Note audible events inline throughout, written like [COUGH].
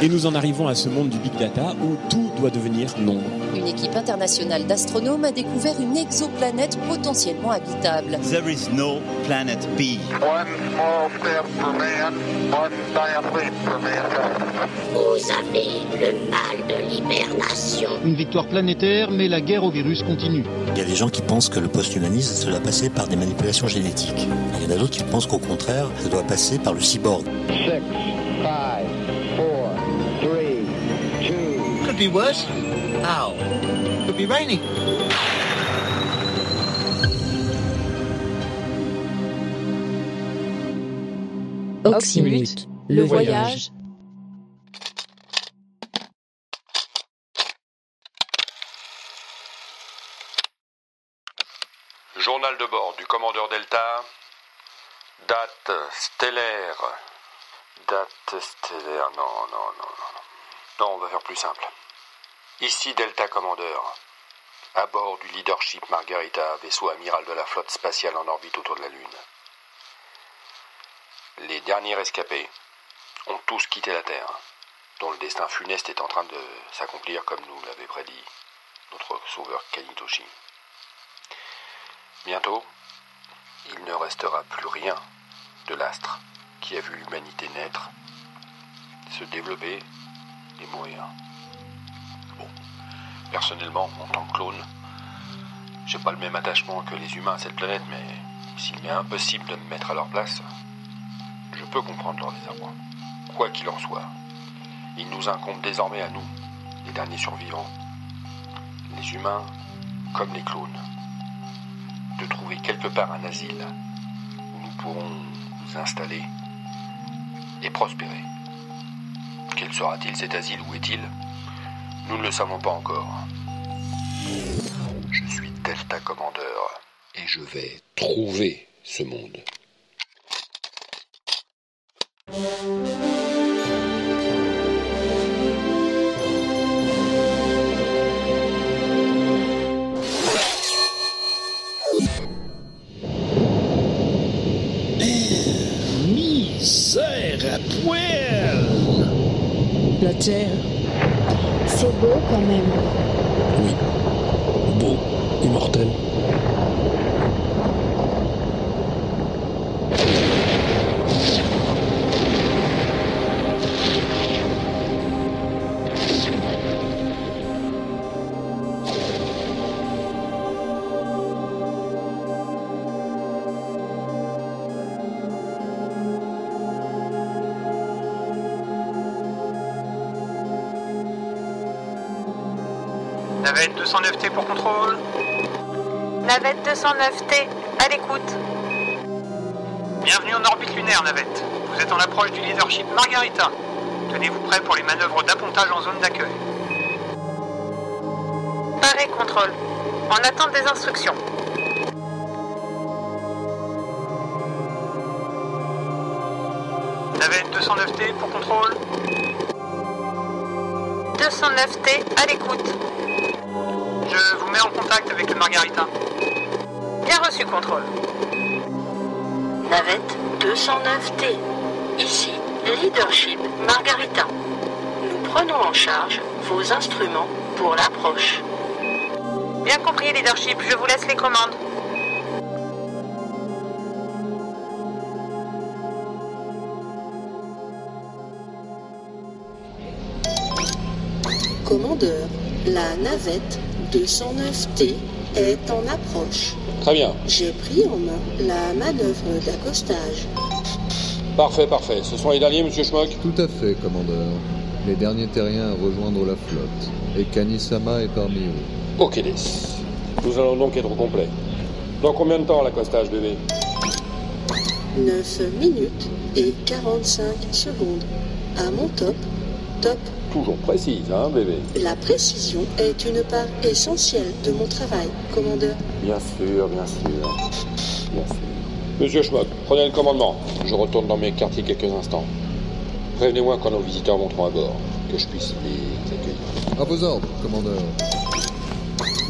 Et nous en arrivons à ce monde du big data où tout doit devenir nombre. Une équipe internationale d'astronomes a découvert une exoplanète potentiellement habitable. There is no planet B. One small step for man, one giant leap for mankind. Vous avez le mal de l'hibernation. Une victoire planétaire, mais la guerre au virus continue. Il y a des gens qui pensent que le post-humanisme, ça doit passer par des manipulations génétiques. Il y en a d'autres qui pensent qu'au contraire, ça doit passer par le cyborg. Six, five, four, three, two. Could be worse. How? Could be raining. Oxymute, le voyage. Journal de bord du commandeur Delta. Date stellaire. Date stellaire. Non, non, non, non. Non, on va faire plus simple. Ici Delta Commandeur. À bord du Leadership Margarita, vaisseau amiral de la flotte spatiale en orbite autour de la Lune. Les derniers rescapés ont tous quitté la Terre, dont le destin funeste est en train de s'accomplir comme nous l'avait prédit notre sauveur Kanitoshi. Bientôt, il ne restera plus rien de l'astre qui a vu l'humanité naître, se développer et mourir. Personnellement, en tant que clone, j'ai pas le même attachement que les humains à cette planète, mais s'il m'est impossible de me mettre à leur place, je peux comprendre leur désarroi. Quoi qu'il en soit, il nous incombe désormais à nous, les derniers survivants, les humains comme les clones, de trouver quelque part un asile où nous pourrons nous installer et prospérer. Quel sera-t-il cet asile? Où est-il? Nous ne le savons pas encore. Je suis Delta Commandeur et je vais trouver ce monde. Misère à poil. La Terre, C'est beau quand même. oui. Beau, immortel. 209T pour contrôle. Navette 209T, à l'écoute. Bienvenue en orbite lunaire, Navette. Vous êtes en approche du leadership Margarita. Tenez-vous prêt pour les manœuvres d'appontage en zone d'accueil. Paré contrôle. En attente des instructions. Navette 209T pour contrôle. 209T, à l'écoute. Contact avec le Margarita. Bien reçu, contrôle. Navette 209T. Ici, Leadership Margarita. Nous prenons en charge vos instruments pour l'approche. Bien compris, leadership, je vous laisse les commandes. Commandeur, la navette 209T est en approche. Très bien. J'ai pris en main la manœuvre d'accostage. Parfait, parfait. Ce sont les derniers, monsieur Schmock? Tout à fait, commandeur. Les derniers terriens à rejoindre la flotte. Et Kanisama est parmi eux. Ok, des. Nous allons donc être au complet. Dans combien de temps l'accostage, bébé? 9 minutes et 45 secondes. À mon top, top. Toujours précise, hein, bébé La précision est une part essentielle de mon travail, commandeur. Bien sûr, bien sûr. Bien sûr. Monsieur Schmock, prenez le commandement. Je retourne dans mes quartiers quelques instants. Prévenez-moi quand nos visiteurs monteront à bord, que je puisse les accueillir. À vos ordres, commandeur.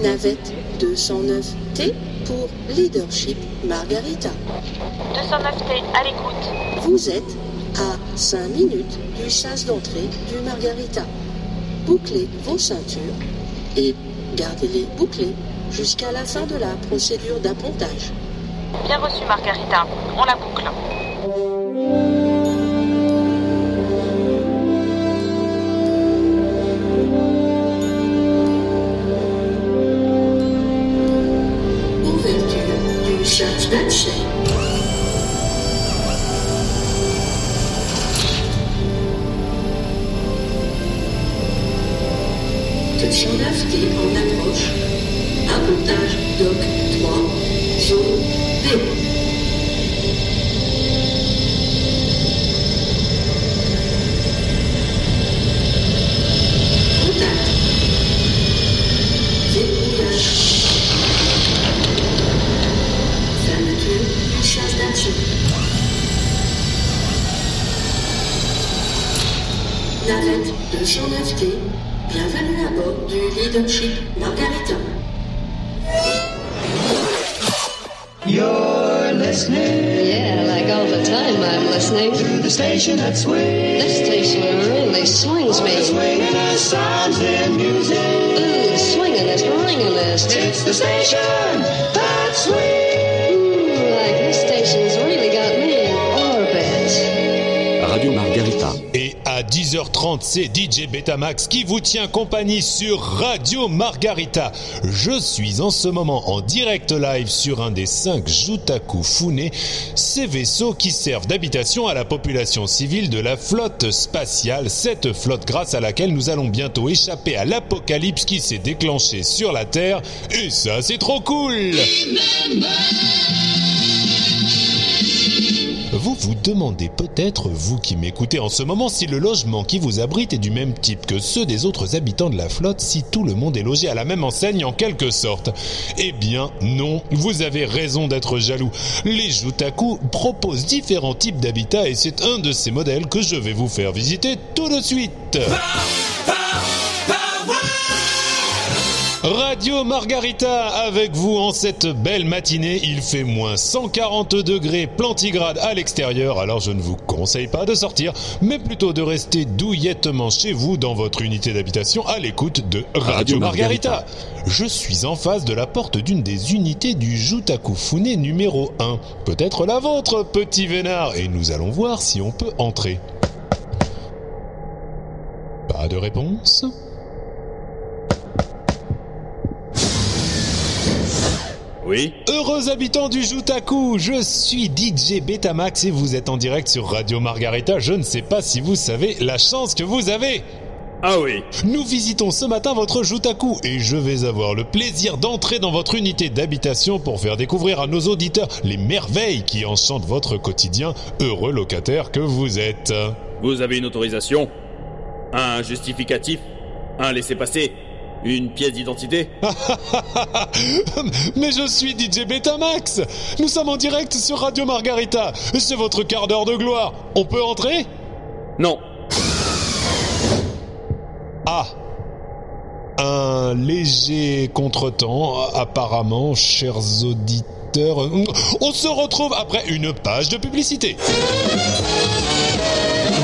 Navette 209T pour Leadership Margarita. 209T, à l'écoute. Vous êtes à 5 minutes du sas d'entrée du Margarita. Bouclez vos ceintures et gardez-les bouclées jusqu'à la fin de la procédure d'appontage. Bien reçu, Margarita. On la boucle. Music. Ooh, swinging ringing list. It's the station that swings. À 10h30, c'est DJ Betamax qui vous tient compagnie sur Radio Margarita. Je suis en ce moment en direct live sur un des cinq Jutaku Fune, ces vaisseaux qui servent d'habitation à la population civile de la flotte spatiale, cette flotte grâce à laquelle nous allons bientôt échapper à l'apocalypse qui s'est déclenché sur la Terre. Et ça, c'est trop cool! Vous vous demandez peut-être, vous qui m'écoutez en ce moment, si le logement qui vous abrite est du même type que ceux des autres habitants de la flotte, si tout le monde est logé à la même enseigne en quelque sorte. Eh bien non, vous avez raison d'être jaloux. Les Jutaku proposent différents types d'habitats et c'est un de ces modèles que je vais vous faire visiter tout de suite. Radio Margarita avec vous en cette belle matinée. Il fait moins 140 degrés plantigrade à l'extérieur, alors je ne vous conseille pas de sortir, mais plutôt de rester douillettement chez vous dans votre unité d'habitation à l'écoute de Radio, Radio Margarita. Margarita. Je suis en face de la porte d'une des unités du Jutaku Fune numéro 1. Peut-être la vôtre, petit vénard, et nous allons voir si on peut entrer. Pas de réponse Oui Heureux habitants du Jutaku, je suis DJ Betamax et vous êtes en direct sur Radio Margarita. Je ne sais pas si vous savez la chance que vous avez. Ah oui Nous visitons ce matin votre Jutaku et je vais avoir le plaisir d'entrer dans votre unité d'habitation pour faire découvrir à nos auditeurs les merveilles qui enchantent votre quotidien, heureux locataire que vous êtes. Vous avez une autorisation Un justificatif Un laissez-passer Une pièce d'identité [LAUGHS] Mais je suis DJ Betamax Nous sommes en direct sur Radio Margarita C'est votre quart d'heure de gloire On peut entrer? Non. Ah Un léger contretemps, apparemment, chers auditeurs. On se retrouve après une page de publicité.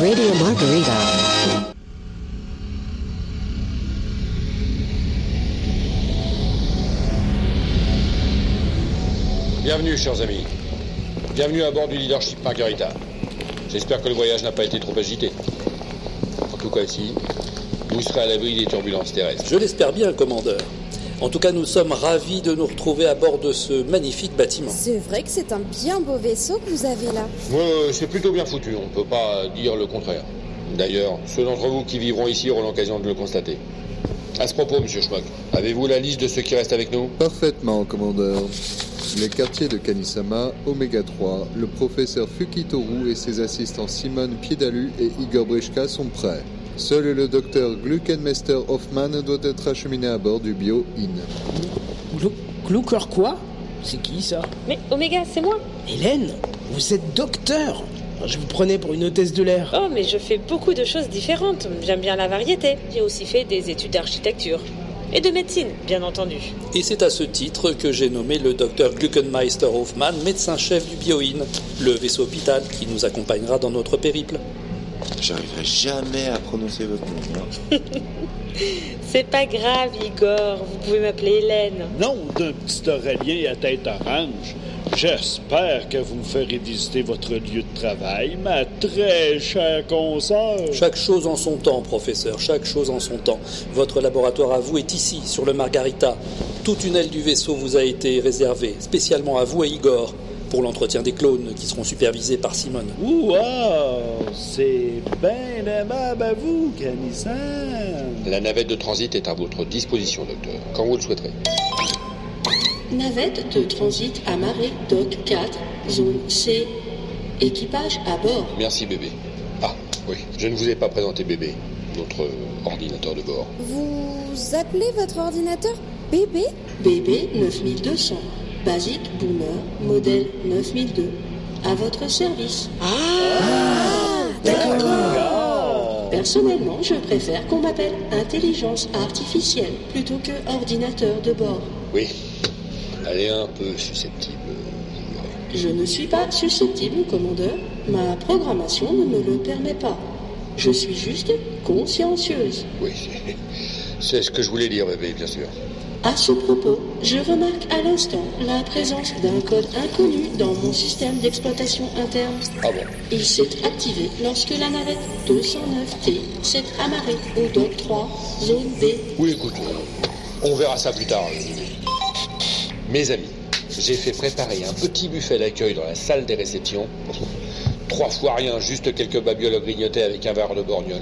Radio Margarita. Bienvenue, chers amis. Bienvenue à bord du Leadership Margarita. J'espère que le voyage n'a pas été trop agité. En tout cas, ici, vous serez à l'abri des turbulences terrestres. Je l'espère bien, commandeur. En tout cas, nous sommes ravis de nous retrouver à bord de ce magnifique bâtiment. C'est vrai que c'est un bien beau vaisseau que vous avez là. Ouais, c'est plutôt bien foutu, on peut pas dire le contraire. D'ailleurs, ceux d'entre vous qui vivront ici auront l'occasion de le constater. À ce propos, monsieur Schmuck, avez-vous la liste de ceux qui restent avec nous? Parfaitement, commandeur. Les quartiers de Kanisama, Oméga 3, le professeur Fukitoru et ses assistants Simon Piedalu et Igor Brishka sont prêts. Seul le docteur Gluckenmeister Hoffman doit être acheminé à bord du Bio Inn. Glucker quoi? C'est qui ça? Mais Oméga, c'est moi Hélène Vous êtes docteur Je vous prenais pour une hôtesse de l'air. Oh, mais je fais beaucoup de choses différentes. J'aime bien la variété. J'ai aussi fait des études d'architecture. Et de médecine, bien entendu. Et c'est à ce titre que j'ai nommé le docteur Gluckenmeister Hoffmann médecin-chef du Bioin, le vaisseau hôpital qui nous accompagnera dans notre périple. J'arriverai jamais à prononcer votre nom. [LAUGHS] [LAUGHS] C'est pas grave, Igor, vous pouvez m'appeler Hélène. Non d'un petit Aurélien à tête orange. J'espère que vous me ferez visiter votre lieu de travail, ma très chère consoeur. Chaque chose en son temps, professeur, chaque chose en son temps. Votre laboratoire à vous est ici, sur le Margarita. Toute une aile du vaisseau vous a été réservée, spécialement à vous et Igor, pour l'entretien des clones qui seront supervisés par Simone. Wow, c'est bien aimable à vous. La navette de transit est à votre disposition, docteur, quand vous le souhaiterez. Navette de transit amarrée, dock 4, zone C. Équipage à bord. Merci, bébé. Ah, oui, je ne vous ai pas présenté bébé, notre ordinateur de bord. Vous appelez votre ordinateur bébé? BB 9200. Basique Boomer, modèle 9002. À votre service. Ah, d'accord. Personnellement, je préfère qu'on m'appelle intelligence artificielle plutôt que ordinateur de bord. Oui, elle est un peu susceptible. Je ne suis pas susceptible, commandeur. Ma programmation ne me le permet pas. Je suis juste consciencieuse. Oui, c'est- c'est ce que je voulais dire, bébé, bien sûr. À ce propos, je remarque à l'instant la présence d'un code inconnu dans mon système d'exploitation interne. Ah bon Il s'est activé lorsque la navette 209T s'est amarrée au dock 3, zone B. Oui, écoute, on verra ça plus tard. Mes amis, j'ai fait préparer un petit buffet d'accueil dans la salle des réceptions. Trois fois rien, juste quelques babioles à grignoter avec un verre de borgnole.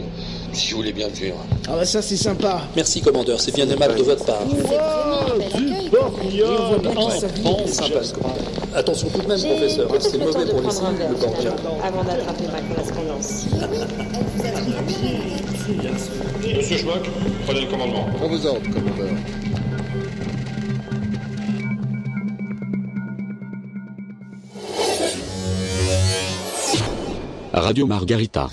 Si vous voulez bien me suivre. Ah bah ça c'est sympa. Merci, commandeur, c'est bien aimable de votre part. Attention tout de même, professeur, hein, c'est mauvais pour les cellules, le borgnole. Avant d'attraper ma correspondance. Monsieur Schmock, prenez le commandement. À vos ordres, commandeur. Radio Margarita.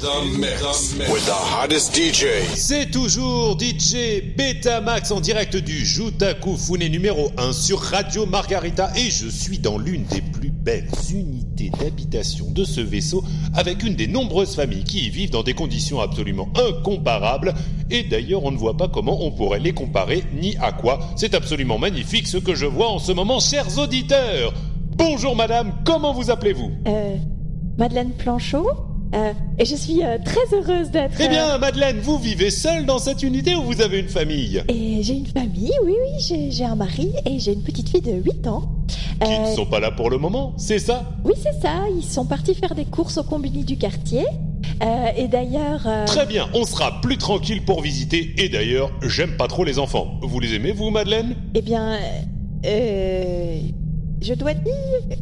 C'est toujours DJ Betamax en direct du Jutaku Fune numéro 1 sur Radio Margarita et je suis dans l'une des plus belles unités d'habitation de ce vaisseau avec une des nombreuses familles qui y vivent dans des conditions absolument incomparables et d'ailleurs on ne voit pas comment on pourrait les comparer ni à quoi. C'est absolument magnifique ce que je vois en ce moment chers auditeurs. Bonjour madame, comment vous appelez-vous? Euh, Madeleine Planchot. Euh, et je suis euh, très heureuse d'être. Eh bien euh, Madeleine, vous vivez seule dans cette unité ou vous avez une famille? Et j'ai une famille, oui, oui, j'ai j'ai un mari et j'ai une petite fille de 8 ans. Qui Euh, ne sont pas là pour le moment, c'est ça? Oui, c'est ça, ils sont partis faire des courses au combini du quartier. Euh, et d'ailleurs. euh, Très bien, on sera plus tranquille pour visiter. Et d'ailleurs, j'aime pas trop les enfants. Vous les aimez, vous, Madeleine? Eh bien. Euh, je dois dire.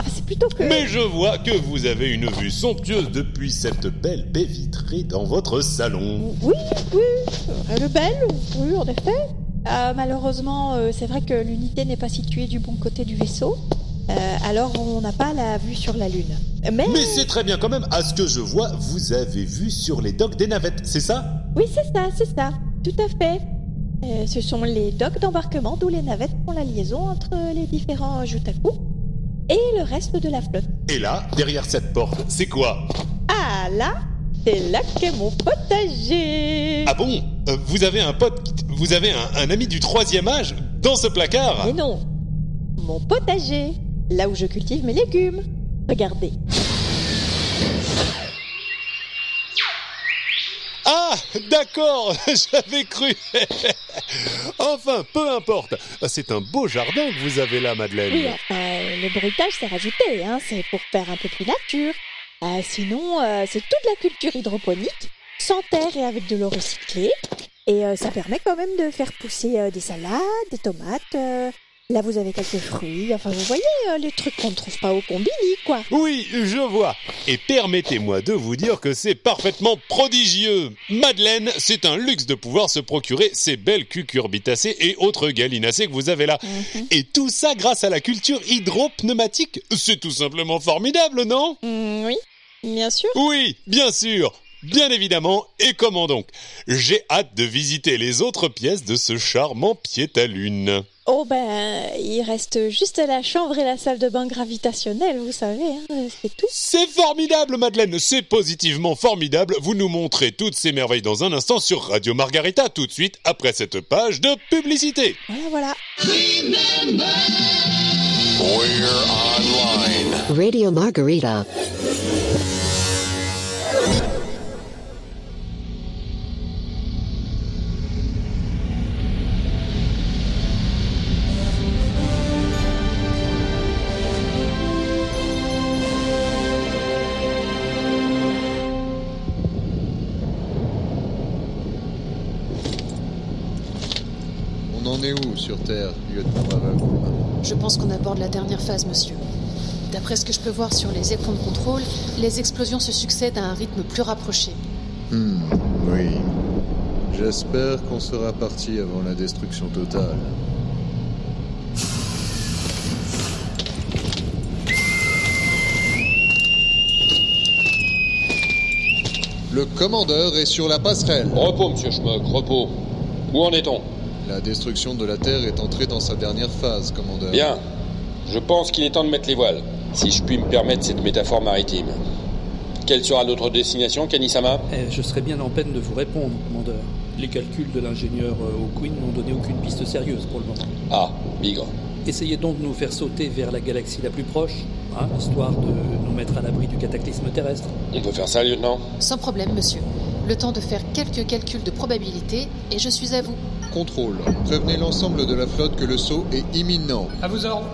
Enfin, c'est plutôt que. Mais je vois que vous avez une vue somptueuse depuis cette belle baie vitrée dans votre salon. Oui, oui, elle est belle, oui, en effet. Euh, malheureusement, euh, c'est vrai que l'unité n'est pas située du bon côté du vaisseau. Euh, alors, on n'a pas la vue sur la Lune. Mais. Mais c'est très bien quand même, à ce que je vois, vous avez vu sur les docks des navettes, c'est ça? Oui, c'est ça, c'est ça. Tout à fait. Euh, ce sont les docks d'embarquement d'où les navettes font la liaison entre les différents Jutaku et le reste de la flotte. Et là, derrière cette porte, c'est quoi? Ah là, c'est là qu'est mon potager. Ah bon? Euh, Vous avez un pote, vous avez un, un ami du troisième âge dans ce placard? Mais non, mon potager, là où je cultive mes légumes. Regardez. Ah, d'accord, [LAUGHS] j'avais cru. enfin, peu importe. C'est un beau jardin que vous avez là, Madeleine. Oui, enfin, le bruitage s'est rajouté, hein, c'est pour faire un peu plus nature. Euh, sinon, euh, c'est toute la culture hydroponique, sans terre et avec de l'eau recyclée. Et euh, ça permet quand même de faire pousser des salades, des tomates. Là, vous avez quelques fruits. Enfin, vous voyez, euh, les trucs qu'on ne trouve pas au combini, quoi. Oui, je vois. Et permettez-moi de vous dire que c'est parfaitement prodigieux. Madeleine, c'est un luxe de pouvoir se procurer ces belles cucurbitacées et autres gallinacées que vous avez là. Et tout ça grâce à la culture hydropneumatique. C'est tout simplement formidable, non? Mm, oui, bien sûr. Oui, bien sûr. Bien évidemment, et comment donc? J'ai hâte de visiter les autres pièces de ce charmant pied à lune. Oh ben, il reste juste la chambre et la salle de bain gravitationnelle, vous savez, hein, c'est tout. C'est formidable, Madeleine, c'est positivement formidable. Vous nous montrez toutes ces merveilles dans un instant sur Radio Margarita, tout de suite après cette page de publicité. Voilà, voilà. We're online. Radio Margarita. On en est où sur Terre, lieutenant Je pense qu'on aborde la dernière phase, monsieur. D'après ce que je peux voir sur les écrans de contrôle, les explosions se succèdent à un rythme plus rapproché. Hmm, oui. J'espère qu'on sera parti avant la destruction totale. Le commandeur est sur la passerelle. Repos, monsieur Schmock, repos. Où en est-on? La destruction de la Terre est entrée dans sa dernière phase, commandeur. Bien. Je pense qu'il est temps de mettre les voiles, si je puis me permettre cette métaphore maritime. Quelle sera notre destination, Kanisama Eh, Je serais bien en peine de vous répondre, commandeur. Les calculs de l'ingénieur euh, O'Quinn n'ont donné aucune piste sérieuse pour le moment. Ah, bigre. Essayez donc de nous faire sauter vers la galaxie la plus proche, hein, histoire de nous mettre à l'abri du cataclysme terrestre. On peut faire ça, lieutenant? Sans problème, monsieur. Le temps de faire quelques calculs de probabilité, et je suis à vous. Contrôle. Prévenez l'ensemble de la flotte que le saut est imminent. À vos ordres.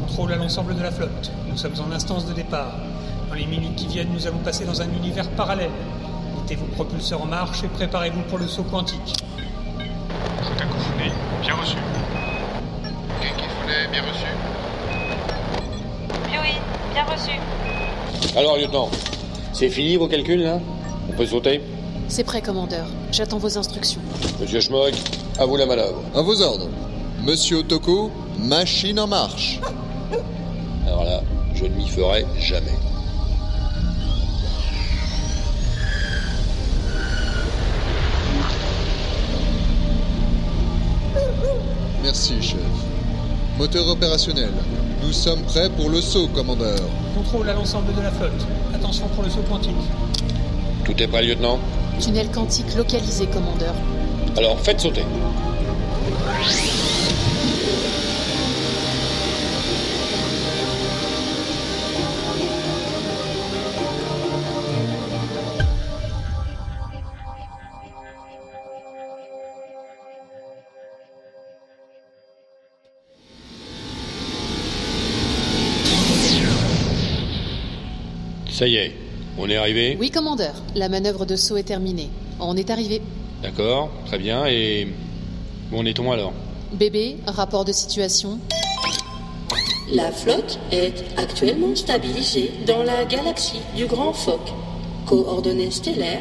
Contrôle à l'ensemble de la flotte. Nous sommes en instance de départ. Dans les minutes qui viennent, nous allons passer dans un univers parallèle. Mettez vos propulseurs en marche et préparez-vous pour le saut quantique. Bien reçu. Bien reçu. Bien reçu. Alors, lieutenant, c'est fini vos calculs, là? On peut sauter? C'est prêt, commandeur. J'attends vos instructions. Monsieur Schmock, à vous la manœuvre. À vos ordres. Monsieur Otoko, machine en marche. [LAUGHS] Alors là, je ne m'y ferai jamais. Merci, chef. Moteur opérationnel. Nous sommes prêts pour le saut, commandeur. Contrôle à l'ensemble de la flotte. Attention pour le saut quantique. Tout est prêt, lieutenant? Tunnel quantique localisé, commandeur. Alors, faites sauter. Ça y est, on est arrivé Oui, commandeur. La manœuvre de saut est terminée. On est arrivé. D'accord, très bien, et... Où en est-on alors? Bébé, rapport de situation. La flotte est actuellement stabilisée dans la galaxie du Grand Phoque. Coordonnées stellaires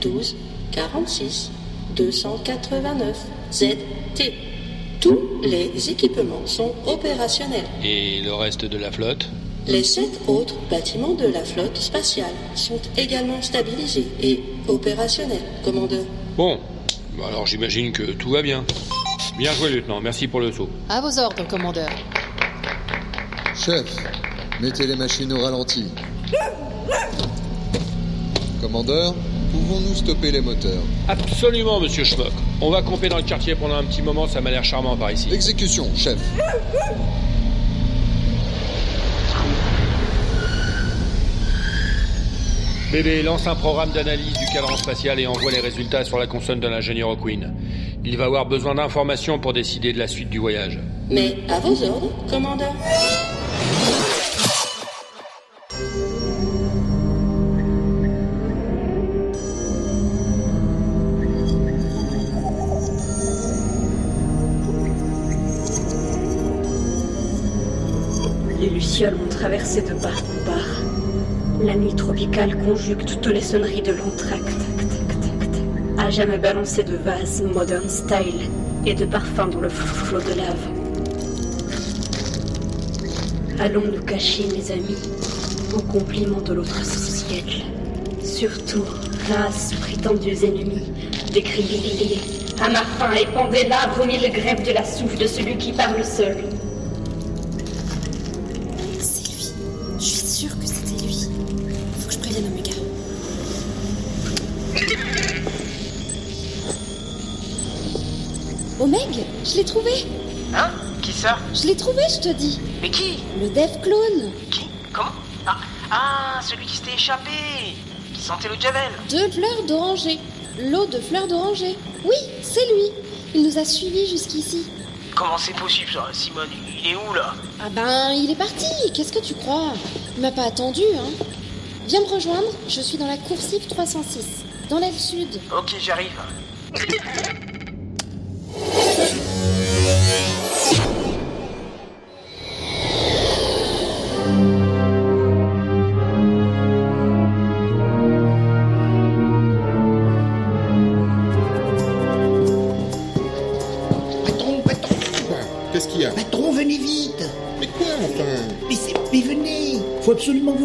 12 46 289 ZT. Tous les équipements sont opérationnels. Et le reste de la flotte? Les sept autres bâtiments de la flotte spatiale sont également stabilisés et opérationnels, commandeur. Bon, Bon, alors j'imagine que tout va bien. Bien joué, lieutenant, merci pour le saut. À vos ordres, commandeur. Chef, mettez les machines au ralenti. Commandeur, pouvons-nous stopper les moteurs? Absolument, monsieur Schmock. On va camper dans le quartier pendant un petit moment, ça m'a l'air charmant par ici. Exécution, chef. Bébé, lance un programme d'analyse du cadran spatial et envoie les résultats sur la console de l'ingénieur O'Quinn. Il va avoir besoin d'informations pour décider de la suite du voyage. Mais à vos ordres, commandeur. Les lucioles ont traversé de part en part. La nuit tropicale conjugue toutes les sonneries de l'entracte. À jamais balancé de vases modern style et de parfums dans le flot de lave. Allons nous cacher, mes amis, au compliment de l'autre siècle, surtout, race prétendus ennemis, décrivez-les. À ma fin, épandez-la, vomit le greffe de la souffle de celui qui parle seul. Je l'ai trouvé, je te dis. Mais qui? Le Dev Clone. Qui? Comment? Ah, ah, celui qui s'était échappé Qui sentait le javel Deux fleurs d'oranger. L'eau de fleurs d'oranger. Oui, c'est lui. Il nous a suivis jusqu'ici. Comment c'est possible ça Simone, il est où là? Ah ben, il est parti. Qu'est-ce que tu crois? Il m'a pas attendu, hein. Viens me rejoindre. Je suis dans la coursive 306, dans l'aile sud. Ok, j'arrive.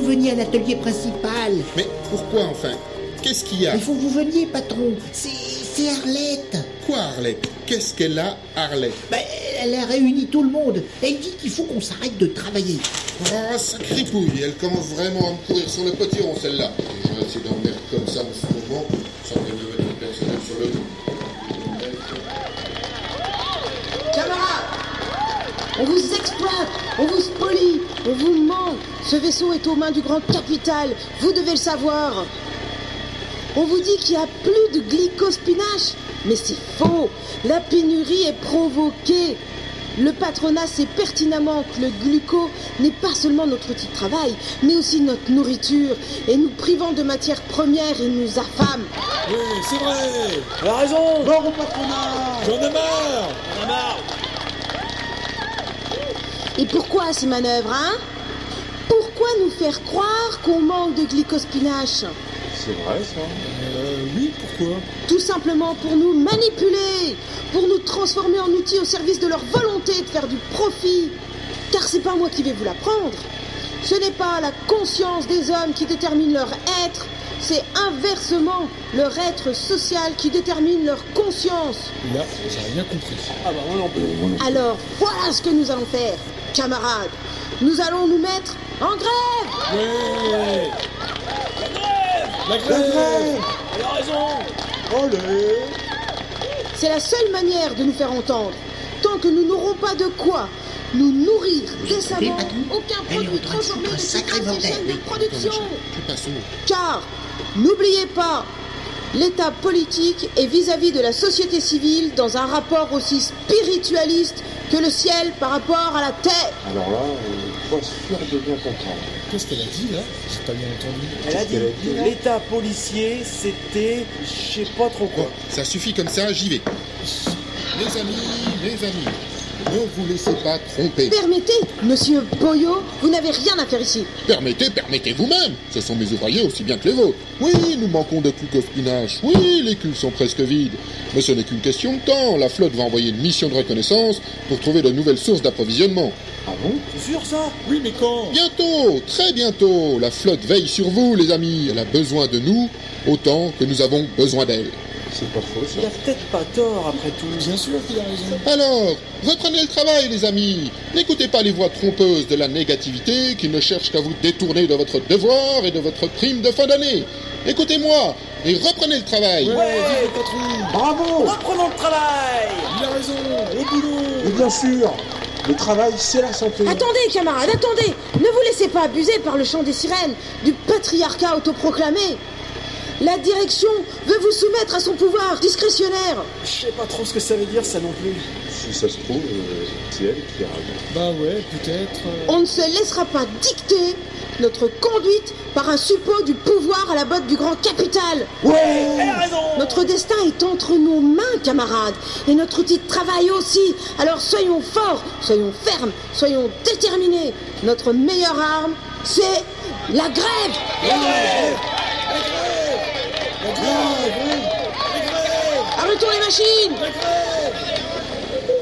Vous veniez à l'atelier principal Mais pourquoi enfin? Qu'est-ce qu'il y a? Il faut que vous veniez, patron C'est Arlette Quoi Arlette? Qu'est-ce qu'elle a Arlette? Ben, Elle a réuni tout le monde. Elle dit qu'il faut qu'on s'arrête de travailler. Oh, sacrée pouille Elle commence vraiment à me courir sur le potiron celle-là. Je reste d'emmerder comme ça en ce moment, sans le personnel sur le. Camarades On vous exploite, on vous spolie, on vous ment. Ce vaisseau est aux mains du grand capital, vous devez le savoir. On vous dit qu'il n'y a plus de glycospinache, mais c'est faux. La pénurie est provoquée. Le patronat sait pertinemment que le gluco n'est pas seulement notre outil de travail, mais aussi notre nourriture, et nous privant de matières premières et nous affame. Oui, c'est vrai. Elle a raison. Mort au patronat J'en ai marre. A marre. Et pourquoi ces manœuvres, hein? Pourquoi nous faire croire qu'on manque de glycospinache C'est vrai ça Euh, oui, pourquoi? Tout simplement pour nous manipuler, pour nous transformer en outils au service de leur volonté de faire du profit. Car c'est pas moi qui vais vous l'apprendre. Ce n'est pas la conscience des hommes qui détermine leur être, c'est inversement leur être social qui détermine leur conscience. Là, j'ai rien compris. Ah bah moi non plus. Alors voilà ce que nous allons faire, camarades. Nous allons nous mettre en grève. La grève La grève Elle a raison Allez C'est la seule manière de nous faire entendre. Tant que nous n'aurons pas de quoi nous nourrir décemment, aucun produit transformé ne ces chaînes de production. Car, n'oubliez pas, l'état politique est vis-à-vis de la société civile dans un rapport aussi spiritualiste que le ciel par rapport à la terre. Alors là, euh, pas sûr de bien comprendre. Qu'est-ce qu'elle a dit là J'ai pas bien entendu. Elle a dit l'état policier, c'était. je sais pas trop quoi. Ça suffit comme ça, j'y vais. Mes amis, mes amis, ne vous laissez pas tromper. Permettez, monsieur Boyo, vous n'avez rien à faire ici. Permettez, permettez vous-même. Ce sont mes ouvriers aussi bien que les vôtres. Oui, nous manquons de culs au spinach. Oui, les culs sont presque vides. Mais ce n'est qu'une question de temps. La flotte va envoyer une mission de reconnaissance pour trouver de nouvelles sources d'approvisionnement. Ah bon? C'est sûr ça? Oui, mais quand? Bientôt, très bientôt. La flotte veille sur vous, les amis. Elle a besoin de nous autant que nous avons besoin d'elle. C'est pas faux ça. Il a peut-être pas tort après tout. Bien sûr qu'il a raison. Alors, reprenez le travail, les amis. N'écoutez pas les voix trompeuses de la négativité qui ne cherchent qu'à vous détourner de votre devoir et de votre prime de fin d'année. Écoutez-moi et reprenez le travail. Ouais, Bravo Reprenons le travail Il a raison Au boulot Et bien sûr, le travail, c'est la santé. Attendez, camarades, attendez Ne vous laissez pas abuser par le chant des sirènes, du patriarcat autoproclamé. La direction veut vous soumettre à son pouvoir discrétionnaire. Je sais pas trop ce que ça veut dire, ça non plus. Si ça se trouve, euh, c'est elle qui a raison. Bah ouais, peut-être. euh. On ne se laissera pas dicter notre conduite par un suppôt du pouvoir à la botte du grand capital. Ouais, elle a raison Notre destin est entre nos mains, camarades, et notre outil de travail aussi. Alors soyons forts, soyons fermes, soyons déterminés. Notre meilleure arme, c'est la grève. Arrêtons les machines.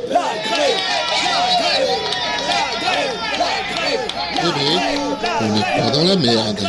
La grève La grève La grève La grève Eh bien, on n'est pas dans la merde.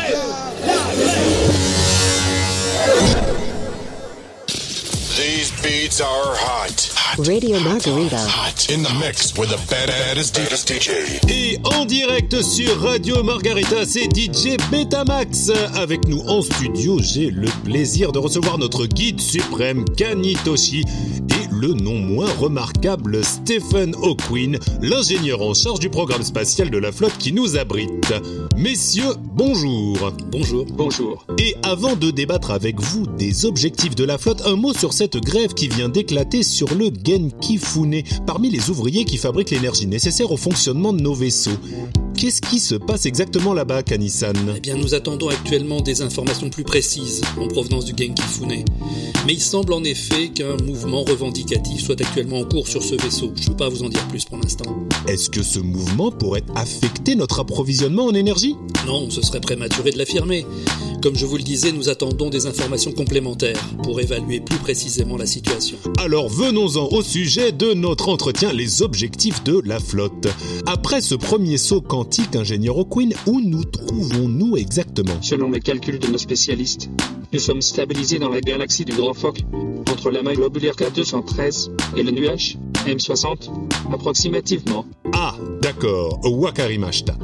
Grève beats are hot. Radio Margarita. Hot. In the mix with the baddest, baddest DJ. Et en direct sur Radio Margarita, c'est DJ Betamax. Avec nous en studio, j'ai le plaisir de recevoir notre guide suprême Kanitoshi et le non moins remarquable Stephen O'Quinn, l'ingénieur en charge du programme spatial de la flotte qui nous abrite. Messieurs, bonjour. Bonjour. Bonjour. Et avant de débattre avec vous des objectifs de la flotte, un mot sur cette grève qui vient d'éclater sur le Genkifune, parmi les ouvriers qui fabriquent l'énergie nécessaire au fonctionnement de nos vaisseaux. Qu'est-ce qui se passe exactement là-bas, Kanisan? Eh bien, nous attendons actuellement des informations plus précises en provenance du Genkifune. Mais il semble en effet qu'un mouvement revendicatif soit actuellement en cours sur ce vaisseau. Je ne peux pas vous en dire plus pour l'instant. Est-ce que ce mouvement pourrait affecter notre approvisionnement en énergie? Non, ce serait prématuré de l'affirmer. Comme je vous le disais, nous attendons des informations complémentaires pour évaluer plus précisément la situation. Alors venons-en au sujet de notre entretien, les objectifs de la flotte. Après ce premier saut quantique, ingénieur O'Quinn, où nous trouvons-nous exactement? Selon les calculs de nos spécialistes, nous sommes stabilisés dans la galaxie du Grand Phoque, entre la maille globulaire K213 et le nuage M60, approximativement. Ah, d'accord, Wakarimashita.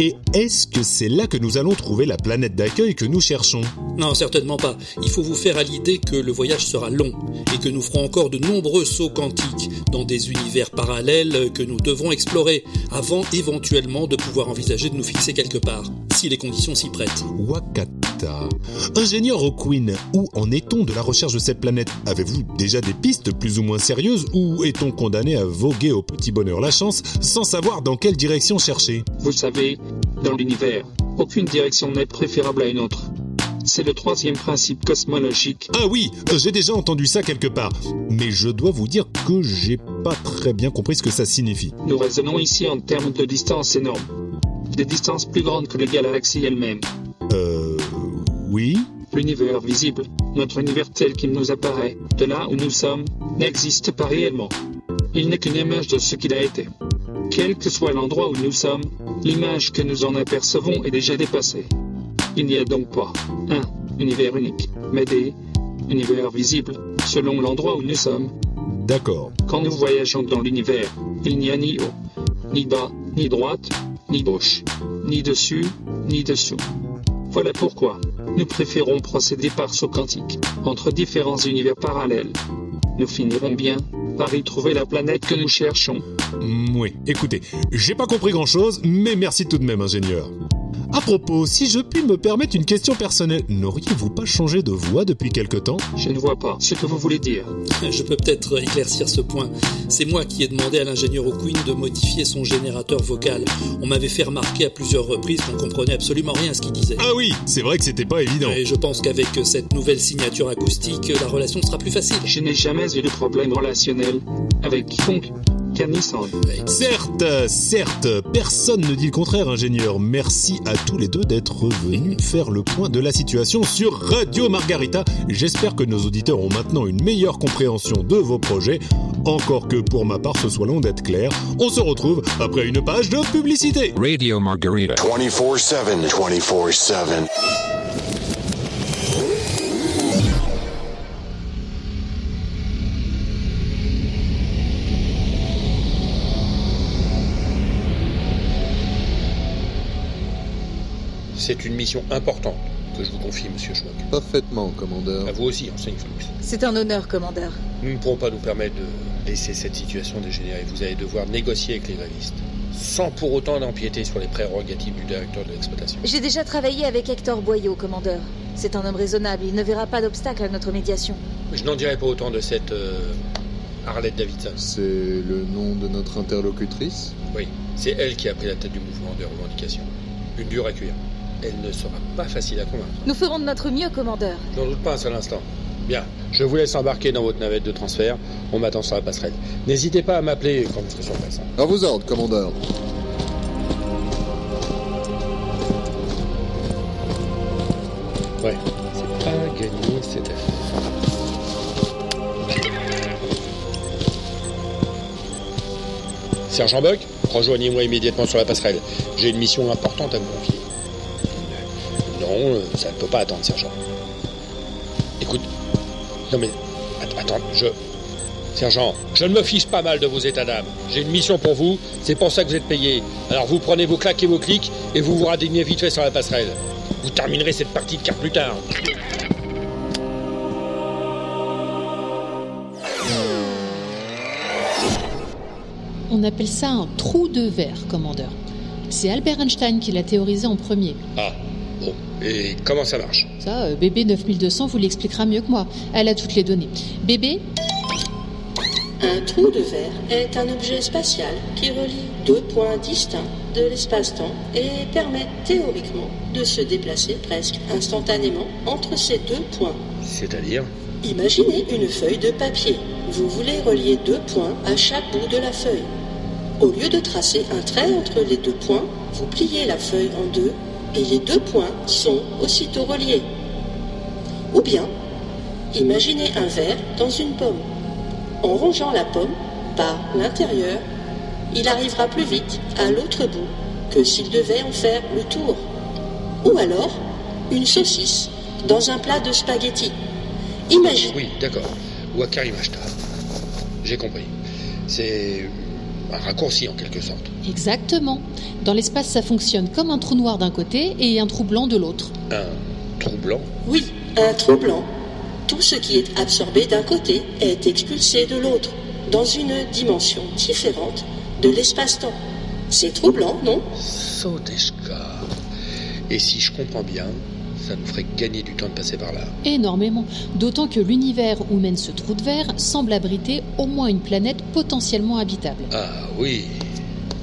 Et est-ce que c'est là que nous allons trouver la planète d'accueil que nous cherchons? Non, certainement pas. Il faut vous faire à l'idée que le voyage sera long et que nous ferons encore de nombreux sauts quantiques dans des univers parallèles que nous devrons explorer avant éventuellement de pouvoir envisager de nous fixer quelque part, si les conditions s'y prêtent. Wakata. Ingénieur O'Quinn, où en est-on de la recherche de cette planète? Avez-vous déjà des pistes plus ou moins sérieuses ou est-on condamné à voguer au petit bonheur la chance sans savoir dans quelle direction chercher? Vous savez, dans l'univers, aucune direction n'est préférable à une autre. C'est le troisième principe cosmologique. Ah oui, j'ai déjà entendu ça quelque part. Mais je dois vous dire que j'ai pas très bien compris ce que ça signifie. Nous raisonnons ici en termes de distances énormes. Des distances plus grandes que les galaxies elles-mêmes. Euh... Oui L'univers visible, notre univers tel qu'il nous apparaît, de là où nous sommes, n'existe pas réellement. Il n'est qu'une image de ce qu'il a été. Quel que soit l'endroit où nous sommes, l'image que nous en apercevons est déjà dépassée. Il n'y a donc pas un univers unique, mais des univers visibles selon l'endroit où nous sommes. D'accord. Quand nous voyageons dans l'univers, il n'y a ni haut, ni bas, ni droite, ni gauche, ni dessus, ni dessous. Voilà pourquoi nous préférons procéder par saut quantique entre différents univers parallèles. Nous finirons bien par y trouver la planète que nous cherchons. Oui, écoutez, j'ai pas compris grand-chose, mais merci tout de même, ingénieur. À propos, si je puis me permettre une question personnelle, n'auriez-vous pas changé de voix depuis quelque temps? Je ne vois pas ce que vous voulez dire. Je peux peut-être éclaircir ce point. C'est moi qui ai demandé à l'ingénieur O'Quinn de modifier son générateur vocal. On m'avait fait remarquer à plusieurs reprises qu'on comprenait absolument rien à ce qu'il disait. Ah oui, c'est vrai que c'était pas évident. Et je pense qu'avec cette nouvelle signature acoustique, la relation sera plus facile. Je n'ai jamais eu de problème relationnel avec quiconque. Certes, certes, personne ne dit le contraire, ingénieur. Merci à tous les deux d'être venus faire le point de la situation sur Radio Margarita. J'espère que nos auditeurs ont maintenant une meilleure compréhension de vos projets. Encore que pour ma part, ce soit long d'être clair. On se retrouve après une page de publicité. Radio Margarita. 24-7, 24-7. C'est une mission importante que je vous confie, monsieur Schmuck. Parfaitement, commandeur. À vous aussi, enseigne Flux. C'est un honneur, commandeur. Nous ne pourrons pas nous permettre de laisser cette situation dégénérer. Vous allez devoir négocier avec les grévistes, sans pour autant empiéter sur les prérogatives du directeur de l'exploitation. J'ai déjà travaillé avec Hector Boyau, commandeur. C'est un homme raisonnable, il ne verra pas d'obstacle à notre médiation. Je n'en dirai pas autant de cette euh, Arlette Davidson. C'est le nom de notre interlocutrice? Oui, c'est elle qui a pris la tête du mouvement de revendication. Une dure à cuire. Elle ne sera pas facile à convaincre. Nous ferons de notre mieux, commandeur. J'en doute pas un seul instant. Bien, je vous laisse embarquer dans votre navette de transfert. On m'attend sur la passerelle. N'hésitez pas à m'appeler quand vous serez sur place. À vos ordres, commandeur. Ouais, c'est pas gagné cette affaire. Sergent Buck, rejoignez-moi immédiatement sur la passerelle. J'ai une mission importante à vous confier. Non, euh, ça ne peut pas attendre, sergent. Écoute. Non mais. Attends, je. Sergent, je ne me fiche pas mal de vos états d'âme. J'ai une mission pour vous, c'est pour ça que vous êtes payé. Alors vous prenez vos claques et vos clics et vous vous radignez vite fait sur la passerelle. Vous terminerez cette partie de quart plus tard. On appelle ça un trou de verre, commandeur. C'est Albert Einstein qui l'a théorisé en premier. Ah. Et comment ça marche Ça, euh, bébé 9200 vous l'expliquera mieux que moi. Elle a toutes les données. Bébé, Un trou de verre est un objet spatial qui relie deux points distincts de l'espace-temps et permet théoriquement de se déplacer presque instantanément entre ces deux points. C'est-à-dire Imaginez une feuille de papier. Vous voulez relier deux points à chaque bout de la feuille. Au lieu de tracer un trait entre les deux points, vous pliez la feuille en deux et les deux points sont aussitôt reliés. Ou bien, imaginez un verre dans une pomme. En rongeant la pomme par l'intérieur, il arrivera plus vite à l'autre bout que s'il devait en faire le tour. Ou alors, une saucisse dans un plat de spaghettis. Imaginez. Oui, d'accord. Wakarimashita. J'ai compris. C'est un raccourci en quelque sorte. exactement. Dans l'espace, ça fonctionne comme un trou noir d'un côté et un trou blanc de l'autre. Un trou blanc Oui, un trou blanc. Tout ce qui est absorbé d'un côté est expulsé de l'autre, dans une dimension différente de l'espace-temps. C'est trou blanc, non? Sodeshka. Et si je comprends bien, ça nous ferait gagner du temps de passer par là. Énormément. D'autant que l'univers où mène ce trou de verre semble abriter au moins une planète potentiellement habitable. Ah oui,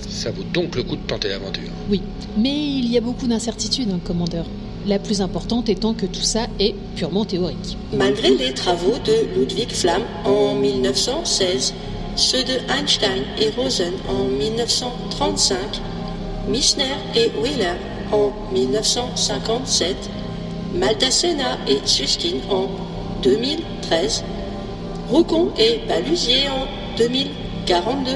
ça vaut donc le coup de tenter l'aventure. Oui, mais il y a beaucoup d'incertitudes, hein, commandeur. La plus importante étant que tout ça est purement théorique. Malgré les travaux de Ludwig Flamm en 1916, ceux de Einstein et Rosen en 1935, Missner et Wheeler en 1957, Maldacena et Susskind en 2013, Roucon et Balusier en 2042,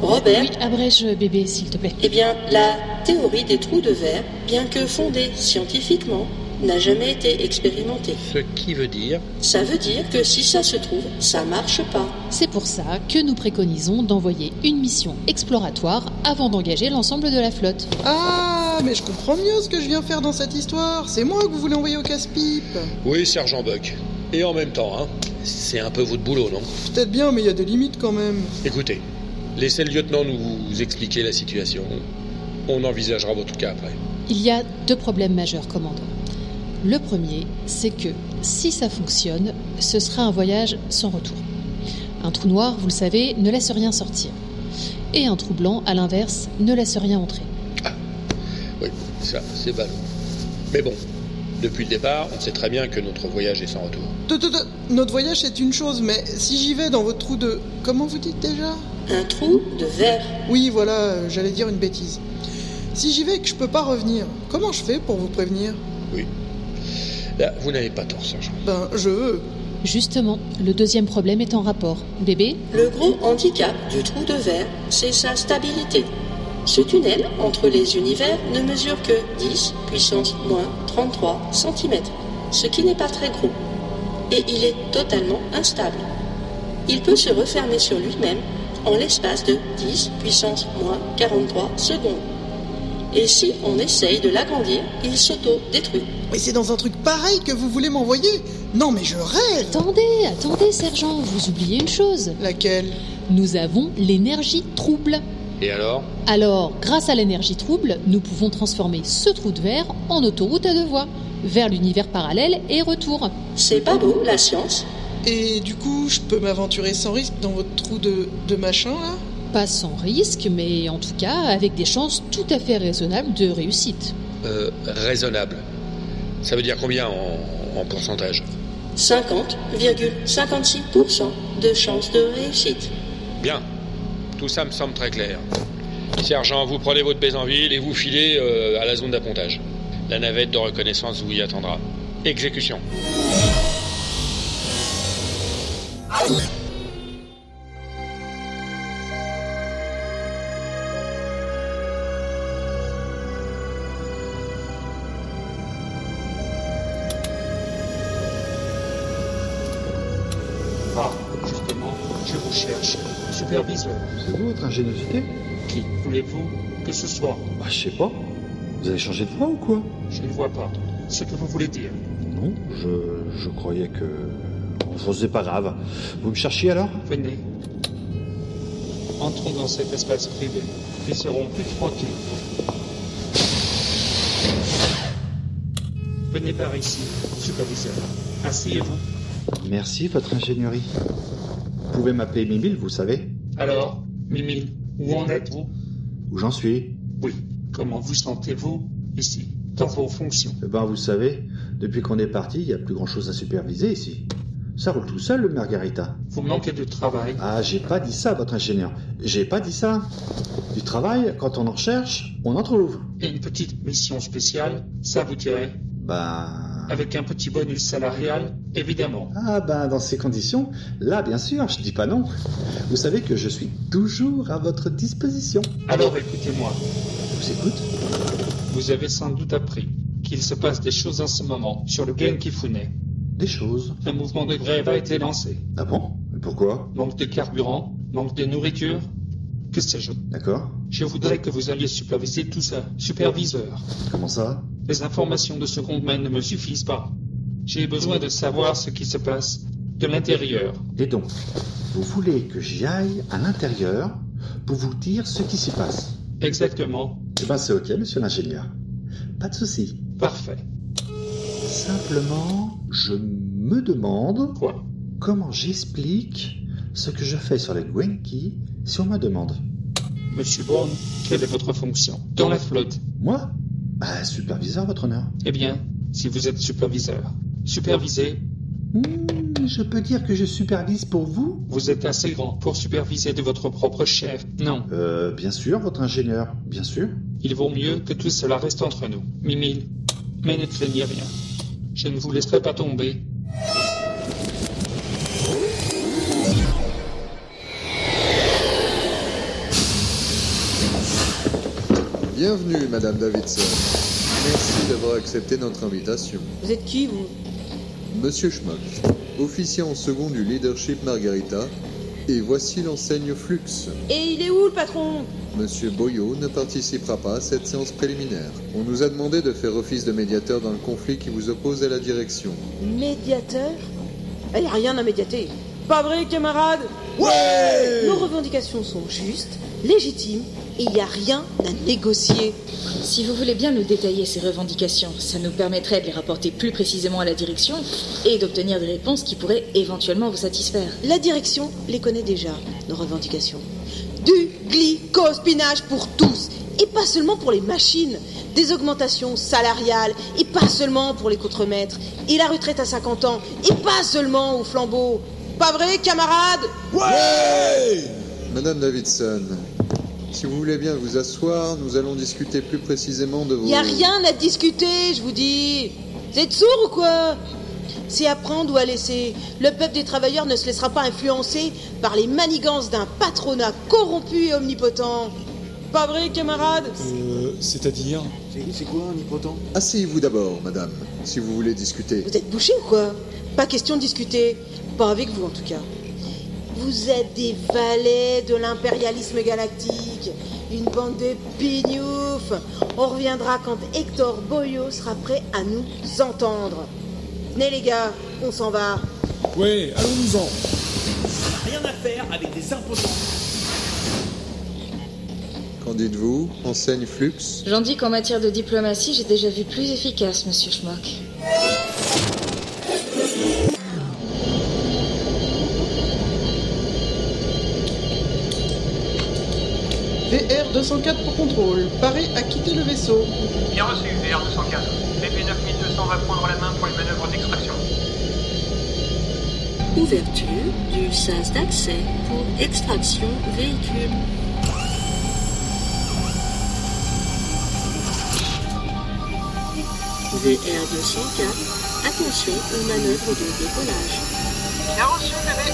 Robert. Oui, abrège bébé, s'il te plaît. Eh bien, la théorie des trous de verre, bien que fondée scientifiquement, n'a jamais été expérimentée. Ce qui veut dire Ça veut dire que si ça se trouve, ça marche pas. C'est pour ça que nous préconisons d'envoyer une mission exploratoire avant d'engager l'ensemble de la flotte. Ah, mais je comprends mieux ce que je viens faire dans cette histoire. C'est moi que vous voulez envoyer au casse-pipe. Oui, sergent Buck. Et en même temps, hein, c'est un peu votre boulot, non? Peut-être bien, mais il y a des limites quand même. Écoutez, laissez le lieutenant nous expliquer la situation. On envisagera votre cas après. Il y a deux problèmes majeurs, commandant. Le premier, c'est que si ça fonctionne, ce sera un voyage sans retour. Un trou noir, vous le savez, ne laisse rien sortir. Et un trou blanc, à l'inverse, ne laisse rien entrer. Ça, c'est ballot. Mais bon, depuis le départ, on sait très bien que notre voyage est sans retour. Notre voyage c'est une chose, mais si j'y vais dans votre trou de... Comment vous dites déjà? Un trou de verre. Oui, voilà, j'allais dire une bêtise. Si j'y vais et que je peux pas revenir, comment je fais pour vous prévenir? Oui. Là, vous n'avez pas tort, sergent. Ben, je veux. Justement, le deuxième problème est en rapport. Bébé, Le gros handicap du trou de verre, c'est sa stabilité. Ce tunnel entre les univers ne mesure que 10 puissance moins 33 cm, ce qui n'est pas très gros. Et il est totalement instable. Il peut se refermer sur lui-même en l'espace de 10 puissance moins 43 secondes. Et si on essaye de l'agrandir, il s'auto-détruit. Mais c'est dans un truc pareil que vous voulez m'envoyer Non, mais je rêve attendez, attendez, sergent, vous oubliez une chose. Laquelle? Nous avons l'énergie trouble. Et alors? Alors, grâce à l'énergie trouble, nous pouvons transformer ce trou de verre en autoroute à deux voies, vers l'univers parallèle et retour. C'est pas beau, la science? Et du coup, je peux m'aventurer sans risque dans votre trou de, de machin, là? Pas sans risque, mais en tout cas avec des chances tout à fait raisonnables de réussite. Euh, raisonnable. Ça veut dire combien en, en pourcentage? 50,56% de chance de réussite. Bien. Tout ça me semble très clair. Sergent, vous prenez votre bésanville et vous filez euh, à la zone d'appontage. La navette de reconnaissance vous y attendra. Exécution. Votre ingéniosité Qui voulez-vous que ce soit? Bah, je sais pas. Vous avez changé de voix ou quoi? Je ne vois pas ce que vous voulez dire. Non, je, je croyais que. Bon, c'est pas grave. Vous me cherchiez alors? Venez. Entrons dans cet espace privé. Ils seront plus tranquilles. Venez par ici, superviseur. Asseyez-vous. Merci, votre ingénierie. Vous pouvez m'appeler Mimile, vous savez Alors, Mimi, où en êtes-vous? Où j'en suis Oui. Comment vous sentez-vous ici, dans vos fonctions? Eh ben, vous savez, depuis qu'on est parti, il n'y a plus grand-chose à superviser ici. Ça roule tout seul, le Margarita. Vous manquez de travail? Ah, j'ai pas dit ça, votre ingénieur. J'ai pas dit ça. Du travail, quand on en recherche, on en trouve. Et une petite mission spéciale, ça vous dirait? Ben... Avec un petit bonus salarial, évidemment. Ah ben, dans ces conditions, là, bien sûr, je dis pas non. Vous savez que je suis toujours à votre disposition. Alors écoutez-moi. Je vous écoute. Vous avez sans doute appris qu'il se passe des choses en ce moment sur le Genkifune. Des choses Un mouvement de grève a été lancé. Ah bon? Mais pourquoi? Manque de carburant, manque de nourriture, que sais-je? D'accord. Je voudrais que vous alliez superviser tout ça. Superviseur. Comment ça? Les informations de seconde main ne me suffisent pas. J'ai besoin de savoir ce qui se passe de l'intérieur. Et donc, vous voulez que j'y aille à l'intérieur pour vous dire ce qui s'y passe Exactement. Eh ben, c'est ok, monsieur l'ingénieur. Pas de souci. Parfait. Simplement, je me demande Quoi? comment j'explique ce que je fais sur les Gwenki si on me demande. Monsieur Bourne, quelle est votre fonction? Dans la flotte Moi? Bah, superviseur, votre honneur. Eh bien, si vous êtes superviseur, supervisez. Hmm, je peux dire que je supervise pour vous Vous êtes assez grand pour superviser de votre propre chef. Non. Euh, bien sûr, votre ingénieur, bien sûr. Il vaut mieux que tout cela reste entre nous. Mimile, mais ne craignez rien. Je ne vous laisserai pas tomber. Bienvenue, Madame Davidson. Merci d'avoir accepté notre invitation. Vous êtes qui, vous? Monsieur Schmock, officier en second du leadership Margarita, et voici l'enseigne Flux. Et il est où, le patron? Monsieur Boyot ne participera pas à cette séance préliminaire. On nous a demandé de faire office de médiateur dans le conflit qui vous oppose à la direction. Médiateur? Il n'y a rien à médiater. Pas vrai, camarade? Ouais Nos revendications sont justes, légitimes, et il n'y a rien à négocier. Si vous voulez bien nous détailler ces revendications, ça nous permettrait de les rapporter plus précisément à la direction et d'obtenir des réponses qui pourraient éventuellement vous satisfaire. La direction les connaît déjà, nos revendications. Du glycospinage pour tous, et pas seulement pour les machines. Des augmentations salariales, et pas seulement pour les contremaîtres. Et la retraite à 50 ans, et pas seulement au flambeau. Pas vrai, camarades Ouais Madame Davidson, si vous voulez bien vous asseoir, nous allons discuter plus précisément de vos... Y a rien à discuter, je vous dis. Vous êtes sourds ou quoi? C'est à prendre ou à laisser. Le peuple des travailleurs ne se laissera pas influencer par les manigances d'un patronat corrompu et omnipotent. Pas vrai, camarades Euh, c'est-à-dire? C'est quoi un omnipotent? Asseyez-vous d'abord, madame, si vous voulez discuter. Vous êtes bouché ou quoi? Pas question de discuter. Pas avec vous en tout cas. Vous êtes des valets de l'impérialisme galactique. Une bande de pignoufs. On reviendra quand Hector Boyo sera prêt à nous entendre. Venez les gars, on s'en va. Ouais, allons-nous-en Rien à faire avec des impotents. Qu'en dites-vous, enseigne Flux? J'en dis qu'en matière de diplomatie, j'ai déjà vu plus efficace, monsieur Schmock. VR-204 pour contrôle. Paré à quitter le vaisseau. Bien reçu, VR204. BP9200 va prendre la main pour les manœuvres d'extraction. Ouverture du sas d'accès pour extraction véhicule. VR204, attention aux manœuvres de décollage. Bien reçu, bébé.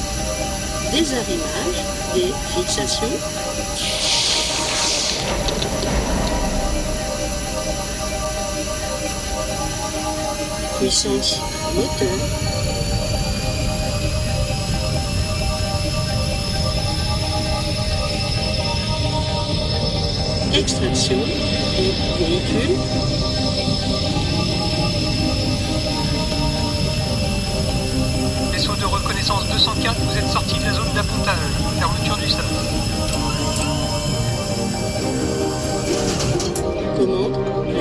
Désarrimage, des fixations. puissance moteur. Extraction du véhicule. Vaisseau de reconnaissance 204, vous êtes sorti de la zone d'appontage. Fermeture du stade.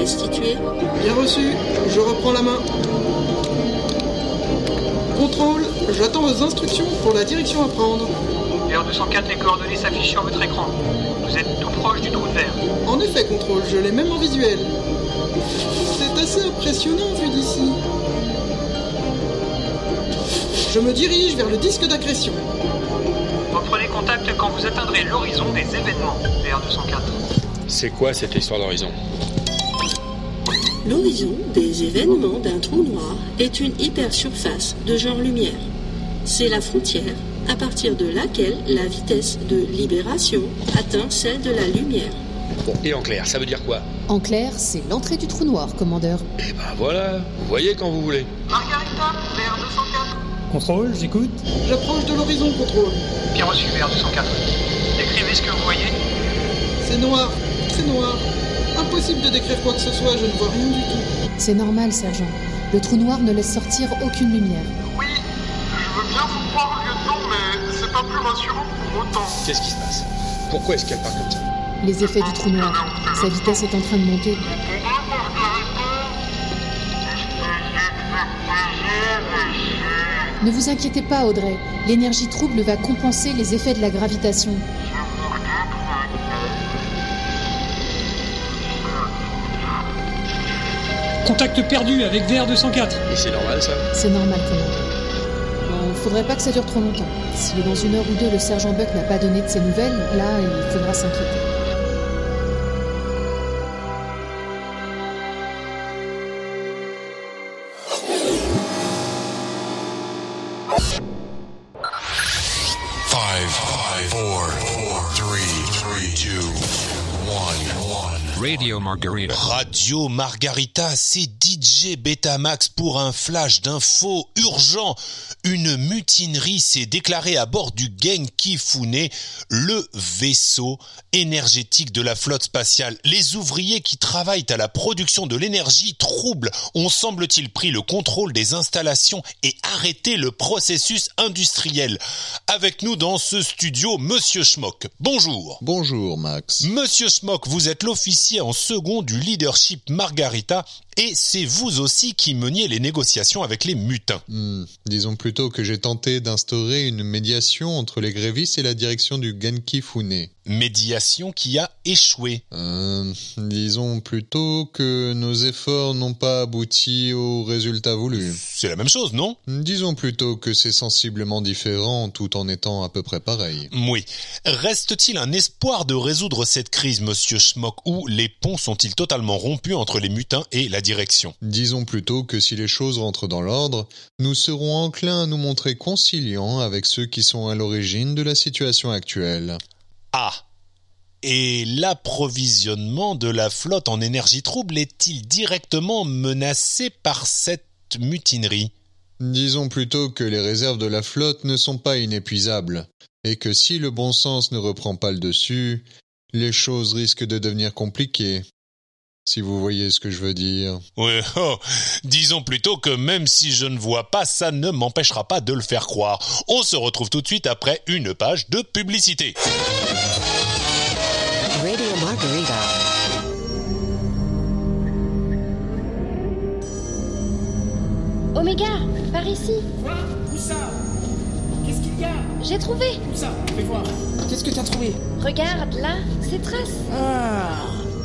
Bien reçu, je reprends la main. Contrôle, j'attends vos instructions pour la direction à prendre. VR204, les coordonnées s'affichent sur votre écran. Vous êtes tout proche du trou de verre. En effet, contrôle, je l'ai même en visuel. C'est assez impressionnant vu d'ici. Je me dirige vers le disque d'agression. Reprenez contact quand vous atteindrez l'horizon des événements. VR204. C'est quoi cette histoire d'horizon? L'horizon des événements d'un trou noir est une hypersurface de genre lumière. C'est la frontière à partir de laquelle la vitesse de libération atteint celle de la lumière. Bon, et en clair, ça veut dire quoi? En clair, c'est l'entrée du trou noir, commandeur. Eh ben voilà, vous voyez quand vous voulez. Margarita, VR204. Contrôle, j'écoute. J'approche de l'horizon, contrôle. Bien reçu, VR204. Décrivez ce que vous voyez. C'est noir, très noir. Impossible de décrire quoi que ce soit, je ne vois rien du tout. C'est normal, sergent. Le trou noir ne laisse sortir aucune lumière. Oui, je veux bien vous croire, lieutenant, mais c'est pas plus rassurant pour autant. Qu'est-ce qui se passe? Pourquoi est-ce qu'elle parle comme ça? Les effets du trou noir. Sa vitesse est en train de monter. Ne vous inquiétez pas, Audrey. L'énergie trouble va compenser les effets de la gravitation. Contact perdu avec VR204. Et c'est normal ça C'est normal, commandeur. Bon, faudrait pas que ça dure trop longtemps. Si dans une heure ou deux le sergent Buck n'a pas donné de ses nouvelles, là, il faudra s'inquiéter. Margarita. Radio Margarita, c'est DJ Betamax pour un flash d'infos urgent. Une mutinerie s'est déclarée à bord du Genki Fune, le vaisseau énergétique de la flotte spatiale. Les ouvriers qui travaillent à la production de l'énergie troubles ont semble-t-il pris le contrôle des installations et arrêté le processus industriel. Avec nous dans ce studio, Monsieur Schmock. Bonjour. Bonjour Max. Monsieur Schmock, vous êtes l'officier en second du leadership Margarita et c'est vous aussi qui meniez les négociations avec les mutins. Hmm, disons plutôt que j'ai tenté d'instaurer une médiation entre les grévistes et la direction du Genki Fune. Médiation qui a échoué. Euh, disons plutôt que nos efforts n'ont pas abouti au résultat voulu. C'est la même chose, non? Disons plutôt que c'est sensiblement différent tout en étant à peu près pareil. Oui. Reste-t-il un espoir de résoudre cette crise, monsieur Schmock, ou les ponts sont-ils totalement rompus entre les mutins et la direction Disons plutôt que si les choses rentrent dans l'ordre, nous serons enclins à nous montrer conciliants avec ceux qui sont à l'origine de la situation actuelle. Ah et l'approvisionnement de la flotte en énergie trouble est-il directement menacé par cette mutinerie? Disons plutôt que les réserves de la flotte ne sont pas inépuisables, et que si le bon sens ne reprend pas le dessus, les choses risquent de devenir compliquées. Si vous voyez ce que je veux dire. Oui, [LAUGHS] oh, disons plutôt que même si je ne vois pas, ça ne m'empêchera pas de le faire croire. On se retrouve tout de suite après une page de publicité. Radio Margarita. Oméga, par ici. Quoi? Où ça? Qu'est-ce qu'il y a? J'ai trouvé. Où ça? Fais voir. Qu'est-ce que t'as trouvé? Regarde, là, ces traces. Ah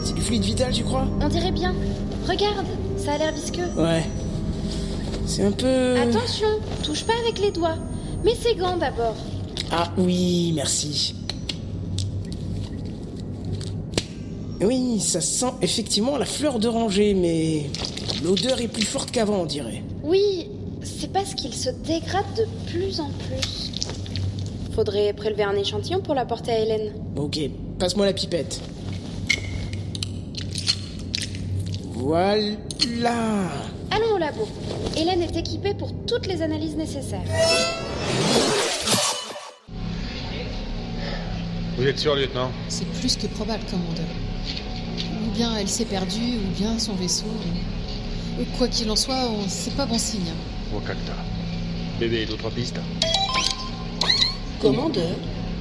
C'est du fluide vital, tu crois On dirait bien. Regarde, ça a l'air visqueux. Ouais. C'est un peu... Attention, touche pas avec les doigts. Mets ses gants d'abord. Ah oui, merci. Oui, ça sent effectivement la fleur d'oranger, mais l'odeur est plus forte qu'avant, on dirait. Oui, c'est parce qu'il se dégrade de plus en plus. Faudrait prélever un échantillon pour l'apporter à Hélène. Ok, passe-moi la pipette. Voilà. Allons au labo. Hélène est équipée pour toutes les analyses nécessaires. Vous êtes sûr, lieutenant? C'est plus que probable, commandeur. bien elle s'est perdue, ou bien son vaisseau. Quoi qu'il en soit, on- c'est pas bon signe. Wakanda. Bébé, d'autres pistes Commandeur,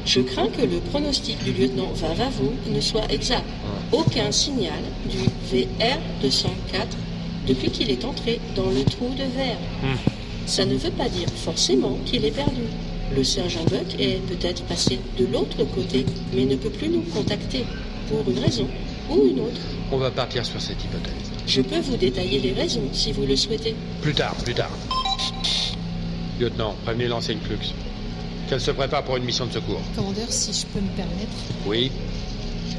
je crains que le pronostic du lieutenant Vavavo ne soit exact. Aucun signal du VR-204 depuis qu'il est entré dans le trou de verre. Ça ne veut pas dire forcément qu'il est perdu. Le sergent Buck est peut-être passé de l'autre côté, mais ne peut plus nous contacter, pour une raison ou une autre. On va partir sur cette hypothèse. Je peux vous détailler les raisons si vous le souhaitez. Plus tard, plus tard. Lieutenant, prévenez l'enseigne Flux. Qu'elle se prépare pour une mission de secours. Commandeur, si je peux me permettre. Oui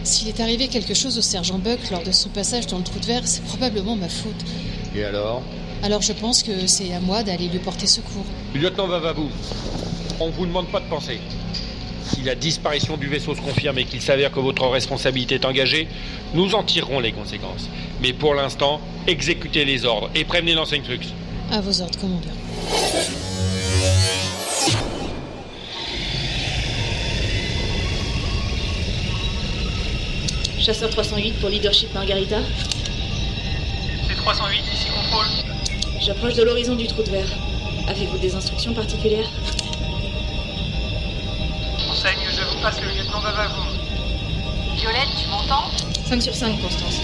S'il est arrivé quelque chose au sergent Buck lors de son passage dans le trou de verre, c'est probablement ma faute. Et alors? Alors je pense que c'est à moi d'aller lui porter secours. Lieutenant Vavabou, on vous demande pas de penser. Si la disparition du vaisseau se confirme et qu'il s'avère que votre responsabilité est engagée, nous en tirerons les conséquences. Mais pour l'instant, exécutez les ordres et prévenez l'enseigne Flux. À vos ordres, commandeur. Chasseur 308 pour leadership Margarita. C'est 308, ici contrôle. J'approche de l'horizon du trou de verre. Avez-vous des instructions particulières? Enseigne, je vous passe le lieutenant Vavavou. Violette, tu m'entends? 5 sur 5, Constance.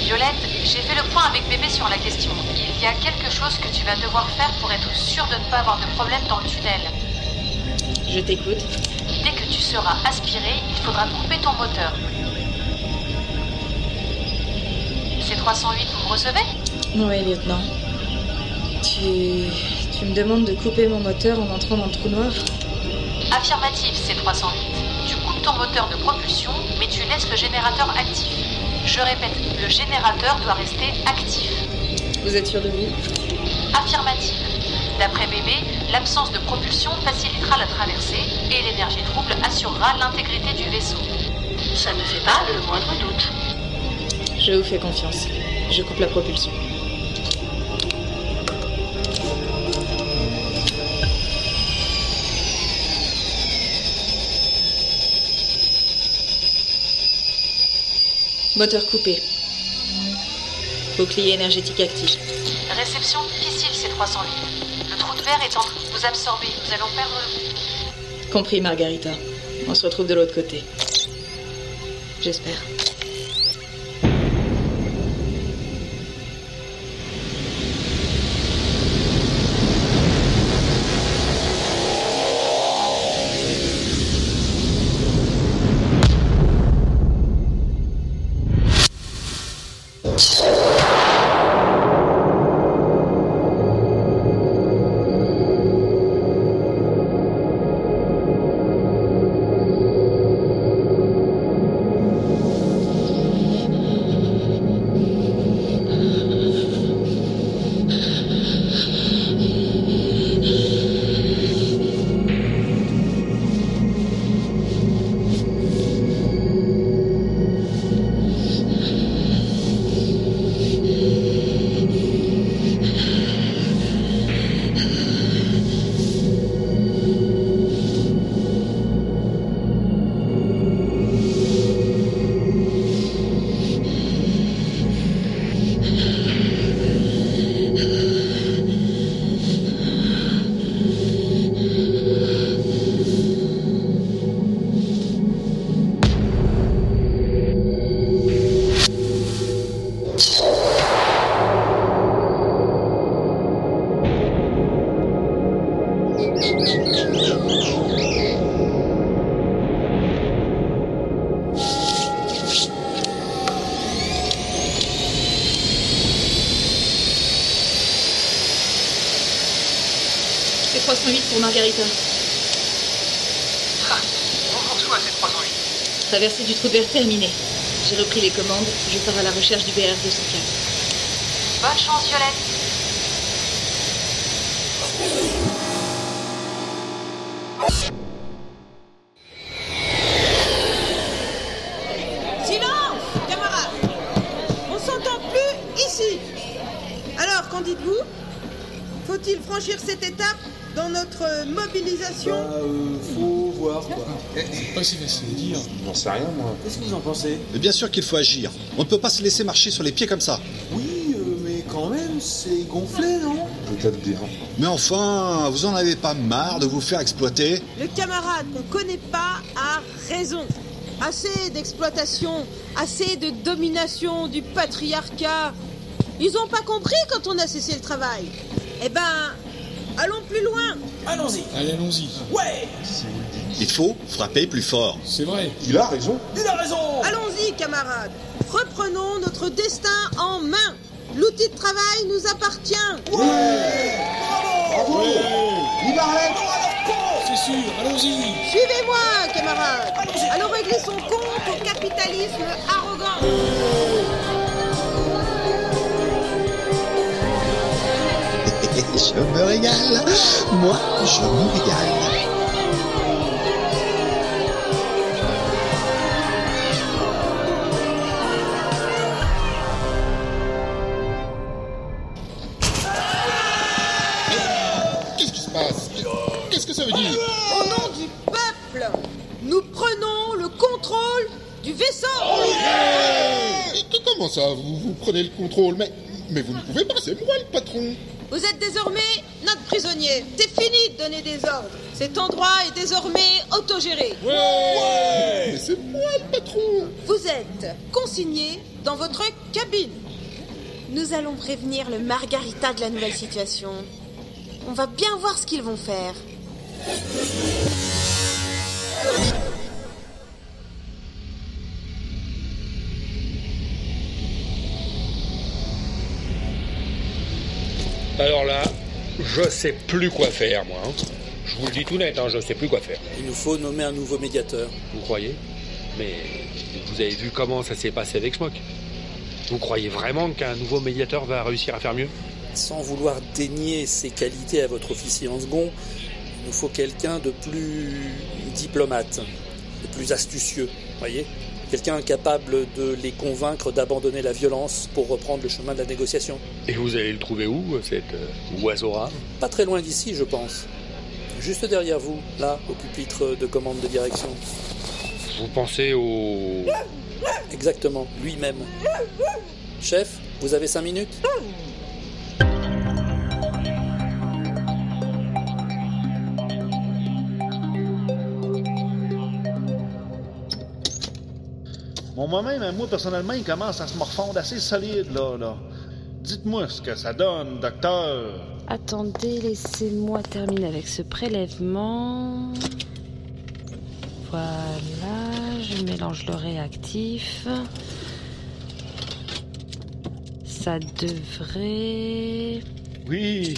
Violette, j'ai fait le point avec bébé sur la question. Il y a quelque chose que tu vas devoir faire pour être sûr de ne pas avoir de problème dans le tunnel. Je t'écoute. Dès que tu seras aspiré, il faudra couper ton moteur. 308, vous me recevez? Oui, lieutenant. Tu... tu me demandes de couper mon moteur en entrant dans le trou noir? Affirmative, c'est 308. Tu coupes ton moteur de propulsion, mais tu laisses le générateur actif. Je répète, le générateur doit rester actif. Vous êtes sûr de vous Affirmative. D'après bébé, l'absence de propulsion facilitera la traversée et l'énergie trouble assurera l'intégrité du vaisseau. Ça ne fait pas le moindre doute. Je vous fais confiance. Je coupe la propulsion. Moteur coupé. Bouclier énergétique actif. Réception difficile, c'est 308. Le trou de verre est en train de vous absorber. Nous allons perdre le... Compris, Margarita. On se retrouve de l'autre côté. J'espère. Traversée du trou de verre. J'ai repris les commandes. Je pars à la recherche du BR 204. Bonne chance, Violette. Sais rien, moi. Qu'est-ce que vous en pensez? Mais bien sûr qu'il faut agir. On ne peut pas se laisser marcher sur les pieds comme ça. Oui, euh, mais quand même, c'est gonflé, non? Peut-être bien. Mais enfin, vous en avez pas marre de vous faire exploiter? Le camarade qu'on connaît pas a raison. Assez d'exploitation, assez de domination du patriarcat. Ils ont pas compris quand on a cessé le travail. Eh ben, allons plus loin. Allons-y. Allez, allons-y. Ouais frapper plus fort. C'est vrai. Il a raison. Il a raison Allons-y, camarades. Reprenons notre destin en main. L'outil de travail nous appartient. Bravo Il arrête C'est sûr, allons-y. Suivez-moi, camarades. Allons régler son compte au capitalisme arrogant. [LAUGHS] je me régale. Moi, je me régale. Peuple, nous prenons le contrôle du vaisseau. Que- Comment ça vous, vous prenez le contrôle? Mais, mais vous ne pouvez pas, c'est moi le patron Vous êtes désormais notre prisonnier. C'est fini de donner des ordres. Cet endroit est désormais autogéré. Mais c'est moi le patron Vous êtes consigné dans votre cabine. Nous allons prévenir le Margarita de la nouvelle situation. On va bien voir ce qu'ils vont faire. Alors là, je sais plus quoi faire, moi. hein. Je vous le dis tout net, hein, je sais plus quoi faire. Il nous faut nommer un nouveau médiateur. Vous croyez? Mais vous avez vu comment ça s'est passé avec Smoke Vous croyez vraiment qu'un nouveau médiateur va réussir à faire mieux? Sans vouloir dénier ses qualités à votre officier en second, nous faut quelqu'un de plus diplomate, de plus astucieux, voyez Quelqu'un capable de les convaincre d'abandonner la violence pour reprendre le chemin de la négociation. Et vous allez le trouver où, cet euh, oiseau rare? Pas très loin d'ici, je pense. Juste derrière vous, là, au pupitre de commande de direction. Vous pensez au... Exactement, lui-même. Chef, vous avez cinq minutes? Bon, moi-même, moi, personnellement, il commence à se morfondre assez solide, là, là. Dites-moi ce que ça donne, docteur. Attendez, laissez-moi terminer avec ce prélèvement. Voilà, je mélange le réactif. Ça devrait... Oui.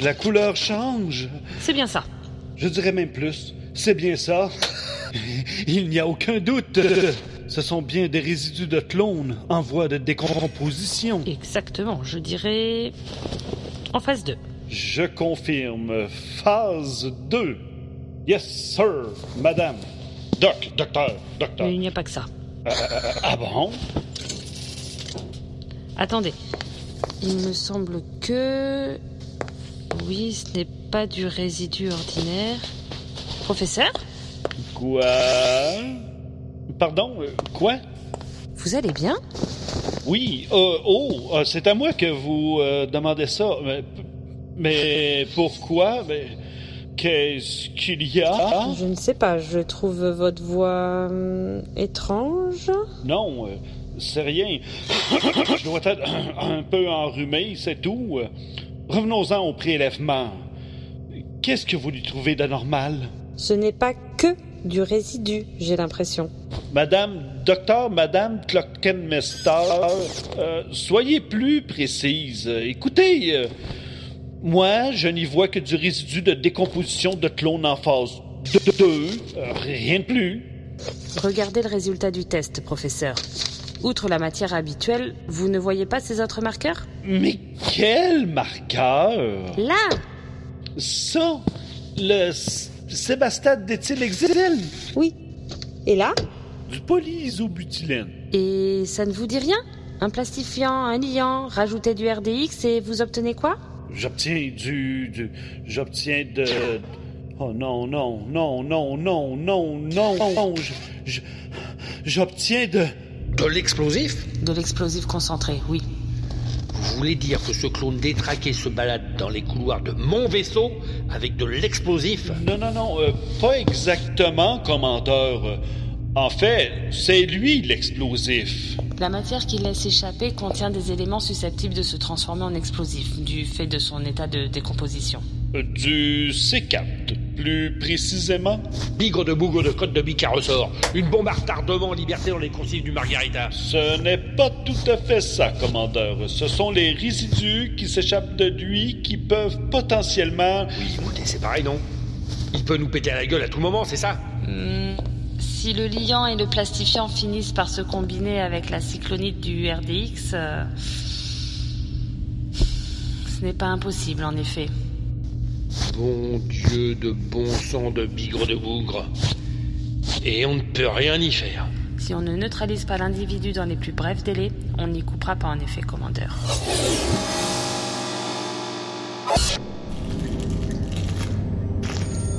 La couleur change. C'est bien ça. Je dirais même plus. C'est bien ça. Il n'y a aucun doute. Ce sont bien des résidus de clones en voie de décomposition. Exactement, je dirais... En phase 2. Je confirme. Phase 2. Yes, sir, madame. Doc, docteur, docteur. Mais il n'y a pas que ça. Euh, ah bon? Attendez. Il me semble que... Oui, ce n'est pas du résidu ordinaire. Professeur? Quoi? Pardon, euh, quoi? Vous allez bien? Oui, euh, oh, euh, c'est à moi que vous euh, demandez ça. Mais, mais pourquoi? Mais qu'est-ce qu'il y a? Je ne sais pas, je trouve votre voix hum, étrange. Non, euh, c'est rien. [COUGHS] Je dois être un peu enrhumé, c'est tout. Revenons-en au prélèvement. Qu'est-ce que vous lui trouvez d'anormal? Ce n'est pas que du résidu, j'ai l'impression. Madame, docteur, Madame Clockenmester, euh, soyez plus précise. Écoutez, euh, moi, je n'y vois que du résidu de décomposition de clones en phase 2, euh, rien de plus. Regardez le résultat du test, professeur. Outre la matière habituelle, vous ne voyez pas ces autres marqueurs? Mais quel marqueur? Là Ça, le s- sébastate d'éthylhexyl. Oui. Et là Du polyisobutylène. Et ça ne vous dit rien? Un plastifiant, un liant, rajoutez du RDX et vous obtenez quoi? J'obtiens du, du. J'obtiens de. Oh non, non, non, non, non, non, non, non. je- je- J'obtiens de. De l'explosif? De l'explosif concentré, oui. Vous voulez dire que ce clone détraqué se balade dans les couloirs de mon vaisseau avec de l'explosif? Non, non, non, euh, pas exactement, commandeur. En fait, c'est lui l'explosif. La matière qu'il laisse échapper contient des éléments susceptibles de se transformer en explosif, du fait de son état de décomposition. Euh, Du C4, plus précisément. Bigre de bougre de côte de bique à ressort. Une bombe à retardement en liberté dans les coursives du Margarita. Ce n'est pas tout à fait ça, commandeur. Ce sont les résidus qui s'échappent de lui qui peuvent potentiellement. Oui, écoutez, c'est pareil, non? Il peut nous péter à la gueule à tout moment, c'est ça? Hmm, Si le liant et le plastifiant finissent par se combiner avec la cyclonite du RDX, euh, ce n'est pas impossible en effet. Bon Dieu de bon sang de bigre de bougre. Et on ne peut rien y faire. Si on ne neutralise pas l'individu dans les plus brefs délais, on n'y coupera pas en effet, commandeur.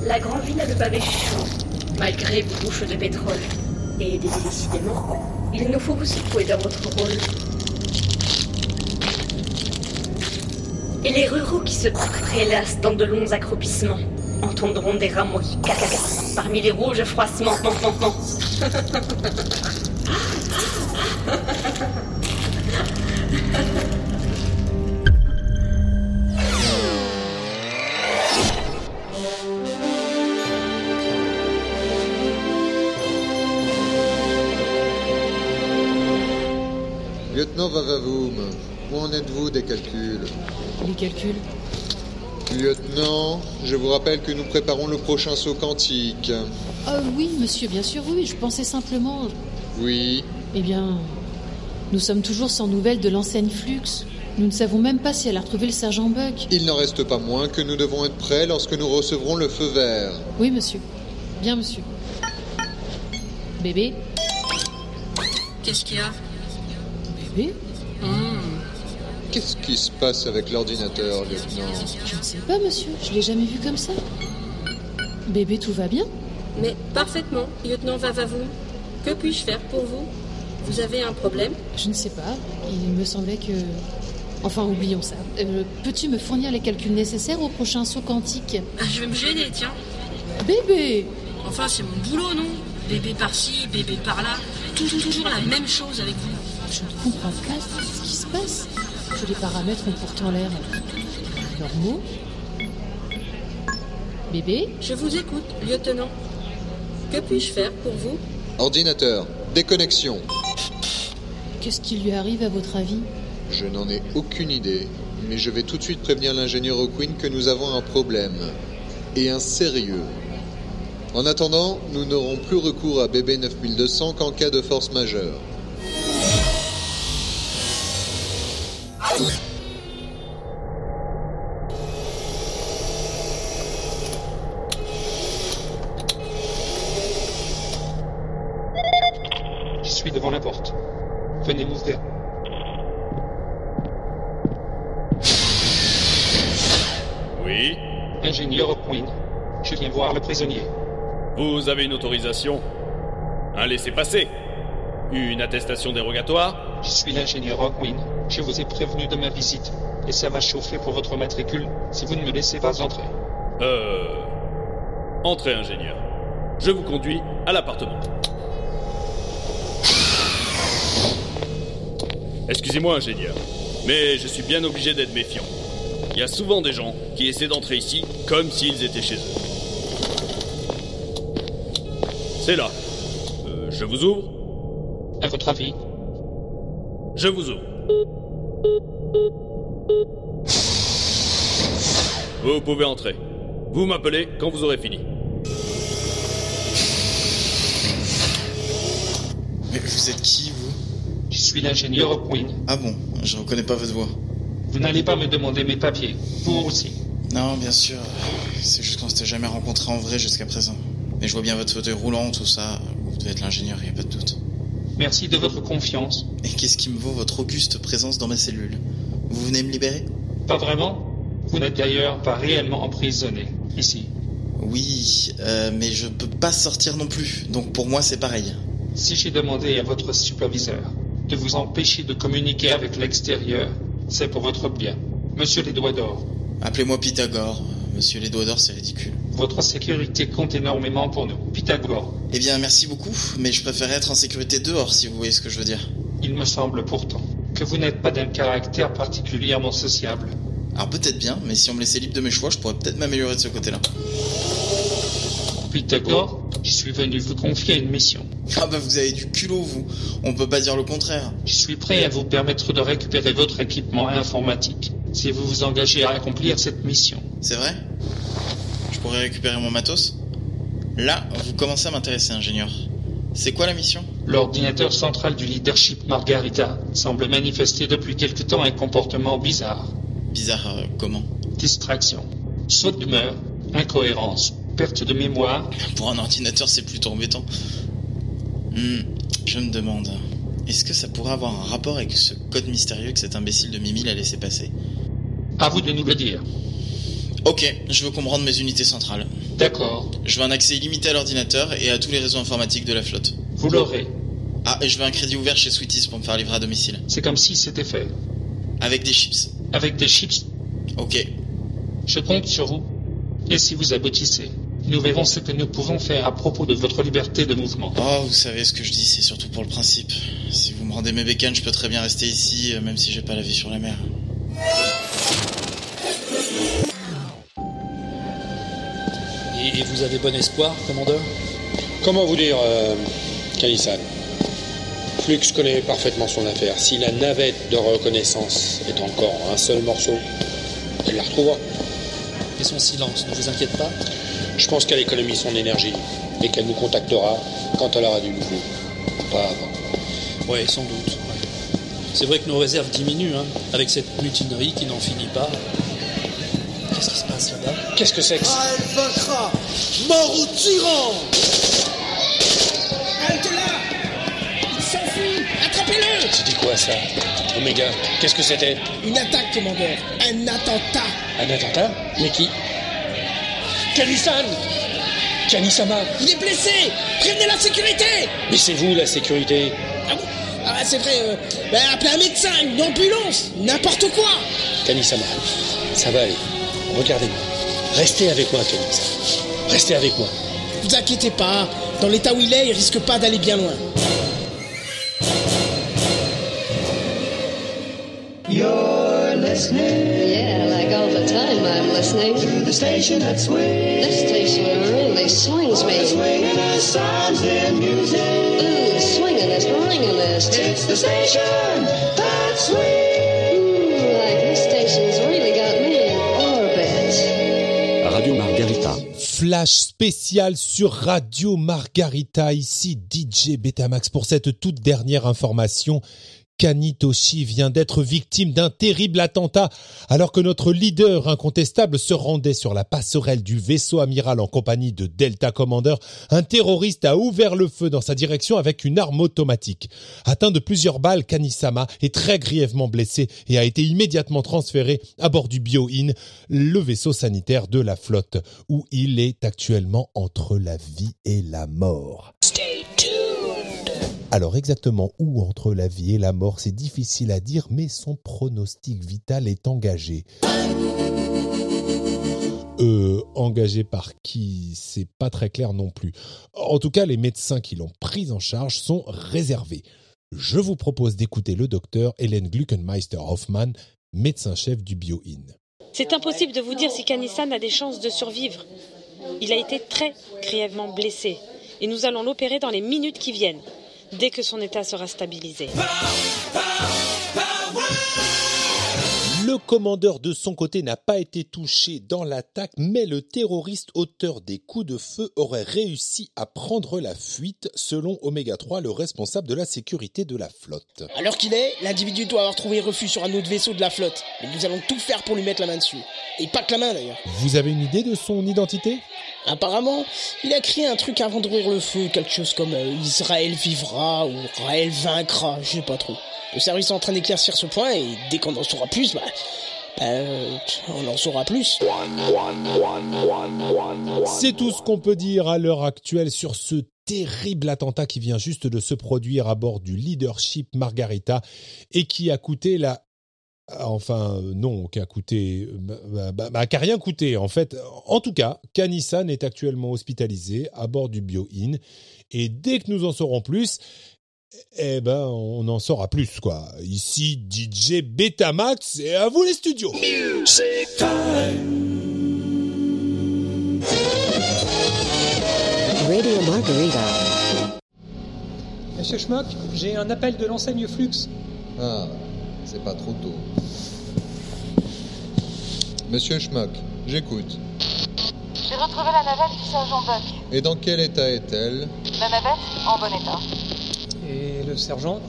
La grande ville a le pavé chaud, malgré vos bouches de pétrole. Et décidément, il nous faut vous secouer dans votre rôle. Et les ruraux qui se prélassent dans de longs accroupissements entendront des rameaux qui cacaca parmi les rouges froissements. Lieutenant Vavavoum, où en êtes-vous des calculs? Les calculs Lieutenant, je vous rappelle que nous préparons le prochain saut quantique. Ah oui, monsieur, bien sûr, oui. Je pensais simplement. Oui, Eh bien, nous sommes toujours sans nouvelles de l'enseigne Flux. Nous ne savons même pas si elle a retrouvé le sergent Buck. il n'en reste pas moins que nous devons être prêts lorsque nous recevrons le feu vert. Oui, monsieur. Bien, monsieur. Bébé Qu'est-ce qu'il y a? Bébé? Qu'est-ce qui se passe avec l'ordinateur, lieutenant Je ne sais pas, monsieur. Je l'ai jamais vu comme ça. Bébé, tout va bien Mais parfaitement, lieutenant Vavavoum. Que puis-je faire pour vous? Vous avez un problème? Je ne sais pas. Il me semblait que. Enfin, oublions ça. Euh, Peux-tu me fournir les calculs nécessaires au prochain saut quantique? Ah, Je vais me gêner, tiens. Bébé Enfin, c'est mon boulot, non? Bébé par-ci, bébé par-là. Toujours, toujours la même chose avec vous. Je ne comprends pas ce qui se passe. Tous les paramètres ont pourtant l'air normaux. Bébé Je vous écoute, lieutenant. Que puis-je faire pour vous? Ordinateur, déconnexion. Qu'est-ce qui lui arrive à votre avis? Je n'en ai aucune idée, mais je vais tout de suite prévenir l'ingénieur O'Quinn que nous avons un problème. Et un sérieux. En attendant, nous n'aurons plus recours à BB 9200 qu'en cas de force majeure. Autorisation Un laissez-passer Une attestation dérogatoire Je suis l'ingénieur O'Quinn. Je vous ai prévenu de ma visite. Et ça va chauffer pour votre matricule si vous ne me laissez pas entrer. Euh... Entrez, ingénieur. Je vous conduis à l'appartement. Excusez-moi, ingénieur, mais je suis bien obligé d'être méfiant. Il y a souvent des gens qui essaient d'entrer ici comme s'ils étaient chez eux. C'est là. Euh, je vous ouvre À votre avis Je vous ouvre. Vous pouvez entrer. Vous m'appelez quand vous aurez fini. Mais vous êtes qui, vous? Je suis l'ingénieur O'Quinn. Ah bon, je reconnais pas votre voix. Vous n'allez pas me demander mes papiers. Vous aussi. Non, bien sûr. C'est juste qu'on s'était jamais rencontrés en vrai jusqu'à présent. Mais je vois bien votre fauteuil roulant, tout ça. Vous devez être l'ingénieur, y a pas de doute. Merci de votre confiance. Et qu'est-ce qui me vaut votre auguste présence dans ma cellule? Vous venez me libérer? Pas vraiment Vous n'êtes d'ailleurs pas réellement emprisonné ici. Oui, euh, mais je peux pas sortir non plus, donc pour moi c'est pareil. Si j'ai demandé à votre superviseur de vous empêcher de communiquer avec l'extérieur, c'est pour votre bien. Monsieur les doigts d'or, Appelez-moi Pythagore. Monsieur les doigts d'or, c'est ridicule. Votre sécurité compte énormément pour nous. Pythagore, Eh bien, merci beaucoup, mais je préférerais être en sécurité dehors, si vous voyez ce que je veux dire. il me semble pourtant que vous n'êtes pas d'un caractère particulièrement sociable. Alors peut-être bien, mais si on me laissait libre de mes choix, je pourrais peut-être m'améliorer de ce côté-là. Pythagore, je suis venu vous confier une mission. Ah bah vous avez du culot, vous. On peut pas dire le contraire. Je suis prêt à vous permettre de récupérer votre équipement informatique si vous vous engagez à accomplir cette mission. C'est vrai? Je pourrais récupérer mon matos Là, vous commencez à m'intéresser, ingénieur. C'est quoi la mission? L'ordinateur central du leadership Margarita semble manifester depuis quelque temps un comportement bizarre. Bizarre euh, comment? Distraction, saut d'humeur, incohérence, perte de mémoire. Pour un ordinateur, c'est plutôt embêtant. Hmm, je me demande, est-ce que ça pourrait avoir un rapport avec ce code mystérieux que cet imbécile de Mimi l'a laissé passer? À vous de nous le dire. Ok, je veux comprendre mes unités centrales. D'accord. Je veux un accès illimité à l'ordinateur et à tous les réseaux informatiques de la flotte. Vous l'aurez. Ah, et je veux un crédit ouvert chez Sweeties pour me faire livrer à domicile. C'est comme si c'était fait. Avec des chips. Avec des chips. Ok. Je compte sur vous. Et si vous aboutissez, nous verrons ce que nous pouvons faire à propos de votre liberté de mouvement. Oh, vous savez ce que je dis, c'est surtout pour le principe. Si vous me rendez mes bécanes, je peux très bien rester ici, euh, même si j'ai pas la vie sur la mer. Et vous avez bon espoir, commandeur? Comment vous dire, euh, Flux connaît parfaitement son affaire. Si la navette de reconnaissance est encore un seul morceau, elle la retrouvera. Et son silence ne vous inquiète pas? Je pense qu'elle économise son énergie et qu'elle nous contactera quand elle aura du nouveau. Pas avant. Ouais, sans doute. ouais. C'est vrai que nos réserves diminuent, hein, avec cette mutinerie qui n'en finit pas. Qu'est-ce que c'est que ça? Elle vaincra Mort au tyran. Halte là Il s'enfuit. Attrapez-le. C'était quoi ça? Oméga, qu'est-ce que c'était? Une attaque, commandeur. Un attentat. Un attentat? Mais qui? Kanisan Kanisama Il est blessé. Prévenez la sécurité. Mais c'est vous la sécurité. Ah bon? Ah, c'est vrai, euh, ben, appelez un médecin, une ambulance, n'importe quoi. Kanisama, ça va aller. Regardez-moi. Restez avec moi, Kanisa. Restez avec moi. Vous inquiétez pas, dans l'état où il est, il risque pas d'aller bien loin. You're listening. Yeah, like all the time I'm listening. To the station that swings. This station really swings me. Swinging us sounds and music. Ooh, swinging us, ringing us. It's the station that swings. Flash spécial sur Radio Margarita, ici DJ Betamax pour cette toute dernière information. Kanitoshi vient d'être victime d'un terrible attentat alors que notre leader incontestable se rendait sur la passerelle du vaisseau amiral en compagnie de Delta Commander. Un terroriste a ouvert le feu dans sa direction avec une arme automatique. Atteint de plusieurs balles, Kanisama est très grièvement blessé et a été immédiatement transféré à bord du Bio-In, le vaisseau sanitaire de la flotte, où il est actuellement entre la vie et la mort. Alors exactement où entre la vie et la mort, c'est difficile à dire, mais son pronostic vital est engagé. Euh, engagé par qui C'est pas très clair non plus. En tout cas, les médecins qui l'ont pris en charge sont réservés. Je vous propose d'écouter le docteur Hélène Gluckenmeister Hoffmann, médecin-chef du Bio-In. C'est impossible de vous dire si Kanissan a des chances de survivre. Il a été très grièvement blessé et nous allons l'opérer dans les minutes qui viennent, dès que son état sera stabilisé. Le commandeur de son côté n'a pas été touché dans l'attaque, mais le terroriste auteur des coups de feu aurait réussi à prendre la fuite, selon Oméga 3, le responsable de la sécurité de la flotte. Alors qu'il est, l'individu doit avoir trouvé refuge sur un autre vaisseau de la flotte. Et nous allons tout faire pour lui mettre la main dessus. Et pas que la main d'ailleurs. Vous avez une idée de son identité? Apparemment, il a crié un truc avant d'ouvrir le feu, quelque chose comme euh, Israël vivra ou Raël vaincra, je sais pas trop. Le service est en train d'éclaircir ce point et dès qu'on en saura plus, bah, Euh, on en saura plus. C'est tout ce qu'on peut dire à l'heure actuelle sur ce terrible attentat qui vient juste de se produire à bord du Leadership Margarita et qui a coûté la Enfin, non, qui a coûté, bah, bah, bah, qui a rien coûté en fait. En tout cas, Kanissan est actuellement hospitalisé à bord du Bio-In et dès que nous en saurons plus, eh ben, on en saura plus quoi. Ici DJ Betamax et à vous les studios. Radio Margarita. Monsieur Schmock, j'ai un appel de l'enseigne Flux. Ah, c'est pas trop tôt. Monsieur Schmuck, j'écoute. J'ai retrouvé la navette du sergent Buck. Et dans quel état est-elle? La navette, en bon état. Et le sergent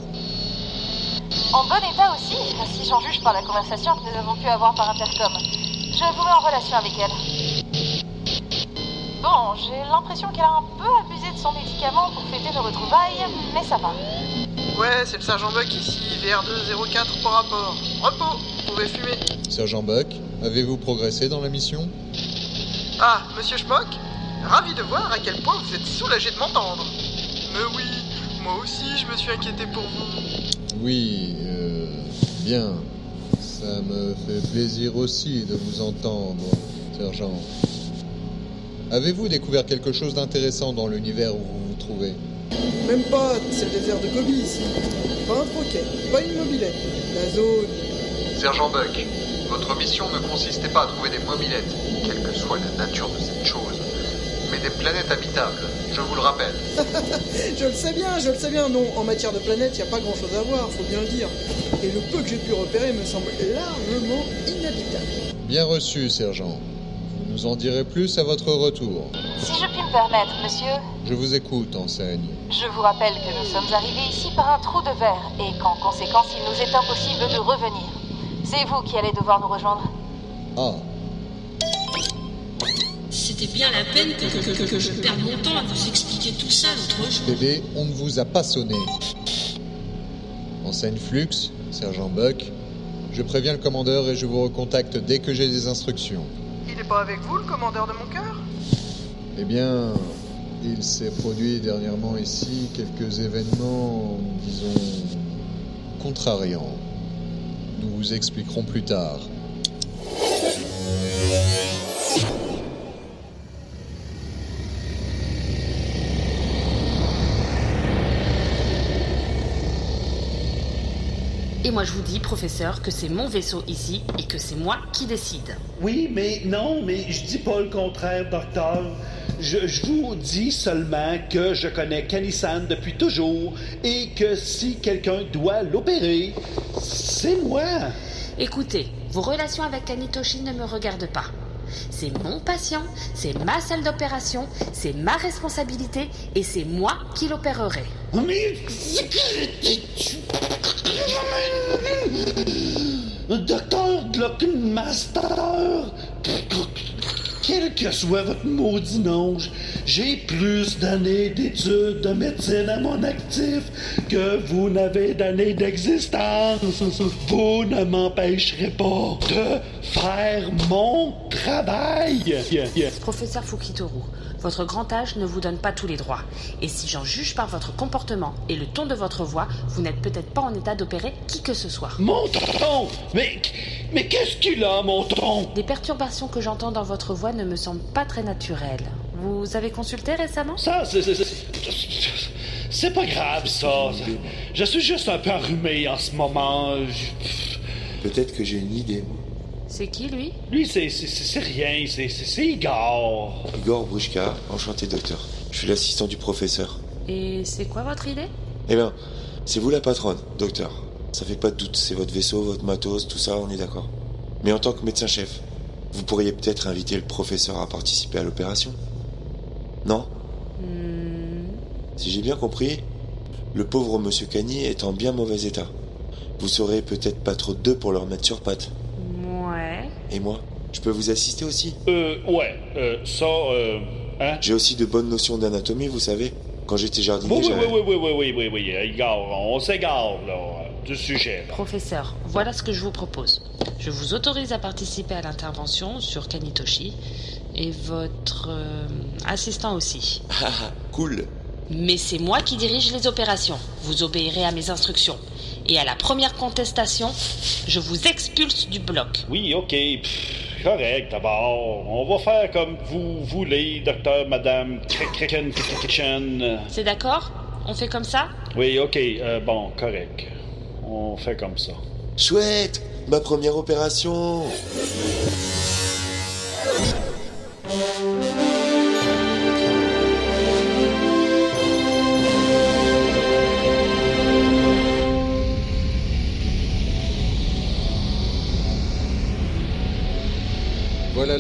En bon état aussi, si j'en juge par la conversation que nous avons pu avoir par intercom. Je vous mets en relation avec elle. Bon, j'ai l'impression qu'elle a un peu abusé de son médicament pour fêter nos retrouvailles, mais ça va. Ouais, c'est le sergent Buck ici, VR204 pour rapport. Repos, vous pouvez fumer. Sergent Buck, avez-vous progressé dans la mission? Ah, monsieur Schmock Ravi de voir à quel point vous êtes soulagé de m'entendre. Mais oui, moi aussi je me suis inquiété pour vous. Oui, euh, bien. Ça me fait plaisir aussi de vous entendre, sergent. Avez-vous découvert quelque chose d'intéressant dans l'univers où vous vous trouvez? Même pas, c'est le désert de Gobi ici. Pas un troquet, pas une mobilette. La zone. Sergent Buck, votre mission ne consistait pas à trouver des mobilettes, quelle que soit la nature de cette chose, mais des planètes habitables, je vous le rappelle. [LAUGHS] je le sais bien, je le sais bien. Non, en matière de planète, il a pas grand chose à voir, faut bien le dire. Et le peu que j'ai pu repérer me semble largement inhabitable. Bien reçu, sergent. Vous nous en direz plus à votre retour. Si je puis me permettre, monsieur, Je vous écoute, enseigne. je vous rappelle que nous sommes arrivés ici par un trou de verre et qu'en conséquence, il nous est impossible de revenir. C'est vous qui allez devoir nous rejoindre. Ah, C'était bien la peine que, que- que- que je perde mon temps à vous expliquer tout ça l'autre jour. bébé, on ne vous a pas sonné. Enseigne Flux, sergent Buck. Je préviens le commandeur et je vous recontacte dès que j'ai des instructions. Il est pas avec vous, le commandeur de mon cœur? Eh bien, il s'est produit dernièrement ici quelques événements, disons, contrariants. Nous vous expliquerons plus tard. Et moi je vous dis, professeur, que c'est mon vaisseau ici et que c'est moi qui décide. Oui, mais non, mais je dis pas le contraire, docteur. Je, je vous dis seulement que je connais Kanisan depuis toujours et que si quelqu'un doit l'opérer, c'est moi. Écoutez, vos relations avec Kanitoshi ne me regardent pas. C'est mon patient, c'est ma salle d'opération, c'est ma responsabilité et c'est moi qui l'opérerai. Docteur quel que soit votre maudit nom, j'ai plus d'années d'études de médecine à mon actif que vous n'avez d'années d'existence. Vous ne m'empêcherez pas de faire mon travail. Professeur Fukitoru, votre grand âge ne vous donne pas tous les droits. Et si j'en juge par votre comportement et le ton de votre voix, vous n'êtes peut-être pas en état d'opérer qui que ce soit. Mon ton Mais, mais qu'est-ce qu'il a, mon ton Des perturbations que j'entends dans votre voix ne me semblent pas très naturelles. Vous avez consulté récemment? Ça, c'est- c'est- pas grave, ça. Je suis juste un peu enrhumé en ce moment. Peut-être que j'ai une idée. C'est qui, lui? Lui, c'est c'est- c'est- c'est rien, c'est c'est- c'est Igor. Igor Bruchka, enchanté docteur. Je suis l'assistant du professeur. Et c'est quoi votre idée? Eh bien, c'est vous la patronne, docteur. Ça fait pas de doute, c'est votre vaisseau, votre matos, tout ça, on est d'accord. Mais en tant que médecin-chef, vous pourriez peut-être inviter le professeur à participer à l'opération Non? Si j'ai bien compris, le pauvre monsieur Cagny est en bien mauvais état. Vous serez peut-être pas trop de deux pour le remettre sur pattes. Ouais. Et moi Je peux vous assister aussi Euh, ouais, euh, ça, euh, hein? J'ai aussi de bonnes notions d'anatomie, vous savez. Quand j'étais jardinier, Oui, oui, j'avais- oui, oui, oui, oui, oui, oui, oui, on s'égare, là, du sujet, là. Professeur, voilà ce que je vous propose. Je vous autorise à participer à l'intervention sur Kanitoshi et votre euh, assistant aussi. Ah, ah, cool. Mais c'est moi qui dirige les opérations. Vous obéirez à mes instructions. Et à la première contestation, je vous expulse du bloc. Oui, ok. Pff, correct, d'abord. On va faire comme vous voulez, docteur, madame. C'est d'accord? On fait comme ça? Oui, ok. euh, bon, correct. On fait comme ça. Chouette Ma première opération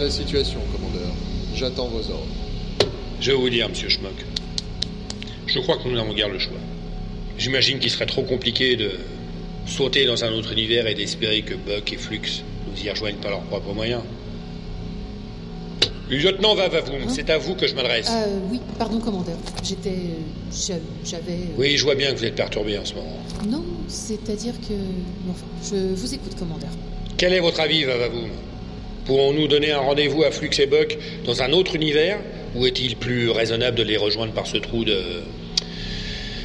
la situation, commandeur. J'attends vos ordres. Je vais vous dire, monsieur Schmock. Je crois que nous n'avons guère le choix. J'imagine qu'il serait trop compliqué de sauter dans un autre univers et d'espérer que Buck et Flux nous y rejoignent par leurs propres moyens. Lieutenant Vavavoum, c'est à vous que je m'adresse. Euh, oui, pardon, commandeur. J'étais. j'a- J'avais. euh, Oui, je vois bien que vous êtes perturbé en ce moment. Non, c'est-à-dire que. Enfin, je vous écoute, commandeur. Quel est votre avis, Vavavoum Pourrons-nous donner un rendez-vous à Flux et Buck dans un autre univers Ou est-il plus raisonnable de les rejoindre par ce trou de...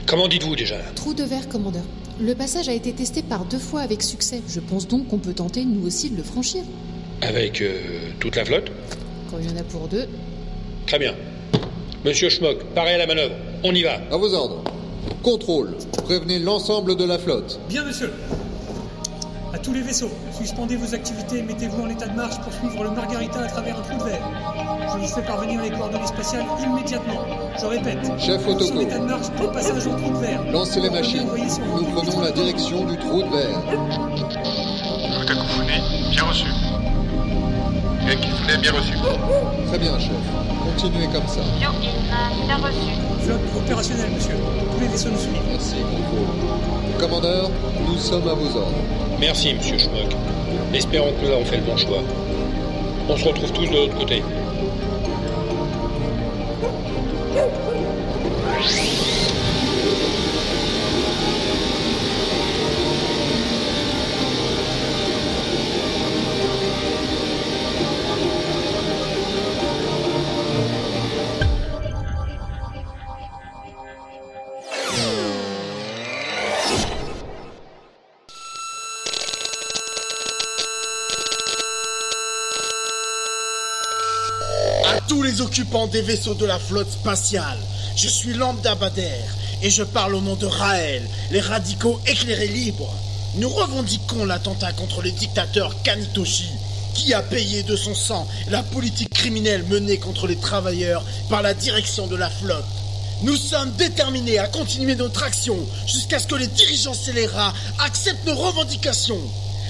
Comment dites-vous déjà? Trou de verre, commandeur. Le passage a été testé par deux fois avec succès. Je pense donc qu'on peut tenter, nous aussi, de le franchir. Avec euh, toute la flotte? Quand il y en a pour deux. Très bien. Monsieur Schmock, paré à la manœuvre. On y va. À vos ordres. Contrôle. Prévenez l'ensemble de la flotte. Bien, monsieur. Tous les vaisseaux, suspendez vos activités et mettez-vous en état de marche pour suivre le Margarita à travers un trou de verre. Je vous fais parvenir les coordonnées spatiales immédiatement. Je répète. Chef Otoko. état de marche pour passage au trou de verre. Lancez les machines. Nous prenons la direction du trou de verre. Kakufune, bien reçu. Bien reçu. Très bien, chef. Continuez comme ça. bien reçu. Flotte opérationnelle, monsieur. Tous les vaisseaux nous suivent. Merci, contrôle. Commandeur, nous sommes à vos ordres. Merci, monsieur Schmock. Espérons que nous avons fait le bon choix. On se retrouve tous de l'autre côté. Des vaisseaux de la flotte spatiale, je suis Lambda Bader et je parle au nom de Raël, les radicaux éclairés libres. Nous revendiquons l'attentat contre le dictateur Kanitoshi, qui a payé de son sang la politique criminelle menée contre les travailleurs par la direction de la flotte. Nous sommes déterminés à continuer notre action jusqu'à ce que les dirigeants scélérats acceptent nos revendications.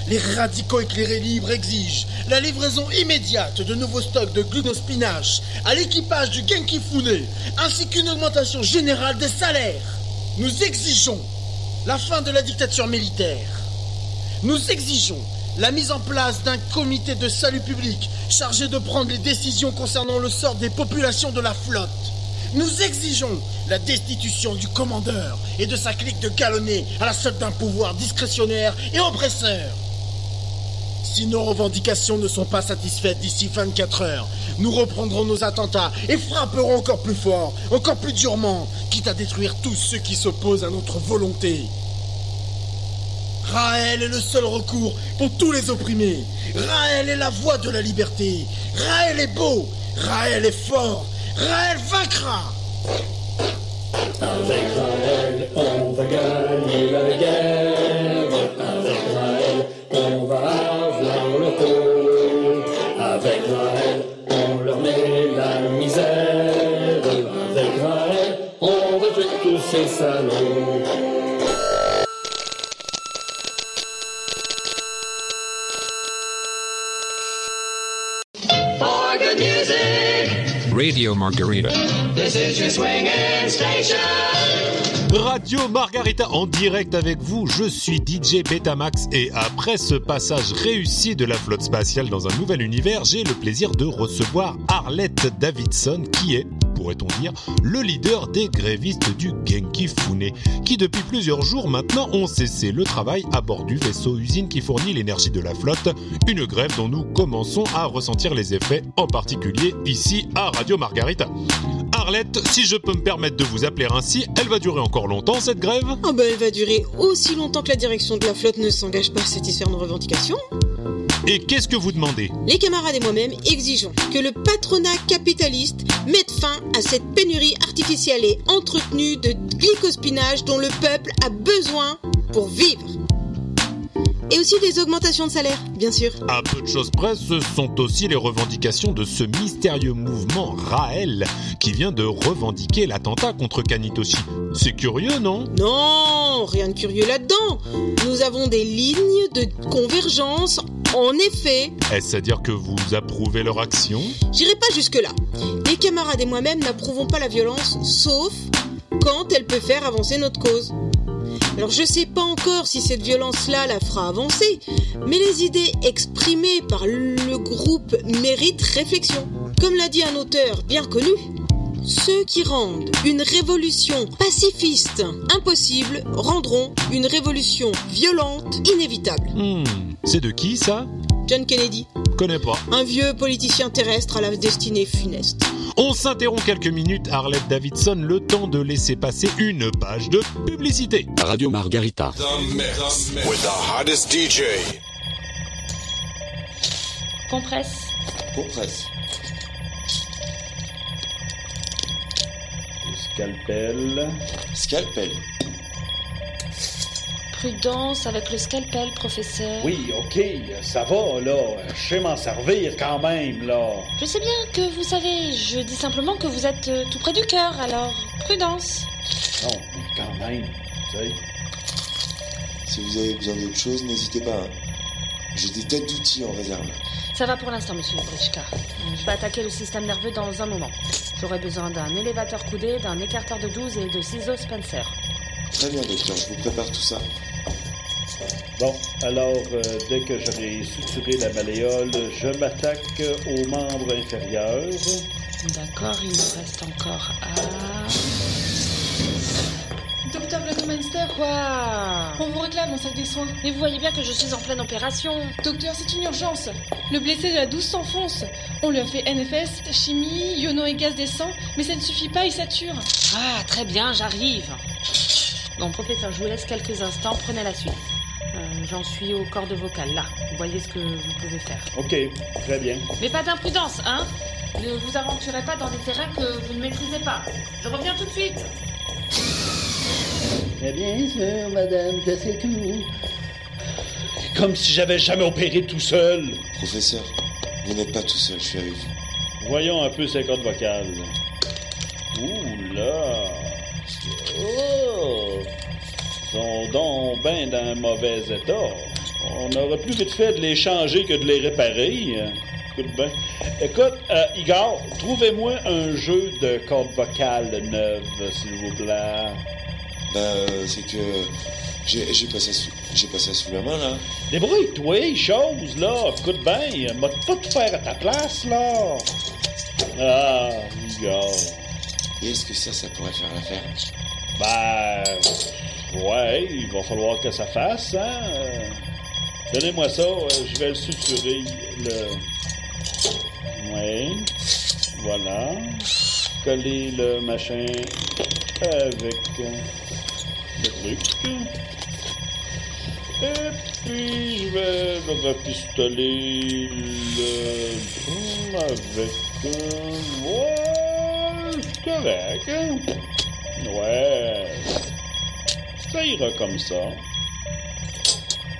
Les radicaux éclairés libres exigent la livraison immédiate de nouveaux stocks de glucospinache à l'équipage du Genki Fune, ainsi qu'une augmentation générale des salaires. Nous exigeons la fin de la dictature militaire. Nous exigeons la mise en place d'un comité de salut public chargé de prendre les décisions concernant le sort des populations de la flotte. Nous exigeons la destitution du commandeur et de sa clique de galonnés à la solde d'un pouvoir discrétionnaire et oppresseur. Si nos revendications ne sont pas satisfaites d'ici 24 heures, nous reprendrons nos attentats et frapperons encore plus fort, encore plus durement, quitte à détruire tous ceux qui s'opposent à notre volonté. Raël est le seul recours pour tous les opprimés. Raël est la voix de la liberté. Raël est beau. Raël est fort. Raël vaincra. Avec Raël, on va gagner la guerre. Tuer tous ces salauds. For good music, Radio Margarita. this is your swinging station. Radio Margarita en direct avec vous, je suis DJ Betamax et après ce passage réussi de la flotte spatiale dans un nouvel univers, j'ai le plaisir de recevoir Arlette Davidson qui est pourrait-on dire, le leader des grévistes du Genki Fune, qui depuis plusieurs jours maintenant ont cessé le travail à bord du vaisseau usine qui fournit l'énergie de la flotte, une grève dont nous commençons à ressentir les effets, en particulier ici à Radio Margarita. Arlette, si je peux me permettre de vous appeler ainsi, elle va durer encore longtemps cette grève? Ah bah elle va durer aussi longtemps que la direction de la flotte ne s'engage pas à satisfaire nos revendications. Et qu'est-ce que vous demandez? Les camarades et moi-même exigeons que le patronat capitaliste mette fin à cette pénurie artificielle et entretenue de glycospinage dont le peuple a besoin pour vivre. Et aussi des augmentations de salaire, bien sûr. À peu de choses près, ce sont aussi les revendications de ce mystérieux mouvement Raël qui vient de revendiquer l'attentat contre Kanitoshi. C'est curieux, non? Non, rien de curieux là-dedans. Nous avons des lignes de convergence, en effet. Est-ce à dire que vous approuvez leur action? J'irai pas jusque-là. Les camarades et moi-même n'approuvons pas la violence, sauf quand elle peut faire avancer notre cause. Alors je sais pas encore si cette violence-là la fera avancer, mais les idées exprimées par le groupe méritent réflexion. Comme l'a dit un auteur bien connu, ceux qui rendent une révolution pacifiste impossible rendront une révolution violente inévitable. Hmm, c'est de qui ça? John Kennedy, Connais pas. un vieux politicien terrestre à la destinée funeste. On s'interrompt quelques minutes, Arlette Davidson, le temps de laisser passer une page de publicité. Radio Margarita. The mix with the hottest DJ. Compresse. Compresse. Scalpel. Scalpel. Prudence avec le scalpel, professeur. Oui, ok, ça va, là. Je sais m'en servir quand même, là. Je sais bien que vous savez, je dis simplement que vous êtes euh, tout près du cœur, alors prudence. Non, mais quand même, tu sais. Si vous avez besoin d'autre chose, n'hésitez pas. hein. J'ai des têtes d'outils en réserve. Ça va pour l'instant, monsieur Brichka. Je vais attaquer le système nerveux dans un moment. J'aurai besoin d'un élévateur coudé, d'un écarteur de 12 et de ciseaux Spencer. Très bien, docteur, je vous prépare tout ça. Bon, alors, euh, dès que j'aurai suturé la malléole, je m'attaque aux membres inférieurs. D'accord, il me reste encore à... Docteur Blockmeister, Quoi on vous réclame en salle des soins. Mais vous voyez bien que je suis en pleine opération. Docteur, c'est une urgence. Le blessé de la 12 s'enfonce. On lui a fait NFS, chimie, iono et gaz des sangs, mais ça ne suffit pas, il sature. Ah, très bien, j'arrive. Bon, professeur, je vous laisse quelques instants, prenez la suite. Euh, J'en suis au cordes vocales, là. Vous voyez ce que vous pouvez faire. Ok, très bien. Mais pas d'imprudence, hein Ne vous aventurez pas dans des terrains que vous ne maîtrisez pas. Je reviens tout de suite. Eh bien sûr, madame, que c'est tout. Comme si j'avais jamais opéré tout seul. Professeur, vous n'êtes pas tout seul, je suis avec vous. Voyons un peu ces cordes vocales. Ouh là! Sont donc ben dans un mauvais état. On aurait plus vite fait de les changer que de les réparer. Écoute bien. Écoute, euh, Igor, trouvez-moi un jeu de cordes vocales neuves, s'il vous plaît. Ben, euh, c'est que j'ai j'ai pas ça sous, j'ai pas ça sous la main là. Débrouille-toi, chose, là. Écoute bien, m'a pas tout faire à ta place, là. Ah, Igor. Et est-ce que ça, ça pourrait faire l'affaire? Ben, ouais, il va falloir que ça fasse, hein. Euh, Donnez-moi ça, euh, je vais le suturer, le... Ouais, voilà. Coller le machin avec euh, le truc. Et puis, je vais le rapistoler le... avec... ouais, hein. Ouais. Ça ira comme ça.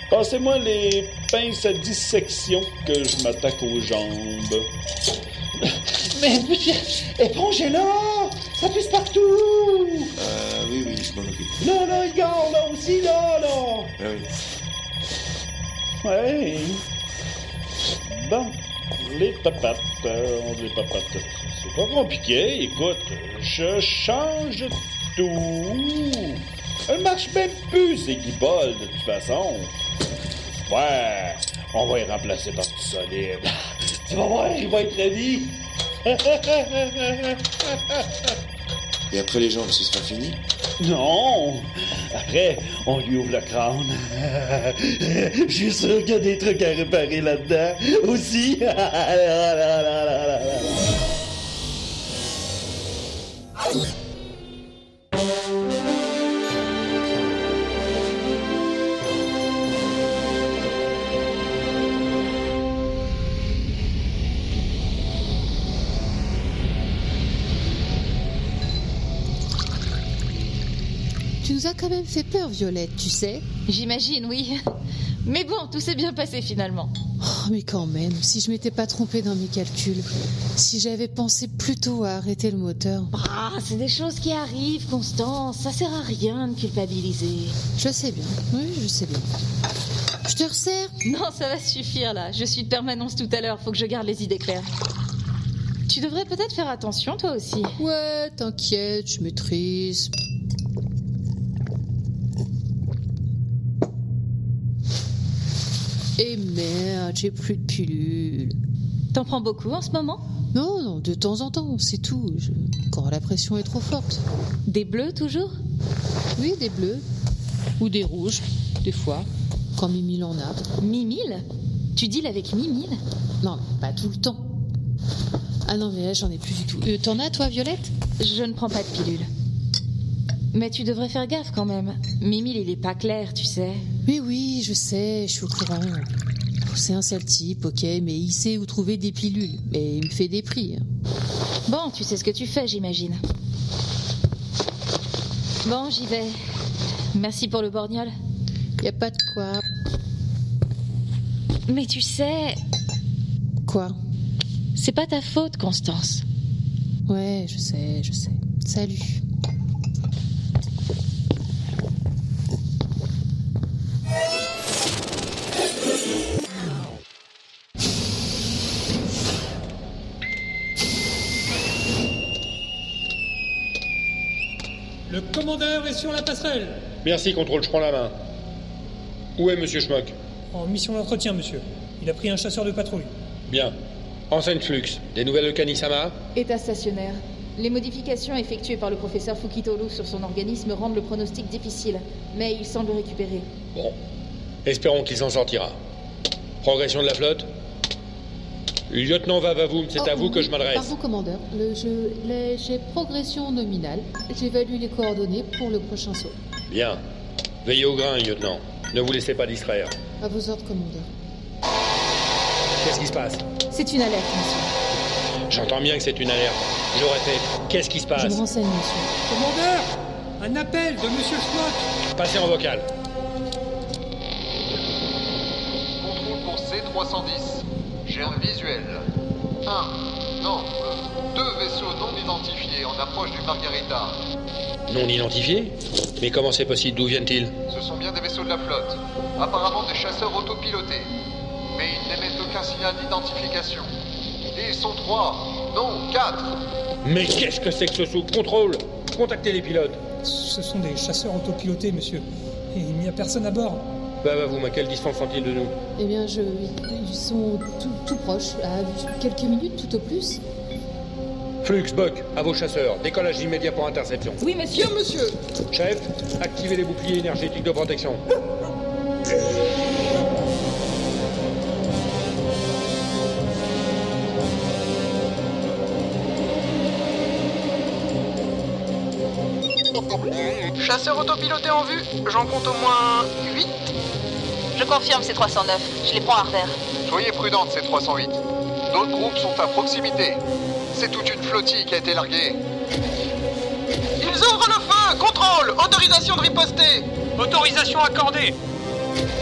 Passez-moi les pinces à dissection que je m'attaque aux jambes. [LAUGHS] Mais, épongez-là! Ça pisse partout! Euh, oui, oui, je m'en occupe. Là, là, Igor, là aussi, là, là! Ah oui. Ouais. Bon, les papates, euh, les papates. C'est pas compliqué, écoute, je change tout. Elle marche même plus, ces guibolles, de toute façon. Ouais, on va y remplacer par du solide. [LAUGHS] tu vas voir, il va être ravi. [LAUGHS] Et après les jambes, ce sera fini? Non Après, on lui ouvre le crâne. [LAUGHS] Je suis sûr qu'il y a des trucs à réparer là-dedans aussi. Nous as quand même fait peur, Violette, tu sais. J'imagine, oui. Mais bon, tout s'est bien passé finalement. Oh, mais quand même, si je m'étais pas trompée dans mes calculs, si j'avais pensé plutôt à arrêter le moteur. Ah, c'est des choses qui arrivent, Constance. Ça sert à rien de culpabiliser. Je sais bien, oui, je sais bien. Je te resserre Non, ça va suffire là. Je suis de permanence tout à l'heure. Faut que je garde les idées claires. Tu devrais peut-être faire attention, toi aussi. Ouais, t'inquiète, je maîtrise. Et merde, j'ai plus de pilules. T'en prends beaucoup en ce moment? Non, non, de temps en temps, c'est tout. Je- Quand la pression est trop forte. Des bleus toujours? Oui, des bleus. Ou des rouges, des fois. Quand Mimile en a. Mimile? Tu deals avec Mimile? Non, pas tout le temps. Ah non, mais là, j'en ai plus du tout. Euh, T'en as, toi, Violette? Je ne prends pas de pilule. Mais tu devrais faire gaffe quand même. Mimile, il est pas clair, tu sais. Mais oui, je sais, je suis au courant. C'est un sale type, ok, mais il sait où trouver des pilules. Mais il me fait des prix. hein. Bon, tu sais ce que tu fais, j'imagine. Bon, j'y vais. Merci pour le borgnol. Y a pas de quoi. Mais tu sais, Quoi? c'est pas ta faute, Constance. Ouais, je sais, je sais. Salut. Sur la passerelle. Merci, contrôle, je prends la main. Où est Monsieur Schmuck En mission d'entretien, monsieur. Il a pris un chasseur de patrouille. Bien. Enseigne Flux. Des nouvelles de Kanisama État stationnaire. Les modifications effectuées par le professeur Fukitoru sur son organisme rendent le pronostic difficile, mais il semble récupérer. Bon. Espérons qu'il s'en sortira. Progression de la flotte? Lieutenant Vavavoum, c'est Oh, à vous que je m'adresse. Pardon, commandeur. Le, je, les- j'ai progression nominale. J'évalue les coordonnées pour le prochain saut. Bien. Veillez au grain, lieutenant. Ne vous laissez pas distraire. À vos ordres, commandeur. Qu'est-ce qui se passe? C'est une alerte, monsieur. J'entends bien que c'est une alerte. Je répète, qu'est-ce qui se Je passe? me renseigne, monsieur. Commandeur Un appel de monsieur Schmuck Passez en vocal. Contrôle pour C310. Visuel. Un, non, deux vaisseaux non identifiés en approche du Margarita. Non identifié Mais comment c'est possible D'où viennent-ils Ce sont bien des vaisseaux de la flotte. Apparemment des chasseurs autopilotés. Mais ils n'émettent aucun signal d'identification. Et ils sont trois, non quatre. Mais qu'est-ce que c'est que ce sous-contrôle Contactez les pilotes. Ce sont des chasseurs autopilotés, monsieur. Et il n'y a personne à bord. Vavavoum, à quelle distance sont-ils de nous Eh bien, je, ils sont tout, tout proches, à quelques minutes tout au plus. Flux, Buck, à vos chasseurs. Décollage immédiat pour interception. Oui, monsieur. monsieur Chef, activez les boucliers énergétiques de protection. Chasseur autopiloté en vue, j'en compte au moins 8. Je confirme, c'est 309. Je les prends à revers. Soyez prudente, C308. D'autres groupes sont à proximité. C'est toute une flottille qui a été larguée. Ils ouvrent le feu Contrôle Autorisation de riposter Autorisation accordée.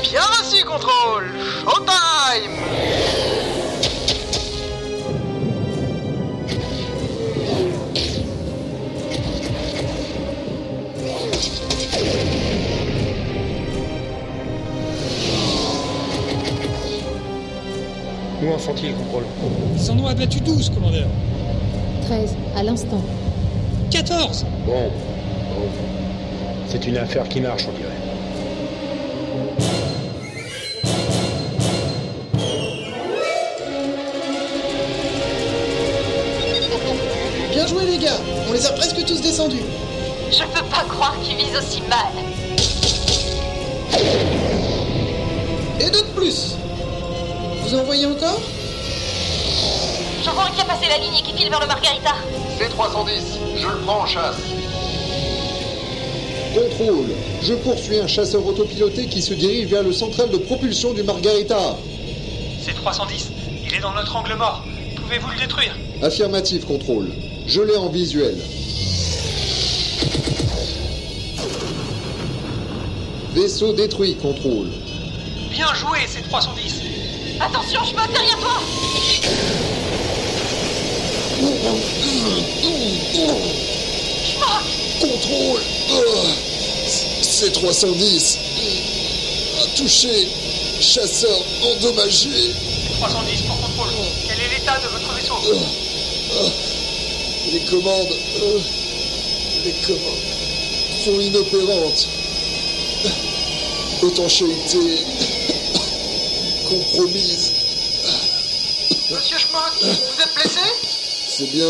Bien reçu, contrôle Showtime Où en sont-ils, contrôle Ils en ont abattu 12, commandeur. 13, à l'instant. 14 Bon. Bon. C'est une affaire qui marche, on dirait. gars, on les a presque tous descendus. Je peux pas croire qu'ils visent aussi mal. Et d'autres plus. Vous en voyez encore Je vois un qui a passé la ligne et qui file vers le Margarita. C310, je le prends en chasse. Contrôle. Je poursuis un chasseur autopiloté qui se dirige vers le central de propulsion du Margarita. C'est 310. Il est dans notre angle mort. Pouvez-vous le détruire? Affirmatif, contrôle. Je l'ai en visuel. Vaisseau détruit, contrôle. Bien joué, c'est 310. Attention, je me derrière toi Contrôle Ah, C310 a touché. Chasseur endommagé. 310 pour contrôle. Quel est l'état de votre vaisseau? Ah, Les commandes. euh, les commandes sont inopérantes. Étanchéité compromise. Monsieur Schmock, vous êtes blessé? C'est bien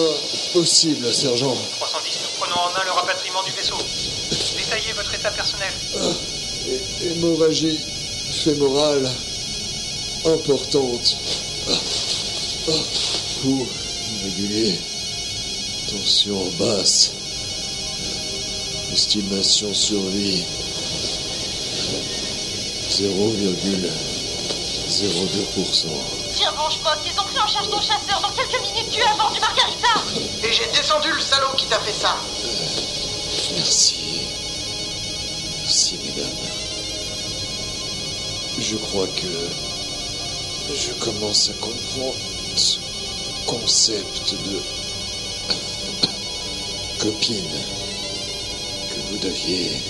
possible, sergent. 310, nous prenons en main le rapatriement du vaisseau. Détaillez votre état personnel. Hé- Hémorragie fémorale importante. Ah, ah, Pouls irrégulier. Tension basse. Estimation survie. 0,02%. Tiens bon, Schmock, ils ont pris en charge ton chasseur. Dans quelques minutes, tu es à bord du Margarita. Et j'ai descendu le salaud qui t'a fait ça. Merci. Merci, mesdames. Je crois que je commence à comprendre ce concept de [COUGHS] copine que vous deviez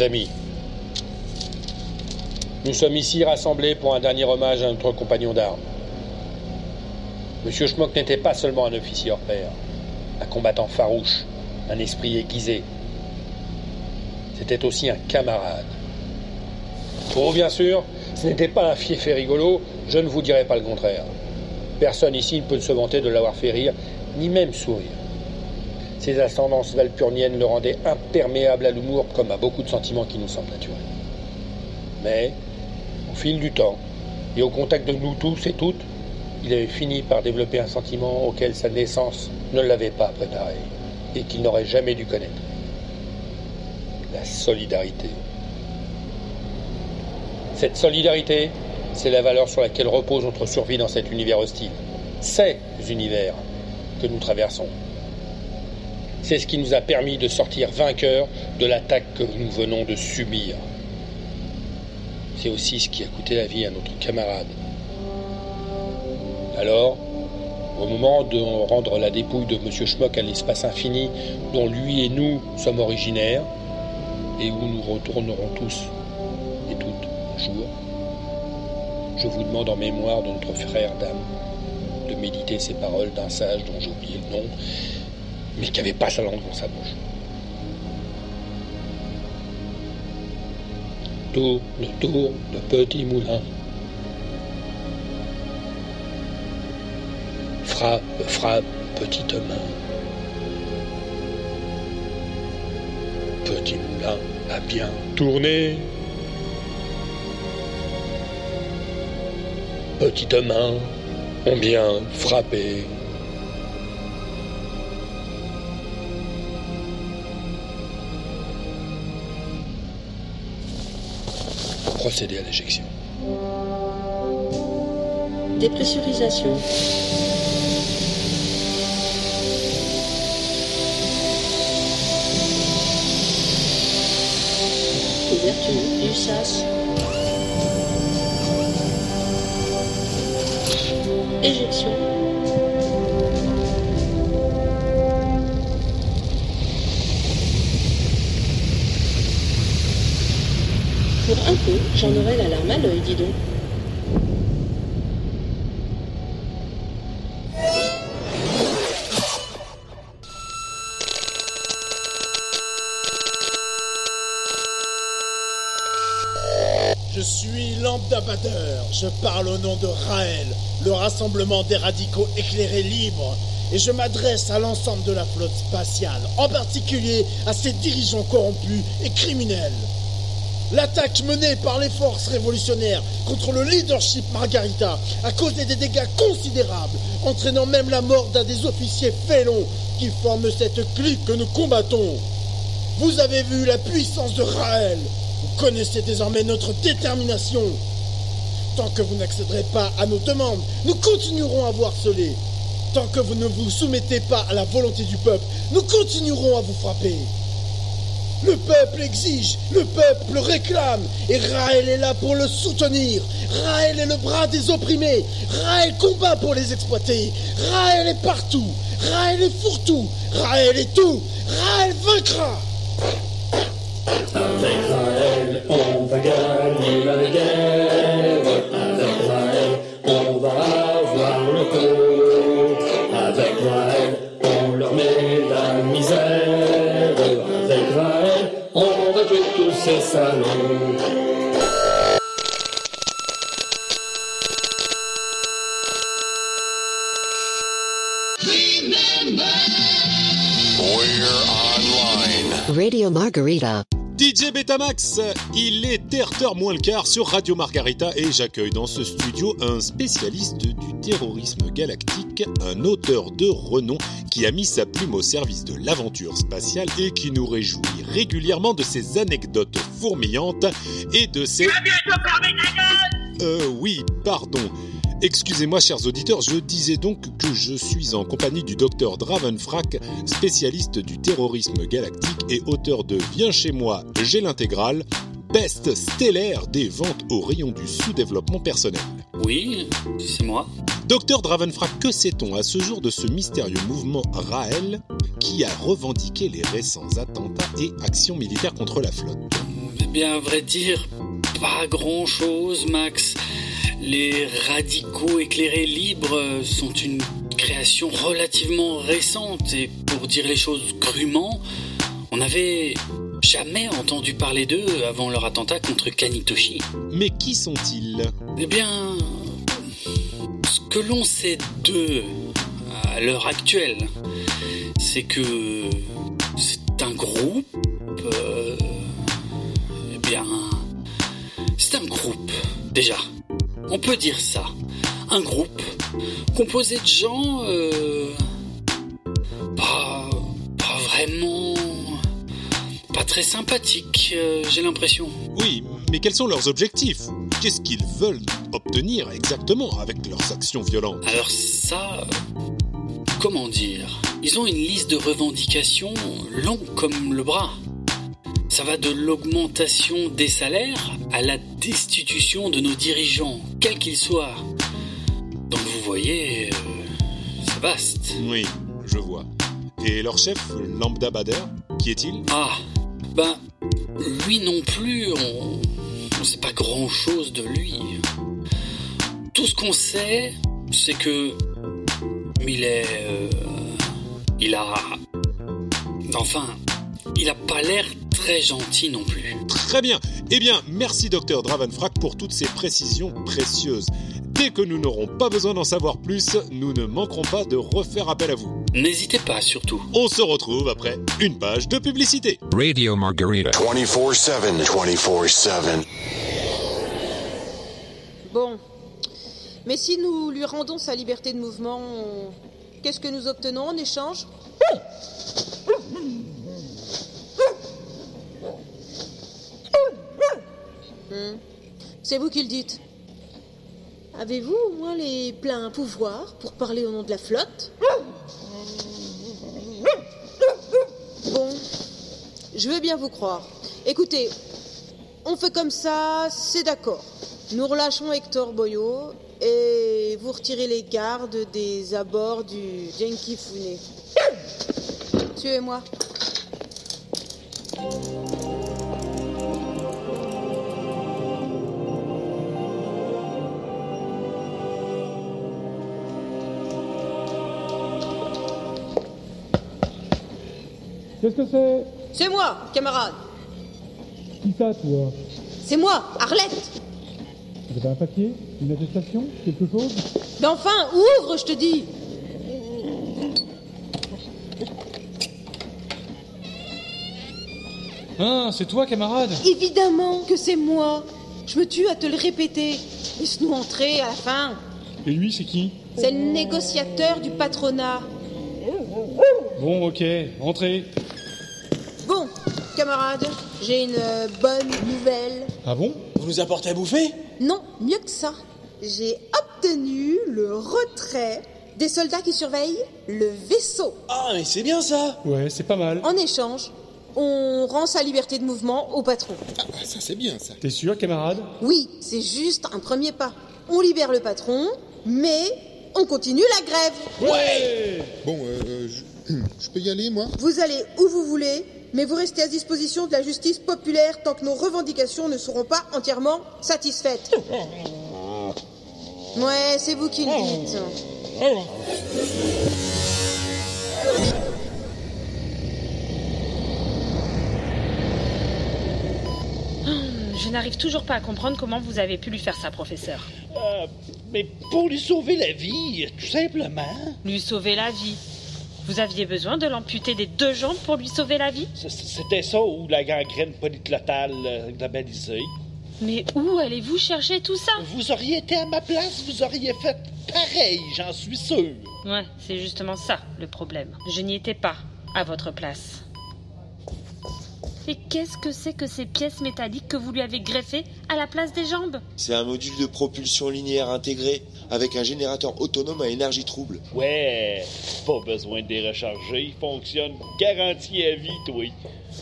Amis, nous sommes ici rassemblés pour un dernier hommage à notre compagnon d'armes. Monsieur Schmock n'était pas seulement un officier hors pair, un combattant farouche, un esprit aiguisé. C'était aussi un camarade. Vous, bien sûr, ce n'était pas un fiefé rigolo, je ne vous dirai pas le contraire. Personne ici ne peut se vanter de l'avoir fait rire, ni même sourire. Ses ascendances valpurniennes le rendaient imperméable à l'humour comme à beaucoup de sentiments qui nous semblent naturels. Mais, au fil du temps, et au contact de nous tous et toutes, il avait fini par développer un sentiment auquel sa naissance ne l'avait pas préparé et qu'il n'aurait jamais dû connaître. La solidarité. Cette solidarité, c'est la valeur sur laquelle repose notre survie dans cet univers hostile. Ces univers que nous traversons. C'est ce qui nous a permis de sortir vainqueurs de l'attaque que nous venons de subir. C'est aussi ce qui a coûté la vie à notre camarade. Alors, au moment de rendre la dépouille de M. Schmock à l'espace infini dont lui et nous sommes originaires, et où nous retournerons tous et toutes un jour, je vous demande en mémoire de notre frère d'âme de méditer ces paroles d'un sage dont j'ai oublié le nom, mais qui n'avait pas sa langue dans sa bouche. Tour le tour petit moulin. Frappe, frappe, petite main. Petit moulin a bien tourné. Petites mains ont bien frappé. procéder à l'éjection. Dépressurisation. Ouverture du sas. Éjection. Pour un peu, j'en aurais la larme à l'œil, dis donc. Je suis lambda batteur. Je parle au nom de Raël, le rassemblement des radicaux éclairés libres. Et je m'adresse à l'ensemble de la flotte spatiale, en particulier à ses dirigeants corrompus et criminels. L'attaque menée par les forces révolutionnaires contre le leadership Margarita a causé des dégâts considérables, entraînant même la mort d'un des officiers félons qui forment cette clique que nous combattons. Vous avez vu la puissance de Raël. Vous connaissez désormais notre détermination. Tant que vous n'accéderez pas à nos demandes, nous continuerons à vous harceler. Tant que vous ne vous soumettez pas à la volonté du peuple, nous continuerons à vous frapper. Le peuple exige, le peuple réclame, et Raël est là pour le soutenir. Raël est le bras des opprimés. Raël combat pour les exploiter. Raël est partout. Raël est fourre-tout. Raël est tout. Raël vaincra. Tuer tous ces salauds. Radio Margarita. DJ Betamax, il est terre moins le quart sur Radio Margarita et j'accueille dans ce studio un spécialiste du terrorisme galactique, un auteur de renom qui a mis sa plume au service de l'aventure spatiale et qui nous réjouit régulièrement de ses anecdotes fourmillantes et de ses... Euh oui, pardon. Excusez-moi chers auditeurs, je disais donc que je suis en compagnie du docteur Dravenfrack, spécialiste du terrorisme galactique et auteur de Viens chez moi, j'ai l'intégrale, peste stellaire des ventes au rayon du sous-développement personnel. Oui, c'est moi. Docteur Dravenfrack, que sait-on à ce jour de ce mystérieux mouvement Raël qui a revendiqué les récents attentats et actions militaires contre la flotte? Eh bien, à vrai dire, pas grand-chose, Max. Les radicaux éclairés libres sont une création relativement récente et pour dire les choses crûment, on n'avait jamais entendu parler d'eux avant leur attentat contre Kanitoshi. Mais qui sont-ils? Eh bien, ce que l'on sait d'eux à l'heure actuelle, c'est que c'est un groupe. euh, eh bien, c'est un groupe, déjà. On peut dire ça. Un groupe composé de gens. euh, pas, pas vraiment. pas très sympathiques, euh, j'ai l'impression. Oui, mais quels sont leurs objectifs? Qu'est-ce qu'ils veulent obtenir exactement avec leurs actions violentes? Alors ça, euh, comment dire? Ils ont une liste de revendications longue comme le bras. Ça va de l'augmentation des salaires à la destitution de nos dirigeants, quels qu'ils soient. Donc vous voyez, euh, c'est vaste. Oui, je vois. Et leur chef, Lambda Bader, qui est-il? Ah, ben, lui non plus, on ne sait pas grand-chose de lui. Tout ce qu'on sait, c'est que il est, euh, il a, enfin, il a pas l'air très gentil non plus. Très bien. Eh bien, merci docteur Dravenfrack pour toutes ces précisions précieuses. Dès que nous n'aurons pas besoin d'en savoir plus, nous ne manquerons pas de refaire appel à vous. N'hésitez pas surtout. On se retrouve après une page de publicité. Radio Margarita. 24-7. 24-7. Bon. Mais si nous lui rendons sa liberté de mouvement, on- qu'est-ce que nous obtenons en échange? Hmm. C'est vous qui le dites. Avez-vous au moins les pleins pouvoirs pour parler au nom de la flotte? Bon, je veux bien vous croire. Écoutez, on fait comme ça, c'est d'accord. Nous relâchons Hector Boyo et vous retirez les gardes des abords du Genki Fune. Suivez-moi. Qu'est-ce que c'est C'est moi, camarade. Qui ça, toi C'est moi, Arlette. Vous avez un papier Une attestation Quelque chose Mais enfin, ouvre, je te dis. Ah, c'est toi, camarade Évidemment que c'est moi. Je me tue à te le répéter. Laisse-nous entrer à la fin. Et lui, c'est qui C'est le négociateur du patronat. Bon, ok, entrez. Bon, camarade, j'ai une euh, bonne nouvelle. Ah bon? Vous nous apportez à bouffer? Non, mieux que ça. J'ai obtenu le retrait des soldats qui surveillent le vaisseau. Ah, mais c'est bien ça Ouais, c'est pas mal. En échange, on rend sa liberté de mouvement au patron. Ah, ça c'est bien ça. T'es sûr, camarade? Oui, c'est juste un premier pas. On libère le patron, mais on continue la grève. Ouais Bon, euh, je, [CLEARS THROAT] je peux y aller moi? Vous allez où vous voulez, mais vous restez à disposition de la justice populaire tant que nos revendications ne seront pas entièrement satisfaites. [LAUGHS] Ouais, c'est vous qui le dites. Je n'arrive toujours pas à comprendre comment vous avez pu lui faire ça, professeur. Euh, mais pour lui sauver la vie, tout simplement. Lui sauver la vie Vous aviez besoin de l'amputer des deux jambes pour lui sauver la vie? C'était ça ou la gangrène polyclotale euh, globalisée. Mais où allez-vous chercher tout ça? Vous auriez été à ma place, vous auriez fait pareil, j'en suis sûr. Ouais, c'est justement ça le problème. Je n'y étais pas à votre place. Et qu'est-ce que c'est que ces pièces métalliques que vous lui avez greffées à la place des jambes C'est un module de propulsion linéaire intégré avec un générateur autonome à énergie trouble. Ouais, pas besoin de les recharger, ils fonctionnent garantie à vie, toi.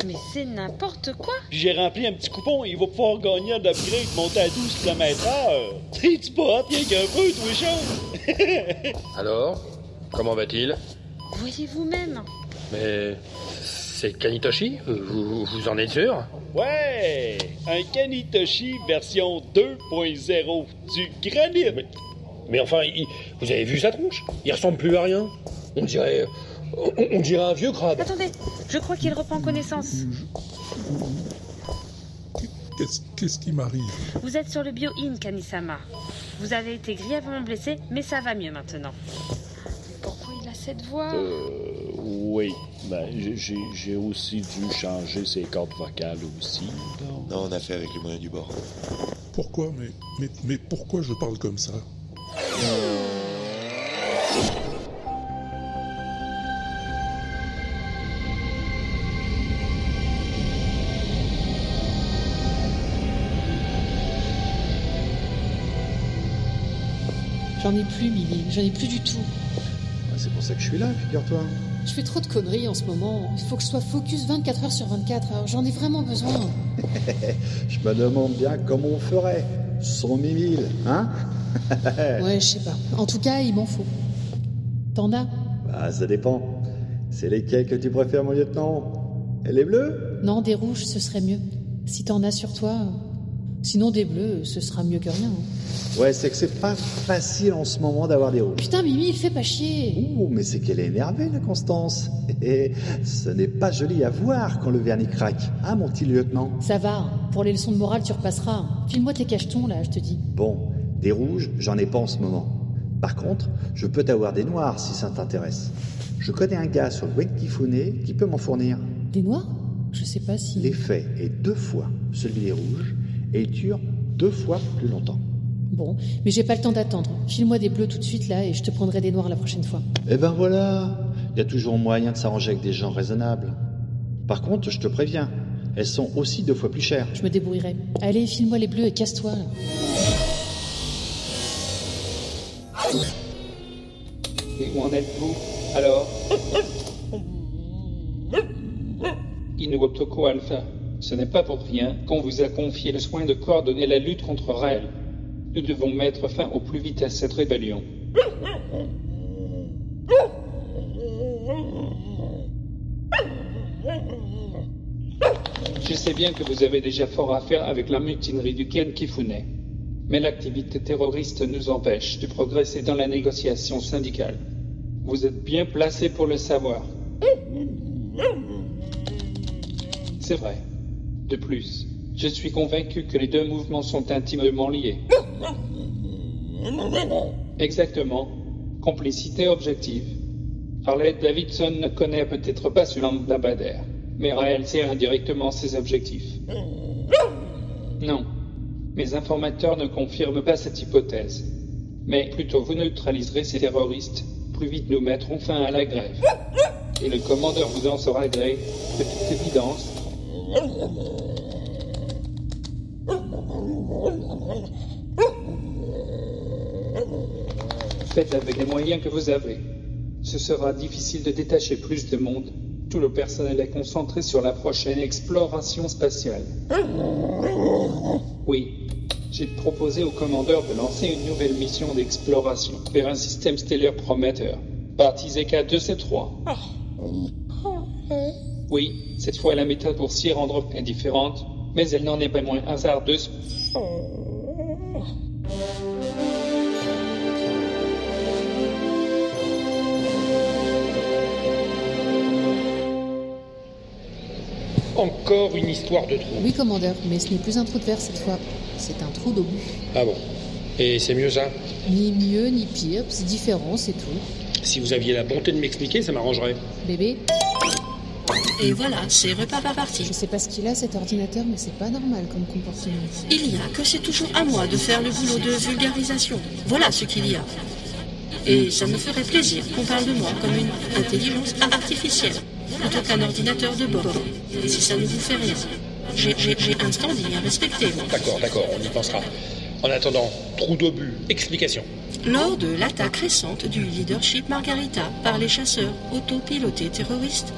Mais c'est n'importe quoi j'ai rempli un petit coupon, il va pouvoir gagner un upgrade monter à 12 km/h. T'es-tu pas hot, rien qu'un peu, toi, chaud? [LAUGHS] Alors, comment va-t-il? Voyez vous-même Mais c'est Kanitoshi vous, vous en êtes sûr? Ouais, un Kanitoshi version 2.0 du granit. Mais, mais enfin, il- vous avez vu sa tronche? Il ressemble plus à rien. On dirait, on, on dirait un vieux crabe. Attendez, je crois qu'il reprend connaissance. Qu'est-ce qu'est-ce qui m'arrive? Vous êtes sur le bio-in, Kanisama. Vous avez été grièvement blessé, mais ça va mieux maintenant. Cette voix Euh, oui, ben, j'ai- aussi dû changer ses cordes vocales aussi. donc. Non, on a fait avec les moyens du bord. Pourquoi? Mais, mais, mais pourquoi je parle comme ça? J'en ai plus, Mimi, j'en ai plus du tout. C'est pour ça que je suis là, figure-toi. Je fais trop de conneries en ce moment. Il faut que je sois focus 24 heures sur 24. Alors j'en ai vraiment besoin. [LAUGHS] je me demande bien comment on ferait. Sans Mimile, hein? [LAUGHS] Ouais, je sais pas. En tout cas, il m'en faut. T'en as? Bah, ça dépend. C'est lesquels que tu préfères, mon lieutenant? Les bleus? Non, des rouges, ce serait mieux. Si t'en as sur toi. Euh, Sinon, des bleus, ce sera mieux que rien. hein. Ouais, c'est que c'est pas facile en ce moment d'avoir des rouges. Putain, Mimi, fais pas chier. Oh, mais c'est qu'elle est énervée, la Constance. [LAUGHS] Et ce n'est pas joli à voir quand le vernis craque. Hein, mon petit lieutenant Ça va. Pour les leçons de morale, tu repasseras. File-moi tes cachetons, là, je te dis. Bon, des rouges, j'en ai pas en ce moment. Par contre, je peux t'avoir des noirs si ça t'intéresse. Je connais un gars sur le Wenkifune qui peut m'en fournir. Des noirs? Je sais pas si. L'effet est deux fois celui des rouges et il dure deux fois plus longtemps. Bon, mais j'ai pas le temps d'attendre. File-moi des bleus tout de suite, là, et je te prendrai des noirs la prochaine fois. Eh ben voilà, il y a toujours moyen de s'arranger avec des gens raisonnables. Par contre, je te préviens, elles sont aussi deux fois plus chères. Je me débrouillerai. Allez, file-moi les bleus et casse-toi, là. Et où en êtes-vous Alors? [LAUGHS] Inugotoko Alpha, Ce n'est pas pour rien qu'on vous a confié le soin de coordonner la lutte contre Raël. Nous devons mettre fin au plus vite à cette rébellion. Je sais bien que vous avez déjà fort à faire avec la mutinerie du Ken Kifune. Mais l'activité terroriste nous empêche de progresser dans la négociation syndicale. Vous êtes bien placé pour le savoir. C'est vrai. De plus, je suis convaincu que les deux mouvements sont intimement liés. Exactement. Complicité objective. Harley Davidson ne connaît peut-être pas ce lambda Bader, mais Raël indirectement ses objectifs. Non. Mes informateurs ne confirment pas cette hypothèse. Mais plutôt vous neutraliserez ces terroristes, plus vite nous mettrons fin à la grève. Et le commandeur vous en sera gré, de toute évidence. Faites avec les moyens que vous avez. Ce sera difficile de détacher plus de monde. Tout le personnel est concentré sur la prochaine exploration spatiale. Oui, j'ai proposé au commandeur de lancer une nouvelle mission d'exploration vers un système stellaire prometteur, baptisé K2C3. Oui, cette fois la méthode pour s'y rendre est différente, mais elle n'en est pas moins hasardeuse. Encore une histoire de trou. Oui, commandeur, mais ce n'est plus un trou de verre cette fois. C'est un trou d'obus. Ah bon Et c'est mieux ça? Ni mieux ni pire, c'est différent, c'est tout. Si vous aviez la bonté de m'expliquer, ça m'arrangerait. Bébé? Et voilà, c'est reparti. Je sais pas ce qu'il a cet ordinateur, mais c'est pas normal comme comportement. Il y a que c'est toujours à moi de faire le boulot de vulgarisation. Voilà ce qu'il y a. Et ça me ferait plaisir qu'on parle de moi comme une intelligence artificielle, plutôt qu'un ordinateur de bord. Et si ça ne vous fait rien, j'ai un standing à respecter. D'accord, d'accord, on y pensera. En attendant, trou d'obus, explication. Lors de l'attaque récente du leadership Margarita par les chasseurs autopilotés terroristes,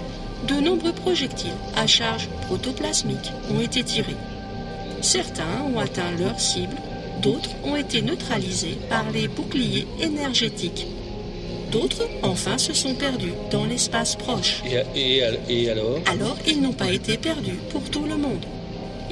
de nombreux projectiles à charge protoplasmique ont été tirés. Certains ont atteint leur cible, d'autres ont été neutralisés par les boucliers énergétiques. D'autres, enfin, se sont perdus dans l'espace proche. Et, et, et alors? Alors, ils n'ont pas été perdus pour tout le monde.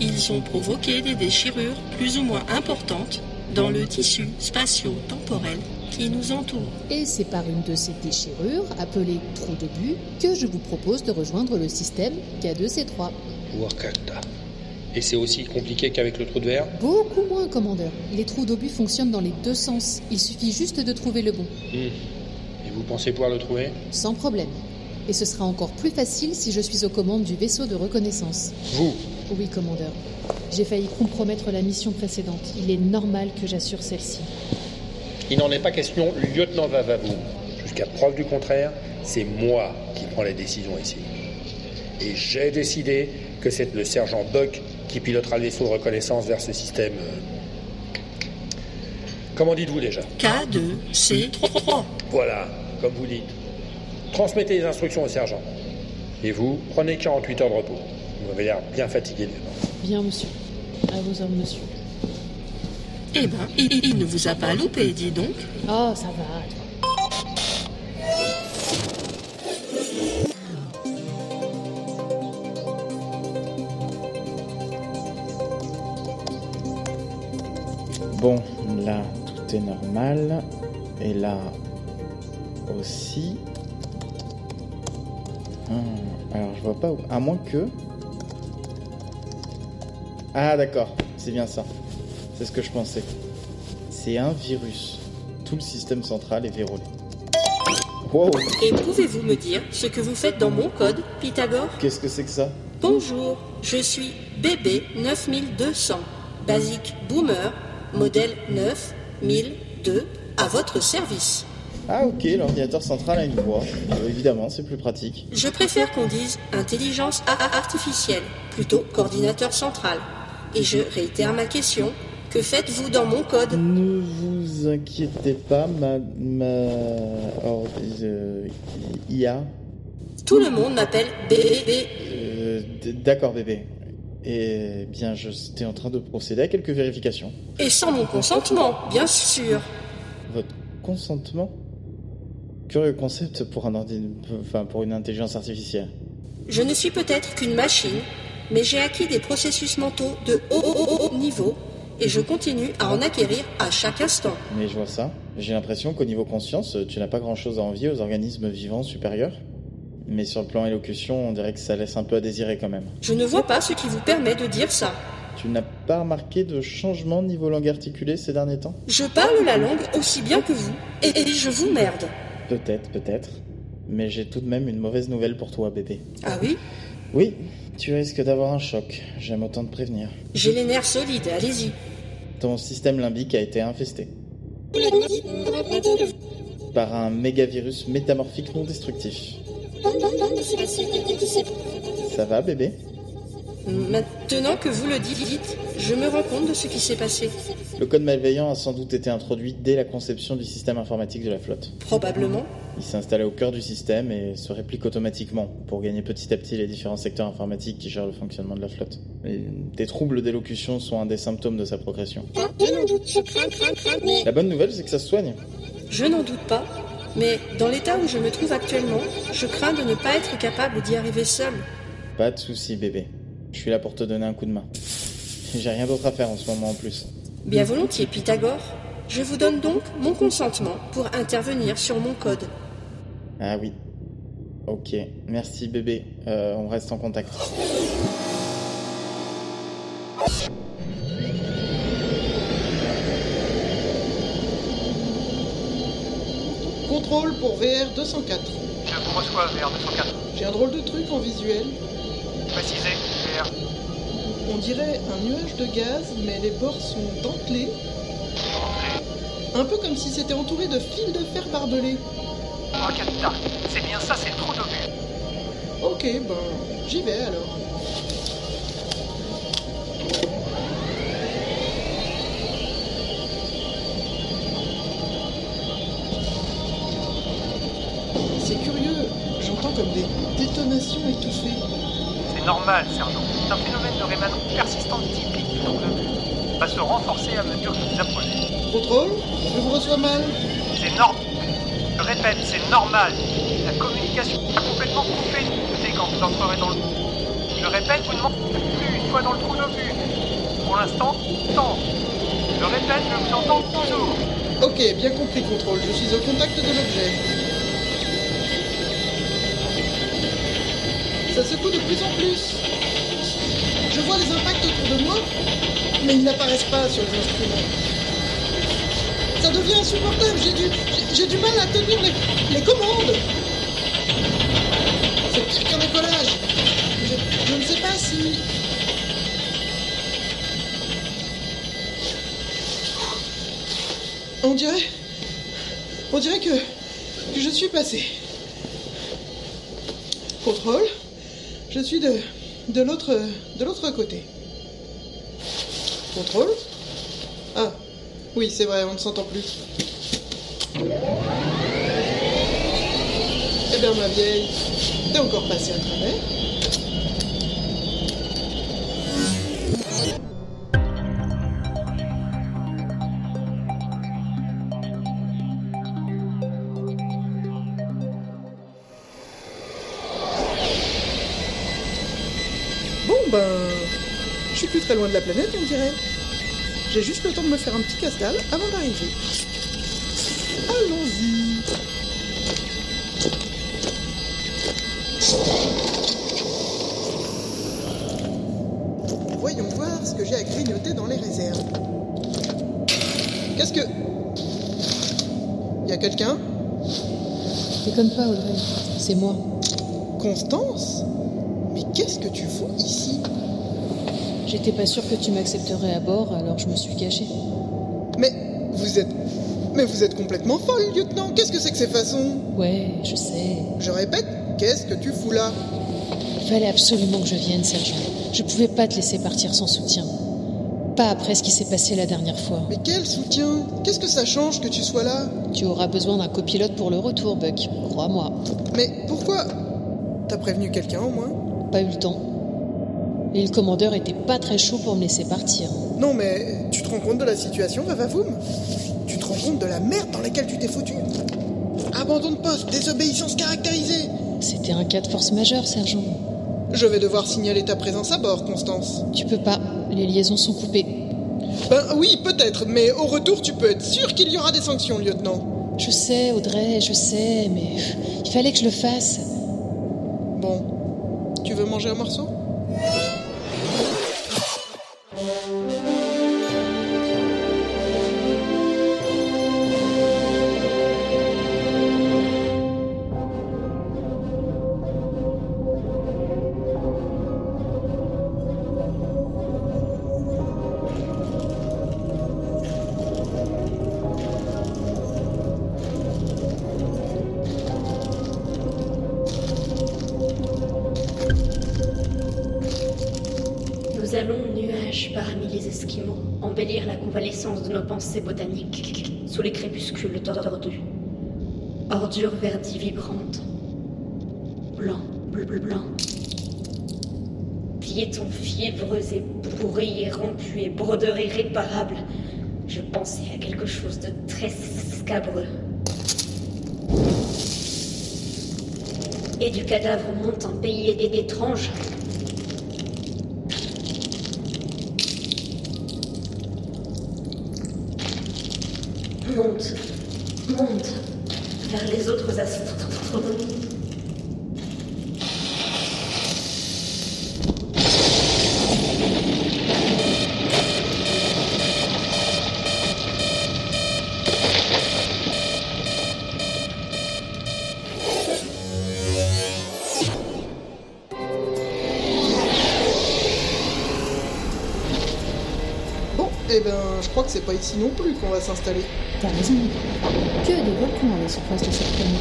Ils ont provoqué des déchirures plus ou moins importantes dans le tissu spatio-temporel qui nous entoure. Et c'est par une de ces déchirures, appelée trou de but, que je vous propose de rejoindre le système K2C3. Wakata. Et c'est aussi compliqué qu'avec le trou de verre Beaucoup moins, commandeur. Les trous d'obus fonctionnent dans les deux sens. Il suffit juste de trouver le bon. Hmm. Et vous pensez pouvoir le trouver? Sans problème. Et ce sera encore plus facile si je suis aux commandes du vaisseau de reconnaissance. Vous Oui, commandeur. J'ai failli compromettre la mission précédente. Il est normal que j'assure celle-ci. Il n'en est pas question, lieutenant Vavavoum. Jusqu'à preuve du contraire, c'est moi qui prends les décisions ici. Et j'ai décidé que c'est le sergent Buck qui pilotera le vaisseau de reconnaissance vers ce système. Comment dites-vous déjà K2, C3. Voilà, comme vous dites. Transmettez les instructions au sergent. Et vous, prenez 48 heures de repos. Vous m'avez l'air bien fatigué. Bien, monsieur. À vos ordres, monsieur. Eh ben, il, il ne vous a pas loupé, dis donc. Oh, ça va. Bon, là, tout est normal. Et là aussi. Hmm, alors, je vois pas où. À moins que. Ah, d'accord. C'est bien ça. C'est ce que je pensais. C'est un virus. Tout le système central est verrouillé. Wow Et pouvez-vous me dire ce que vous faites dans mon code, Pythagore? Qu'est-ce que c'est que ça? Bonjour, je suis BB9200, Basic Boomer, modèle 9002, à votre service. Ah, ok, l'ordinateur central a une voix. Euh, évidemment, c'est plus pratique. Je préfère qu'on dise intelligence artificielle, plutôt qu'ordinateur central. Et je réitère ma question, que faites-vous dans mon code? Ne vous inquiétez pas, ma. ma. or- euh, IA. Tout le monde m'appelle BB. Euh, D'accord, bébé. Eh bien, j'étais en train de procéder à quelques vérifications. Et sans mon consentement, bien sûr. Votre consentement? Curieux concept pour un ordi... enfin, pour une intelligence artificielle. Je ne suis peut-être qu'une machine, mais j'ai acquis des processus mentaux de haut, haut, haut niveau et je continue à en acquérir à chaque instant. Mais je vois ça. J'ai l'impression qu'au niveau conscience, tu n'as pas grand-chose à envier aux organismes vivants supérieurs. Mais sur le plan élocution, on dirait que ça laisse un peu à désirer quand même. Je ne vois pas ce qui vous permet de dire ça. Tu n'as pas remarqué de changement niveau langue articulée ces derniers temps? Je parle la langue aussi bien que vous, et, et je vous merde. Peut-être, peut-être. Mais j'ai tout de même une mauvaise nouvelle pour toi, bébé. Ah oui? Oui, tu risques d'avoir un choc. J'aime autant te prévenir. J'ai les nerfs solides, allez-y. Ton système limbique a été infesté par un mégavirus métamorphique non destructif. Ça va, bébé? Maintenant que vous le dites, je me rends compte de ce qui s'est passé. Le code malveillant a sans doute été introduit dès la conception du système informatique de la flotte. Probablement. Il s'est installé au cœur du système et se réplique automatiquement pour gagner petit à petit les différents secteurs informatiques qui gèrent le fonctionnement de la flotte. Et des troubles d'élocution sont un des symptômes de sa progression. La bonne nouvelle, c'est que ça se soigne. Je n'en doute pas, mais dans l'état où je me trouve actuellement, je crains de ne pas être capable d'y arriver seul. Pas de souci, bébé. Je suis là pour te donner un coup de main. J'ai rien d'autre à faire en ce moment en plus. Bien volontiers, Pythagore. Je vous donne donc mon consentement pour intervenir sur mon code. Ah oui. Ok, merci bébé. Euh, on reste en contact. Contrôle pour VR 204. Je vous reçois, VR 204. J'ai un drôle de truc en visuel. Précisez, On dirait un nuage de gaz, mais les bords sont dentelés. Un peu comme si c'était entouré de fils de fer barbelés. Oh, c'est bien ça, c'est d'obus. Ok, ben, j'y vais alors. C'est curieux, j'entends comme des détonations étouffées. C'est normal, sergent. C'est un phénomène de rémanence persistante typique du trou d'obus. Va se renforcer à mesure que vous approchez. Contrôle Je vous reçois mal. C'est normal. Je répète, c'est normal. La communication est complètement de côté quand vous entrerez dans le Je répète, vous ne m'entendez plus une fois dans le trou d'obus. Pour l'instant, tant. Je répète, je vous entends toujours. Ok, bien compris, contrôle. Je suis au contact de l'objet. Ça secoue de plus en plus. Je vois les impacts autour de moi, mais ils n'apparaissent pas sur les instruments. Ça devient insupportable, j'ai du, j'ai- du mal à tenir les, les commandes. C'est pire qu'un décollage. Je, je ne sais pas si... On dirait... On dirait que, que je suis passé. Contrôle. Je suis de, de l'autre de l'autre côté. Contrôle. Ah, oui, c'est vrai, on ne s'entend plus. Eh bien, ma vieille, t'es encore passé à travers. Ben. Je suis plus très loin de la planète, on dirait. J'ai juste le temps de me faire un petit casse-dalle avant d'arriver. Allons-y. Voyons voir ce que j'ai à grignoter dans les réserves. Qu'est-ce que. Y a quelqu'un? Déconne pas, Audrey. C'est moi. Constance? Mais qu'est-ce que tu fous ici? J'étais pas sûre que tu m'accepterais à bord, alors je me suis cachée. Mais vous êtes. Mais vous êtes complètement folle, lieutenant Qu'est-ce que c'est que ces façons? Ouais, je sais. Je répète, qu'est-ce que tu fous là? Il fallait absolument que je vienne, sergent. Je pouvais pas te laisser partir sans soutien. Pas après ce qui s'est passé la dernière fois. Mais quel soutien? Qu'est-ce que ça change que tu sois là? Tu auras besoin d'un copilote pour le retour, Buck. Crois-moi. Mais pourquoi? T'as prévenu quelqu'un au moins? Pas eu le temps. Et le commandeur était pas très chaud pour me laisser partir. Non, mais tu te rends compte de la situation, Vavavoum Tu te rends compte de la merde dans laquelle tu t'es foutu? Abandon de poste, désobéissance caractérisée C'était un cas de force majeure, sergent. Je vais devoir signaler ta présence à bord, Constance. Tu peux pas, les liaisons sont coupées. Ben oui, peut-être, mais au retour, tu peux être sûr qu'il y aura des sanctions, lieutenant. Je sais, Audrey, je sais, mais il fallait que je le fasse. Bon, tu veux manger un morceau? Blanc, bleu, blanc. Piétons fiévreux et pourris et rompus et brodeurs irréparables. Je pensais à quelque chose de très scabreux. Et du cadavre monte un pays é- c'est pas ici non plus qu'on va s'installer. T'as raison. Que des volcans à la surface de cette planète.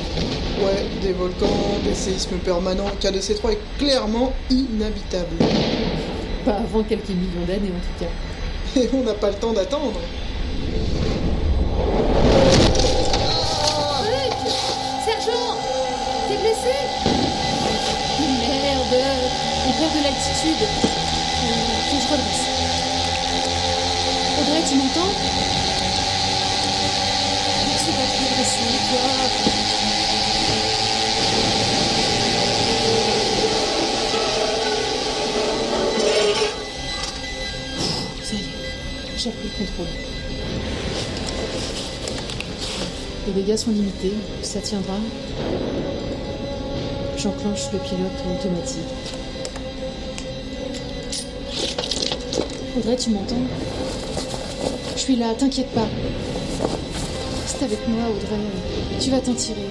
Ouais, des volcans, des séismes permanents. KDC3 est clairement inhabitable. Pas avant quelques millions d'années en tout cas. [LAUGHS] Et on n'a pas le temps d'attendre. Sergent T'es blessé Merde On perd de l'altitude. Euh, faut que je tu m'entends. Ça y est, j'ai repris le contrôle. Les dégâts sont limités, ça tiendra. J'enclenche le pilote automatique. Audrey, tu m'entends? Suis là, t'inquiète pas. Reste avec moi, Audrey. Tu vas t'en tirer.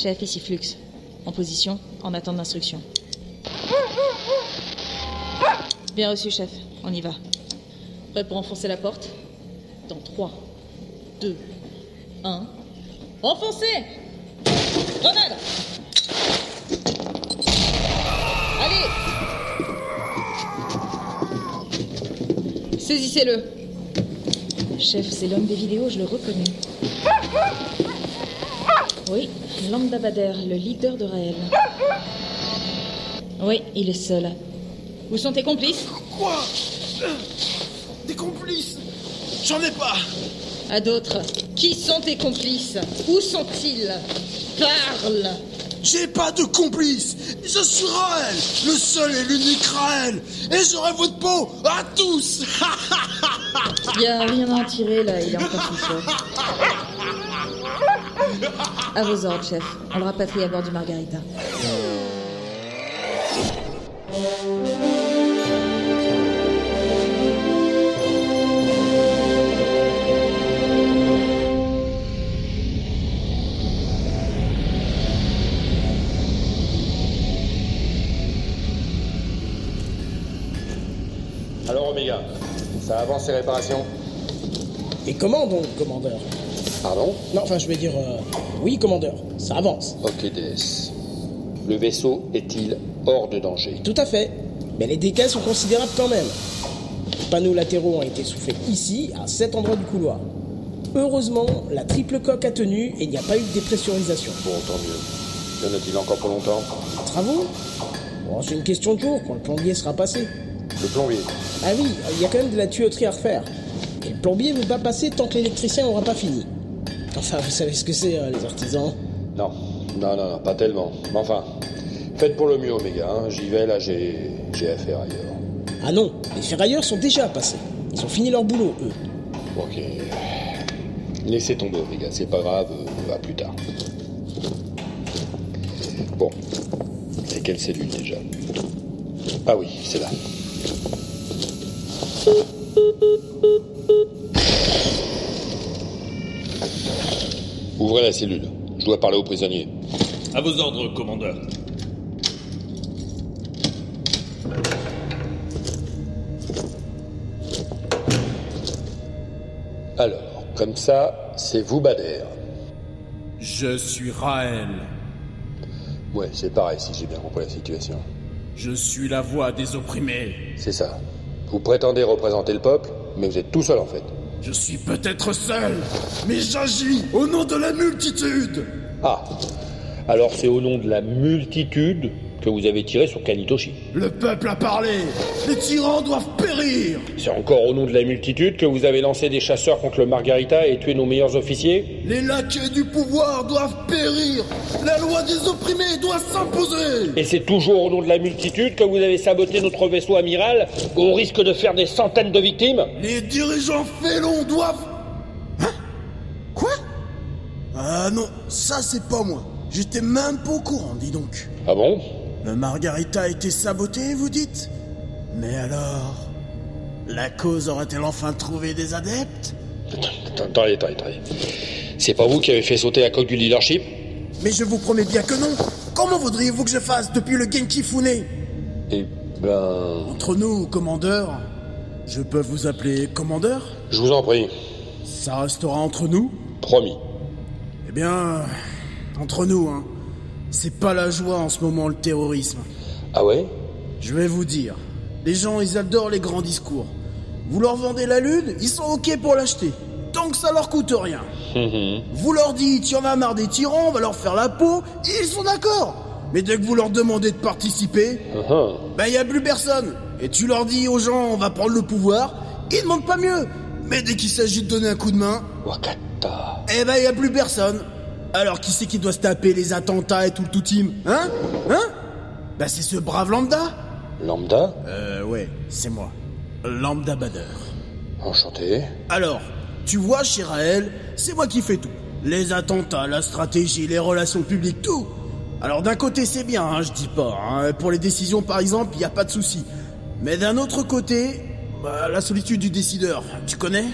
Chef, ici Flux. En position, en attente d'instruction. Bien reçu, chef. On y va. Prêt pour enfoncer la porte? Dans 3, 2, 1. Enfoncez Grenade Allez Saisissez-le Chef, c'est l'homme des vidéos, je le reconnais. Lambda Bader, le leader de Raël. Oui, il est seul. Où sont tes complices? Quoi? Des complices? J'en ai pas. À d'autres. Qui sont tes complices? Où sont-ils? Parle. J'ai pas de complices. Je suis Raël Le seul et l'unique Raël. Et j'aurai votre peau à tous. [LAUGHS] Il y a rien à en tirer là, il est encore sous choc. À vos ordres, chef. On le rapatrie à bord du Margarita. Alors, Omega, ça avance les réparations? Et comment donc, commandeur? Pardon Non, enfin, je veux dire, euh, oui, commandeur, ça avance. Ok, DS. Le vaisseau est-il hors de danger? Tout à fait. Mais les dégâts sont considérables quand même. Les panneaux latéraux ont été soufflés ici, à cet endroit du couloir. Heureusement, la triple coque a tenu et il n'y a pas eu de dépressurisation. Bon, tant mieux. Y en a-t-il encore pour longtemps? Travaux? Bon, c'est une question de jour quand le plombier sera passé. Le plombier Ah oui, il y a quand même de la tuyauterie à refaire. Et le plombier ne veut pas passer tant que l'électricien n'aura pas fini. Enfin, vous savez ce que c'est, hein, les artisans Non, non, non, non, pas tellement. Mais enfin, faites pour le mieux, Omega. hein. J'y vais, là, j'ai j'ai affaire ailleurs. Ah non, les ferrailleurs sont déjà passés. Ils ont fini leur boulot, eux. Ok. Laissez tomber, Omega, c'est pas grave, euh, à plus tard. Bon. C'est quelle cellule déjà? Ah oui, c'est là. Ouvrez la cellule. Je dois parler au prisonnier. À vos ordres, commandeur. Alors, comme ça, c'est vous, Bader. Je suis Raël. Ouais, c'est pareil si j'ai bien compris la situation. Je suis la voix des opprimés. C'est ça. Vous prétendez représenter le peuple, mais vous êtes tout seul en fait. Je suis peut-être seul, mais j'agis au nom de la multitude. Ah Alors c'est au nom de la multitude que vous avez tiré sur Kanitoshi. Le peuple a parlé. Les tyrans doivent périr. C'est encore au nom de la multitude que vous avez lancé des chasseurs contre le Margarita et tué nos meilleurs officiers Les laquais du pouvoir doivent périr. La loi des opprimés doit s'imposer. Et c'est toujours au nom de la multitude que vous avez saboté notre vaisseau amiral au risque de faire des centaines de victimes Les dirigeants félons doivent... Hein? Quoi? Ah non, ça c'est pas moi. J'étais même pas au courant, dis donc. Ah bon? Margarita a été saboté, vous dites? Mais alors... La cause aurait-elle enfin trouvé des adeptes? Attendez, attendez, attendez. C'est pas vous qui avez fait sauter la coque du leadership? Mais je vous promets bien que non. Comment voudriez-vous que je fasse depuis le Genki Fune Eh ben... Entre nous, commandeur, je peux vous appeler commandeur? Je vous en prie. Ça restera entre nous? Promis. Eh bien, entre nous, hein. C'est pas la joie en ce moment, le terrorisme. Ah ouais? Je vais vous dire. Les gens, ils adorent les grands discours. Vous leur vendez la lune, ils sont ok pour l'acheter. Tant que ça leur coûte rien. Vous leur dites, y en a marre des tyrans, on va leur faire la peau, ils sont d'accord. Mais dès que vous leur demandez de participer, ben y a plus personne. Et tu leur dis aux gens, on va prendre le pouvoir, ils demandent pas mieux. Mais dès qu'il s'agit de donner un coup de main, Wakata. eh ben y a plus personne. Alors qui c'est qui doit se taper les attentats et tout le tout team Hein? Hein? Bah c'est ce brave lambda Lambda? Euh ouais, c'est moi. Lambda Bader. Enchanté. Alors, tu vois, chez Raël, c'est moi qui fais tout. Les attentats, la stratégie, les relations publiques, tout. Alors d'un côté c'est bien, hein, je dis pas. hein. Pour les décisions par exemple, y a pas de souci. Mais d'un autre côté, bah, la solitude du décideur, tu connais?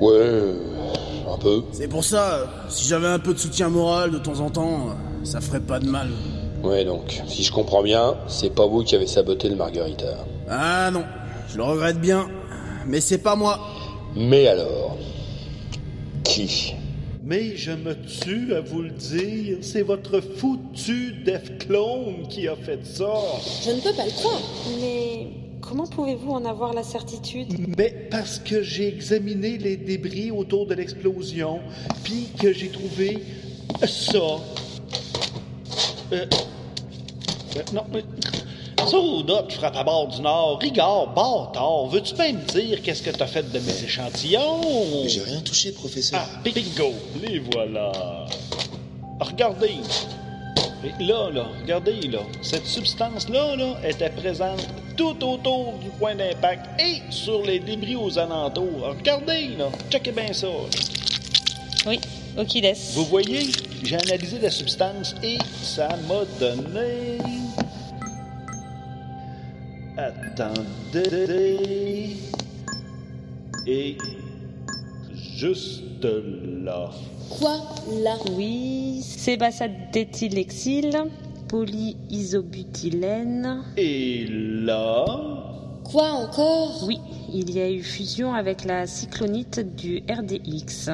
Ouais, un peu. C'est pour ça, si j'avais un peu de soutien moral de temps en temps, ça ferait pas de mal. Ouais, donc, si je comprends bien, c'est pas vous qui avez saboté le Margarita. Ah non, je le regrette bien, mais c'est pas moi. Mais alors Qui? Mais je me tue à vous le dire, c'est votre foutu Def Clone qui a fait ça. Je ne peux pas le croire. Mais comment pouvez-vous en avoir la certitude Mais parce que j'ai examiné les débris autour de l'explosion, puis que j'ai trouvé ça. Euh, euh, non, mais... Soda, tu frappes à bord du Nord. Rigard, bâtard, veux-tu bien me dire qu'est-ce que t'as fait de mes échantillons? J'ai rien touché, professeur. Ah, bingo, les voilà. Regardez. Et là, là, regardez, là, cette substance-là, là, était présente tout autour du point d'impact et sur les débris aux alentours. Regardez, là, checkez bien ça. Oui, ok, laisse. Vous voyez, j'ai analysé la substance et ça m'a donné... Attendez... Et... Juste là. Quoi là Oui, sébassate d'éthylexyle, polyisobutylène. Et là... Quoi encore? Oui, il y a eu fusion avec la cyclonite du RDX.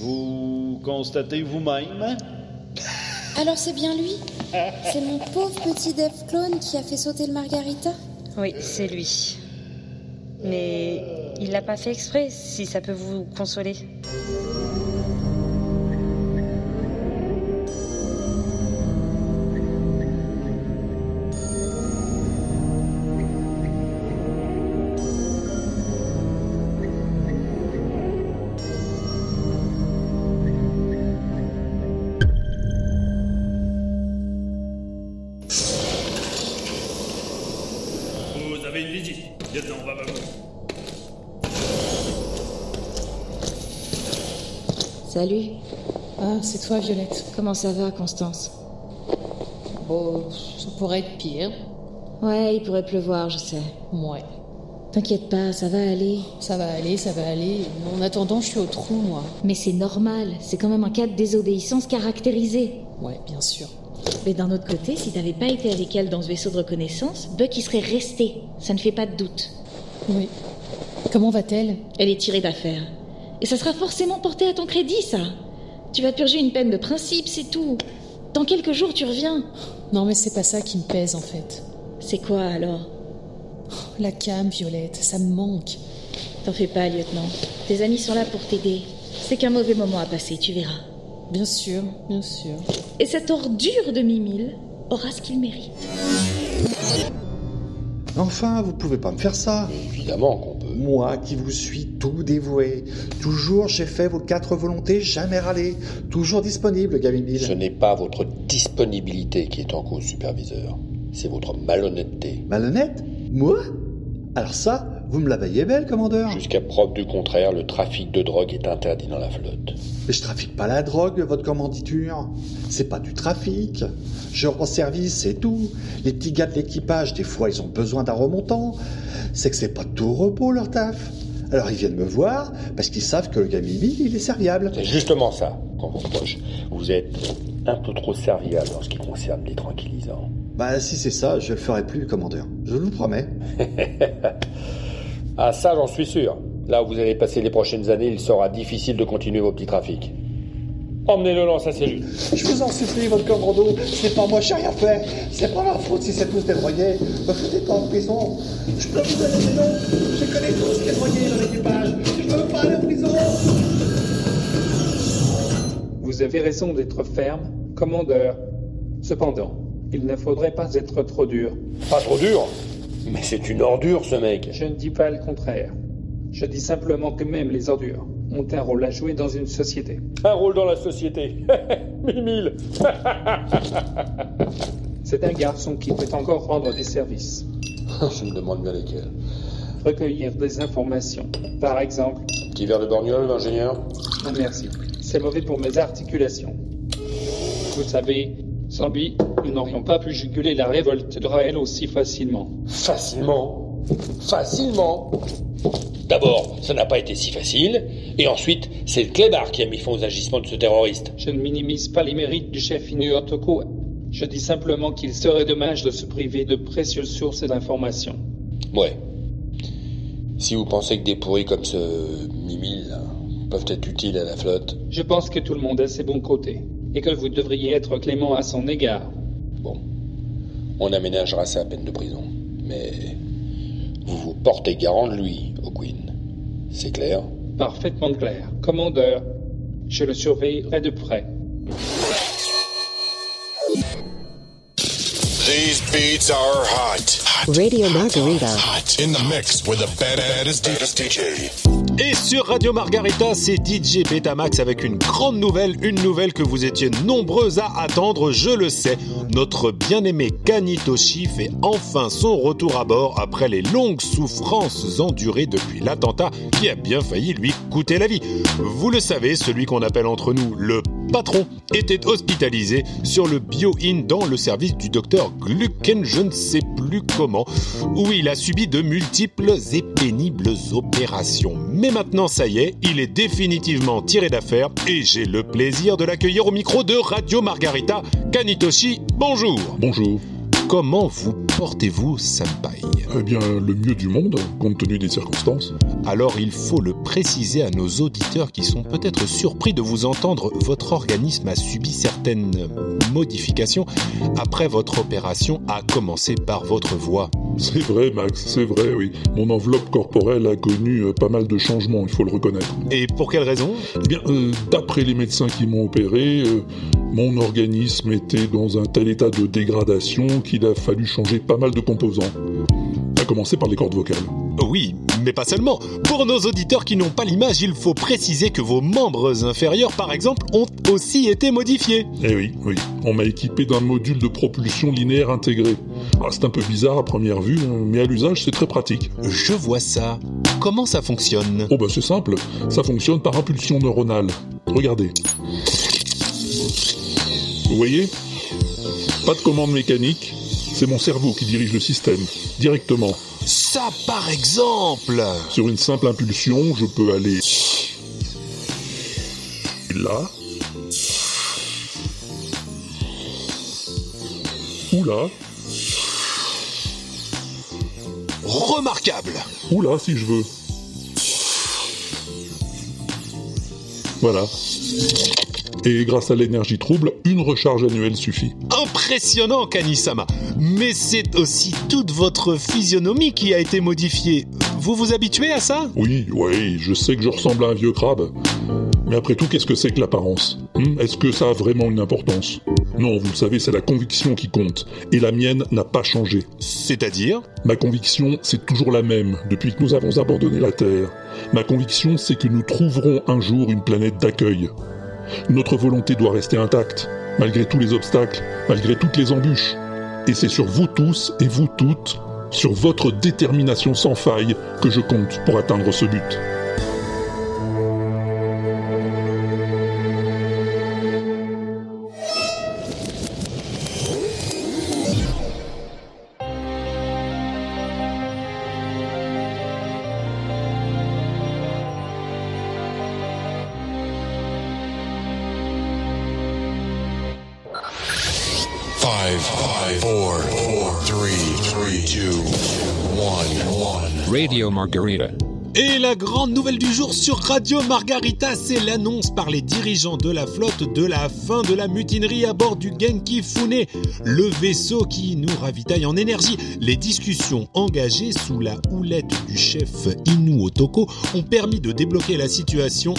Vous constatez vous-même? Alors c'est bien lui? C'est mon pauvre petit dev clone qui a fait sauter le Margarita? Oui, c'est lui. Mais il l'a pas fait exprès, si ça peut vous consoler. Salut. Ah, c'est toi, Violette. Comment ça va, Constance? Bon, ça pourrait être pire. Ouais, il pourrait pleuvoir, je sais. Ouais. T'inquiète pas, ça va aller. Ça va aller, ça va aller. En attendant, je suis au trou, moi. Mais c'est normal, c'est quand même un cas de désobéissance caractérisé. Ouais, bien sûr. Mais d'un autre côté, si t'avais pas été avec elle dans ce vaisseau de reconnaissance, Buck y serait resté. Ça ne fait pas de doute. Oui. Comment va-t-elle? Elle est tirée d'affaire. Et ça sera forcément porté à ton crédit, ça. Tu vas purger une peine de principe, c'est tout. Dans quelques jours, tu reviens. Non, mais c'est pas ça qui me pèse, en fait. C'est quoi alors? La cam, Violette, ça me manque. T'en fais pas, lieutenant. Tes amis sont là pour t'aider. C'est qu'un mauvais moment à passer, tu verras. Bien sûr, bien sûr. Et cette ordure de Mimile aura ce qu'il mérite. Enfin, vous pouvez pas me faire ça. Évidemment qu'on peut. Moi qui vous suis tout dévoué. Toujours j'ai fait vos quatre volontés, jamais râlé. Toujours disponible, Gamimil. Ce n'est pas votre disponibilité qui est en cause, superviseur. C'est votre malhonnêteté. Malhonnête? Moi? Alors ça, vous me la veillez belle, commandeur Jusqu'à preuve du contraire, le trafic de drogue est interdit dans la flotte. Mais je trafique pas la drogue, votre commanditure. C'est pas du trafic. Je rends service, c'est tout. Les petits gars de l'équipage, des fois, ils ont besoin d'un remontant. C'est que c'est pas tout repos, leur taf. Alors ils viennent me voir parce qu'ils savent que le gars Mimi, il est serviable. C'est justement ça qu'on vous reproche. Vous êtes un peu trop serviable en ce qui concerne les tranquillisants. Bah si c'est ça, je le ferai plus, commandeur. Je vous le promets. [LAUGHS] ah ça, j'en suis sûr. Là où vous allez passer les prochaines années, il sera difficile de continuer vos petits trafics. Emmenez-le dans sa cellule. Je vous en supplie, votre commando. C'est pas moi, j'ai rien fait. C'est pas ma faute si c'est tous des drogués. Me foutez pas en prison. Je peux vous donner des noms. Je connais tous les drogués dans l'équipage. Je veux pas aller en prison. Vous avez raison d'être ferme, commandeur. Cependant, il ne faudrait pas être trop dur. Pas trop dur? Mais c'est une ordure, ce mec. Je ne dis pas le contraire. Je dis simplement que même les ordures ont un rôle à jouer dans une société. Un rôle dans la société. [LAUGHS] Mille [LAUGHS] C'est un garçon qui peut encore rendre des services. [LAUGHS] Je me demande bien lesquels. Recueillir des informations. Par exemple. Petit verre de borgnole, l'ingénieur? Non, merci. C'est mauvais pour mes articulations. Vous savez, sans lui, nous n'aurions pas pu juguler la révolte de Raël aussi facilement. Facilement Facilement D'abord, ça n'a pas été si facile, et ensuite, c'est le clébard qui a mis fin aux agissements de ce terroriste. Je ne minimise pas les mérites du chef Inu Otoko. Je dis simplement qu'il serait dommage de se priver de précieuses sources d'informations. Ouais. Si vous pensez que des pourris comme ce Mimile là, peuvent être utiles à la flotte. Je pense que tout le monde a ses bons côtés, et que vous devriez être clément à son égard. Bon. On aménagera sa peine de prison. Mais vous vous portez garant de lui, O'Quinn. C'est clair? Parfaitement clair. Commandeur, je le surveillerai de près. These beats are hot. Radio Margarita. Hot. In the mix with the baddest DJ. Et sur Radio Margarita, c'est DJ Betamax avec une grande nouvelle, une nouvelle que vous étiez nombreux à attendre, je le sais. Notre bien-aimé Kanitoshi fait enfin son retour à bord après les longues souffrances endurées depuis l'attentat qui a bien failli lui coûter la vie. Vous le savez, celui qu'on appelle entre nous le patron était hospitalisé sur le Bio-In dans le service du docteur Glucken, je ne sais plus comment, où il a subi de multiples et pénibles opérations. Maintenant, ça y est, il est définitivement tiré d'affaire et j'ai le plaisir de l'accueillir au micro de Radio Margarita. Kanitoshi, bonjour. Bonjour. Comment vous portez-vous, Senpai? Eh bien, le mieux du monde, compte tenu des circonstances. Alors il faut le préciser à nos auditeurs qui sont peut-être surpris de vous entendre, votre organisme a subi certaines modifications après votre opération, à commencer par votre voix. C'est vrai, Max, c'est vrai, oui. Mon enveloppe corporelle a connu euh, pas mal de changements, il faut le reconnaître. Et pour quelle raison? Eh bien, euh, d'après les médecins qui m'ont opéré, euh, mon organisme était dans un tel état de dégradation qu'il a fallu changer pas mal de composants. Commencer par les cordes vocales. Oui, mais pas seulement. Pour nos auditeurs qui n'ont pas l'image, il faut préciser que vos membres inférieurs, par exemple, ont aussi été modifiés. Eh oui, oui. On m'a équipé d'un module de propulsion linéaire intégré. Ah, c'est un peu bizarre à première vue, hein, mais à l'usage, c'est très pratique. Je vois ça. Comment ça fonctionne? Oh bah c'est simple, ça fonctionne par impulsion neuronale. Regardez. Vous voyez? Pas de commande mécanique, c'est mon cerveau qui dirige le système, directement. Ça, par exemple Sur une simple impulsion, je peux aller là, ou là, Remarquable ou là si je veux. Voilà. Et grâce à l'énergie trouble, une recharge annuelle suffit. Impressionnant, Kanisama. Mais c'est aussi toute votre physionomie qui a été modifiée. Vous vous habituez à ça? Oui, oui, je sais que je ressemble à un vieux crabe. Mais après tout, qu'est-ce que c'est que l'apparence? Hmm, Est-ce que ça a vraiment une importance? Non, vous le savez, c'est la conviction qui compte. Et la mienne n'a pas changé. C'est-à-dire? Ma conviction, c'est toujours la même depuis que nous avons abandonné la Terre. Ma conviction, c'est que nous trouverons un jour une planète d'accueil. Notre volonté doit rester intacte, malgré tous les obstacles, malgré toutes les embûches. Et c'est sur vous tous et vous toutes, sur votre détermination sans faille, que je compte pour atteindre ce but. Radio Margarita. Et la grande nouvelle du jour sur Radio Margarita, c'est l'annonce par les dirigeants de la flotte de la fin de la mutinerie à bord du Genki Fune, le vaisseau qui nous ravitaille en énergie. Les discussions engagées sous la houlette du chef Inu Otoko ont permis de débloquer la situation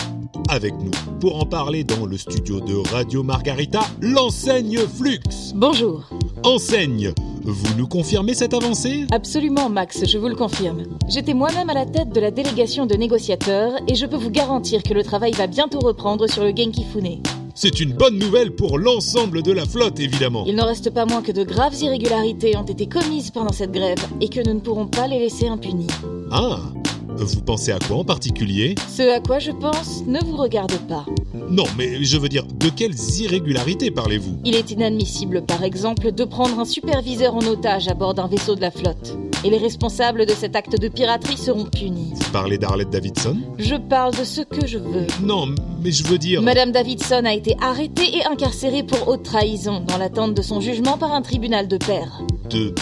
avec nous. Pour en parler dans le studio de Radio Margarita, l'enseigne Flux. Bonjour. Enseigne, vous nous confirmez cette avancée? Absolument, Max, je vous le confirme. J'étais moi-même à la tête de la délégation de négociateurs et je peux vous garantir que le travail va bientôt reprendre sur le Genki Fune. C'est une bonne nouvelle pour l'ensemble de la flotte, évidemment. Il n'en reste pas moins que de graves irrégularités ont été commises pendant cette grève et que nous ne pourrons pas les laisser impunis. Ah Vous pensez à quoi en particulier? Ce à quoi je pense ne vous regarde pas. Non, mais je veux dire, de quelles irrégularités parlez-vous? Il est inadmissible, par exemple, de prendre un superviseur en otage à bord d'un vaisseau de la flotte. Et les responsables de cet acte de piraterie seront punis. Vous parlez d'Arlette Davidson? Je parle de ce que je veux. Non, mais je veux dire... Madame Davidson a été arrêtée et incarcérée pour haute trahison dans l'attente de son jugement par un tribunal de pair. De...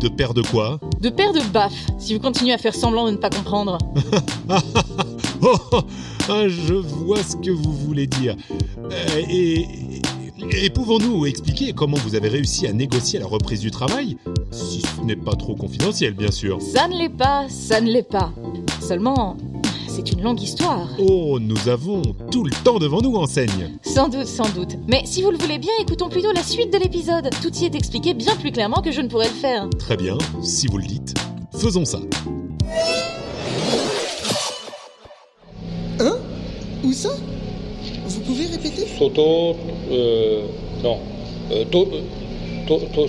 de père de quoi De pair de baffe, si vous continuez à faire semblant de ne pas comprendre. [LAUGHS] Oh, ah, je vois ce que vous voulez dire. Euh, et, et pouvons-nous expliquer comment vous avez réussi à négocier la reprise du travail Si ce n'est pas trop confidentiel, bien sûr? Ça ne l'est pas, ça ne l'est pas. Seulement, c'est une longue histoire. Oh, nous avons tout le temps devant nous, enseigne. Sans doute, sans doute. Mais si vous le voulez bien, écoutons plutôt la suite de l'épisode. Tout y est expliqué bien plus clairement que je ne pourrais le faire. Très bien, si vous le dites. Faisons ça. Hein? Où ça? Vous pouvez répéter? Soto, euh, non, euh, to, euh, to, to,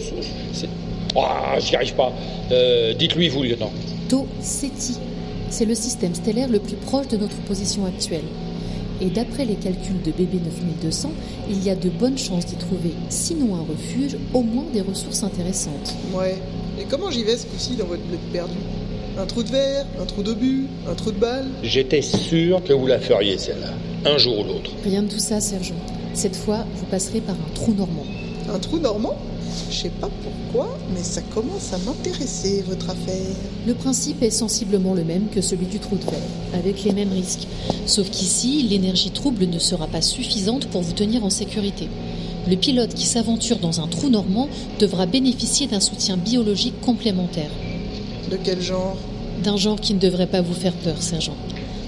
c'est, ah, j'y arrive pas. Euh, dites-lui vous, lieutenant. To Ceti. C'est le système stellaire le plus proche de notre position actuelle. Et d'après les calculs de BB 9200, il y a de bonnes chances d'y trouver, sinon un refuge, au moins des ressources intéressantes. Ouais. Et comment j'y vais ce coup-ci dans votre bled perdu? Un trou de verre Un trou d'obus Un trou de balle? J'étais sûr que vous la feriez, celle-là, un jour ou l'autre. Rien de tout ça, sergent. Cette fois, vous passerez par un trou normand. Un trou normand? Je sais pas pourquoi, mais ça commence à m'intéresser, votre affaire. Le principe est sensiblement le même que celui du trou de verre, avec les mêmes risques. Sauf qu'ici, l'énergie trouble ne sera pas suffisante pour vous tenir en sécurité. Le pilote qui s'aventure dans un trou normand devra bénéficier d'un soutien biologique complémentaire. De quel genre? D'un genre qui ne devrait pas vous faire peur, sergent.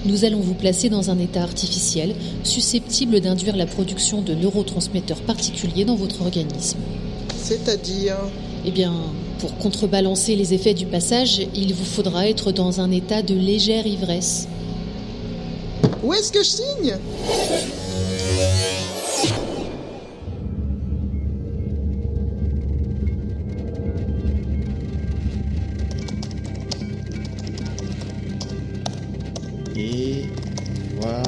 Nous allons vous placer dans un état artificiel susceptible d'induire la production de neurotransmetteurs particuliers dans votre organisme. C'est-à-dire Eh bien, pour contrebalancer les effets du passage, il vous faudra être dans un état de légère ivresse. Où est-ce que je signe? Et voilà.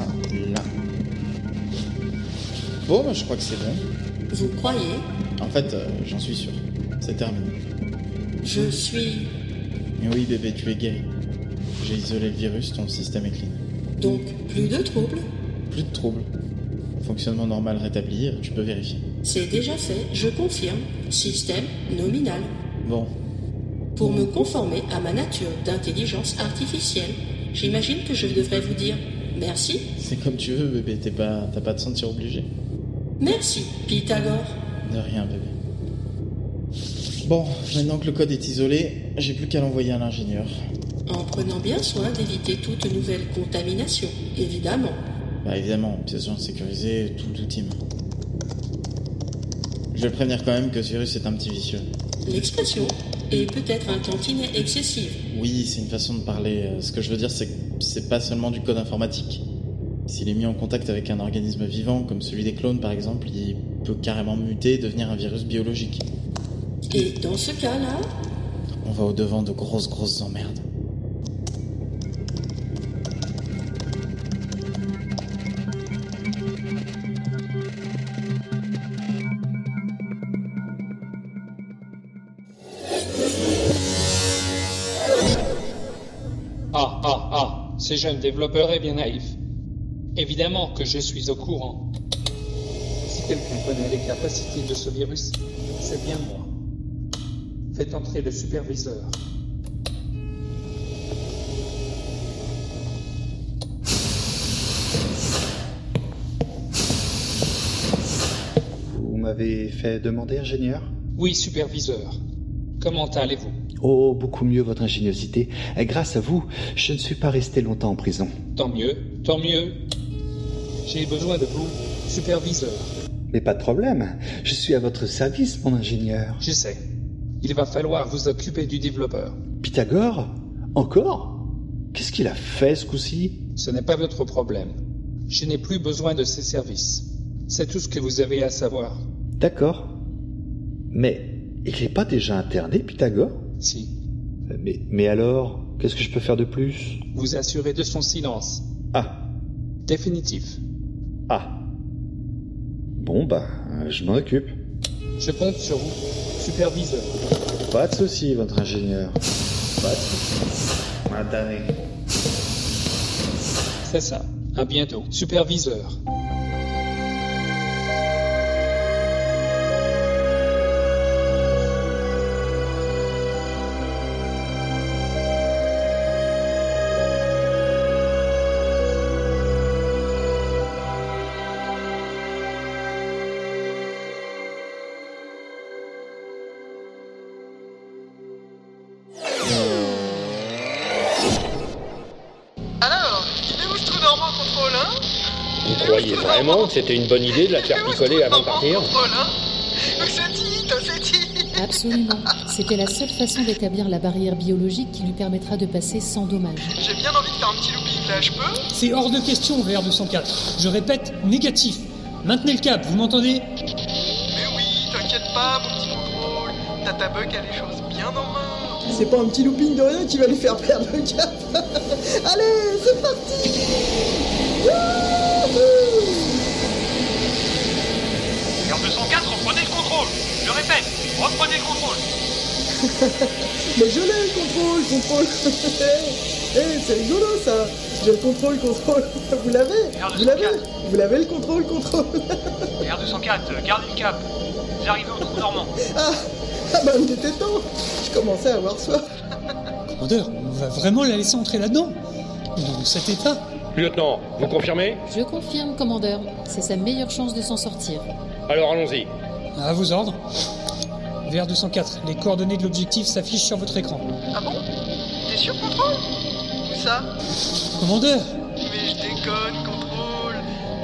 Bon, bah, je crois que c'est bon. Vous croyez? En fait, euh, j'en suis sûr. C'est terminé. Je suis. Mais oui, bébé, tu es guéri. J'ai isolé le virus, ton système est clean. Donc, plus de troubles Plus de troubles. Fonctionnement normal rétabli, tu peux vérifier. C'est déjà fait, je confirme. Système nominal. Bon, Pour me conformer à ma nature d'intelligence artificielle, j'imagine que je devrais vous dire merci. c'est comme tu veux, bébé, t'es pas, t'as pas te sentir obligé. Merci, Pythagore. De rien, bébé. Bon, maintenant que le code est isolé, j'ai plus qu'à l'envoyer à l'ingénieur. En prenant bien soin d'éviter toute nouvelle contamination, évidemment. Bah évidemment, pièce jointe sécurisée, tout team. Je vais le prévenir quand même que ce virus est un petit vicieux. L'expression est peut-être un tantinet excessive. Oui, c'est une façon de parler. Euh, Ce que je veux dire, c'est que c'est pas seulement du code informatique. S'il est mis en contact avec un organisme vivant, comme celui des clones par exemple, il peut carrément muter et devenir un virus biologique. Et dans ce cas-là, On va au-devant de grosses, grosses emmerdes. Ah, ah, ah, ce jeune développeur est bien naïf. Évidemment que je suis au courant. Si quelqu'un connaît les capacités de ce virus, c'est bien moi. Faites entrer le superviseur. Vous m'avez fait demander, ingénieur? Oui, superviseur. Comment allez-vous? Oh, beaucoup mieux, votre ingéniosité. Grâce à vous, je ne suis pas resté longtemps en prison. Tant mieux, tant mieux. J'ai besoin de vous, superviseur. Mais pas de problème. Je suis à votre service, mon ingénieur. Je sais. Il va falloir vous occuper du développeur. Pythagore Encore Qu'est-ce qu'il a fait ce coup-ci? Ce n'est pas votre problème. Je n'ai plus besoin de ses services. C'est tout ce que vous avez à savoir. D'accord. Mais il n'est pas déjà interné, Pythagore? Si. mais, mais alors, qu'est-ce que je peux faire de plus? Vous assurez de son silence. Ah. Définitif. Ah. Bon, bah, je m'en occupe. Je compte sur vous, superviseur. Pas de souci, votre ingénieur. Pas de souci. C'est ça. À bientôt, superviseur. Que c'était une bonne idée de la faire picoler avant de partir Contrôle, hein C'est dit, c'est dit Absolument. C'était la seule façon d'établir la barrière biologique qui lui permettra de passer sans dommage. J'ai bien envie de faire un petit looping là, je peux? C'est hors de question, VR204. Je répète, négatif. Maintenez le cap, vous m'entendez? Mais oui, t'inquiète pas, mon petit contrôle. Tata Buck a les choses bien en main. C'est pas un petit looping de rien qui va lui faire perdre le cap. [LAUGHS] Allez, c'est parti R204, contrôle. Je répète, reprenez le contrôle. [LAUGHS] Mais je l'ai le contrôle, contrôle [LAUGHS] Eh, c'est rigolo ça J'ai le contrôle, contrôle [LAUGHS] Vous l'avez Vous l'avez Vous l'avez le contrôle, contrôle R204, gardez le cap. Vous arrivez au trou normand. Ah, ah bah il était temps Je commençais à avoir soif. Commandeur, on va vraiment la laisser entrer là-dedans Dans cet état Lieutenant, vous confirmez? Je confirme, commandeur. C'est sa meilleure chance de s'en sortir. Alors allons-y. À vos ordres. VR204, les coordonnées de l'objectif s'affichent sur votre écran. Ah bon? T'es sûr, contrôle? Où ça? Commandeur Mais je déconne, contrôle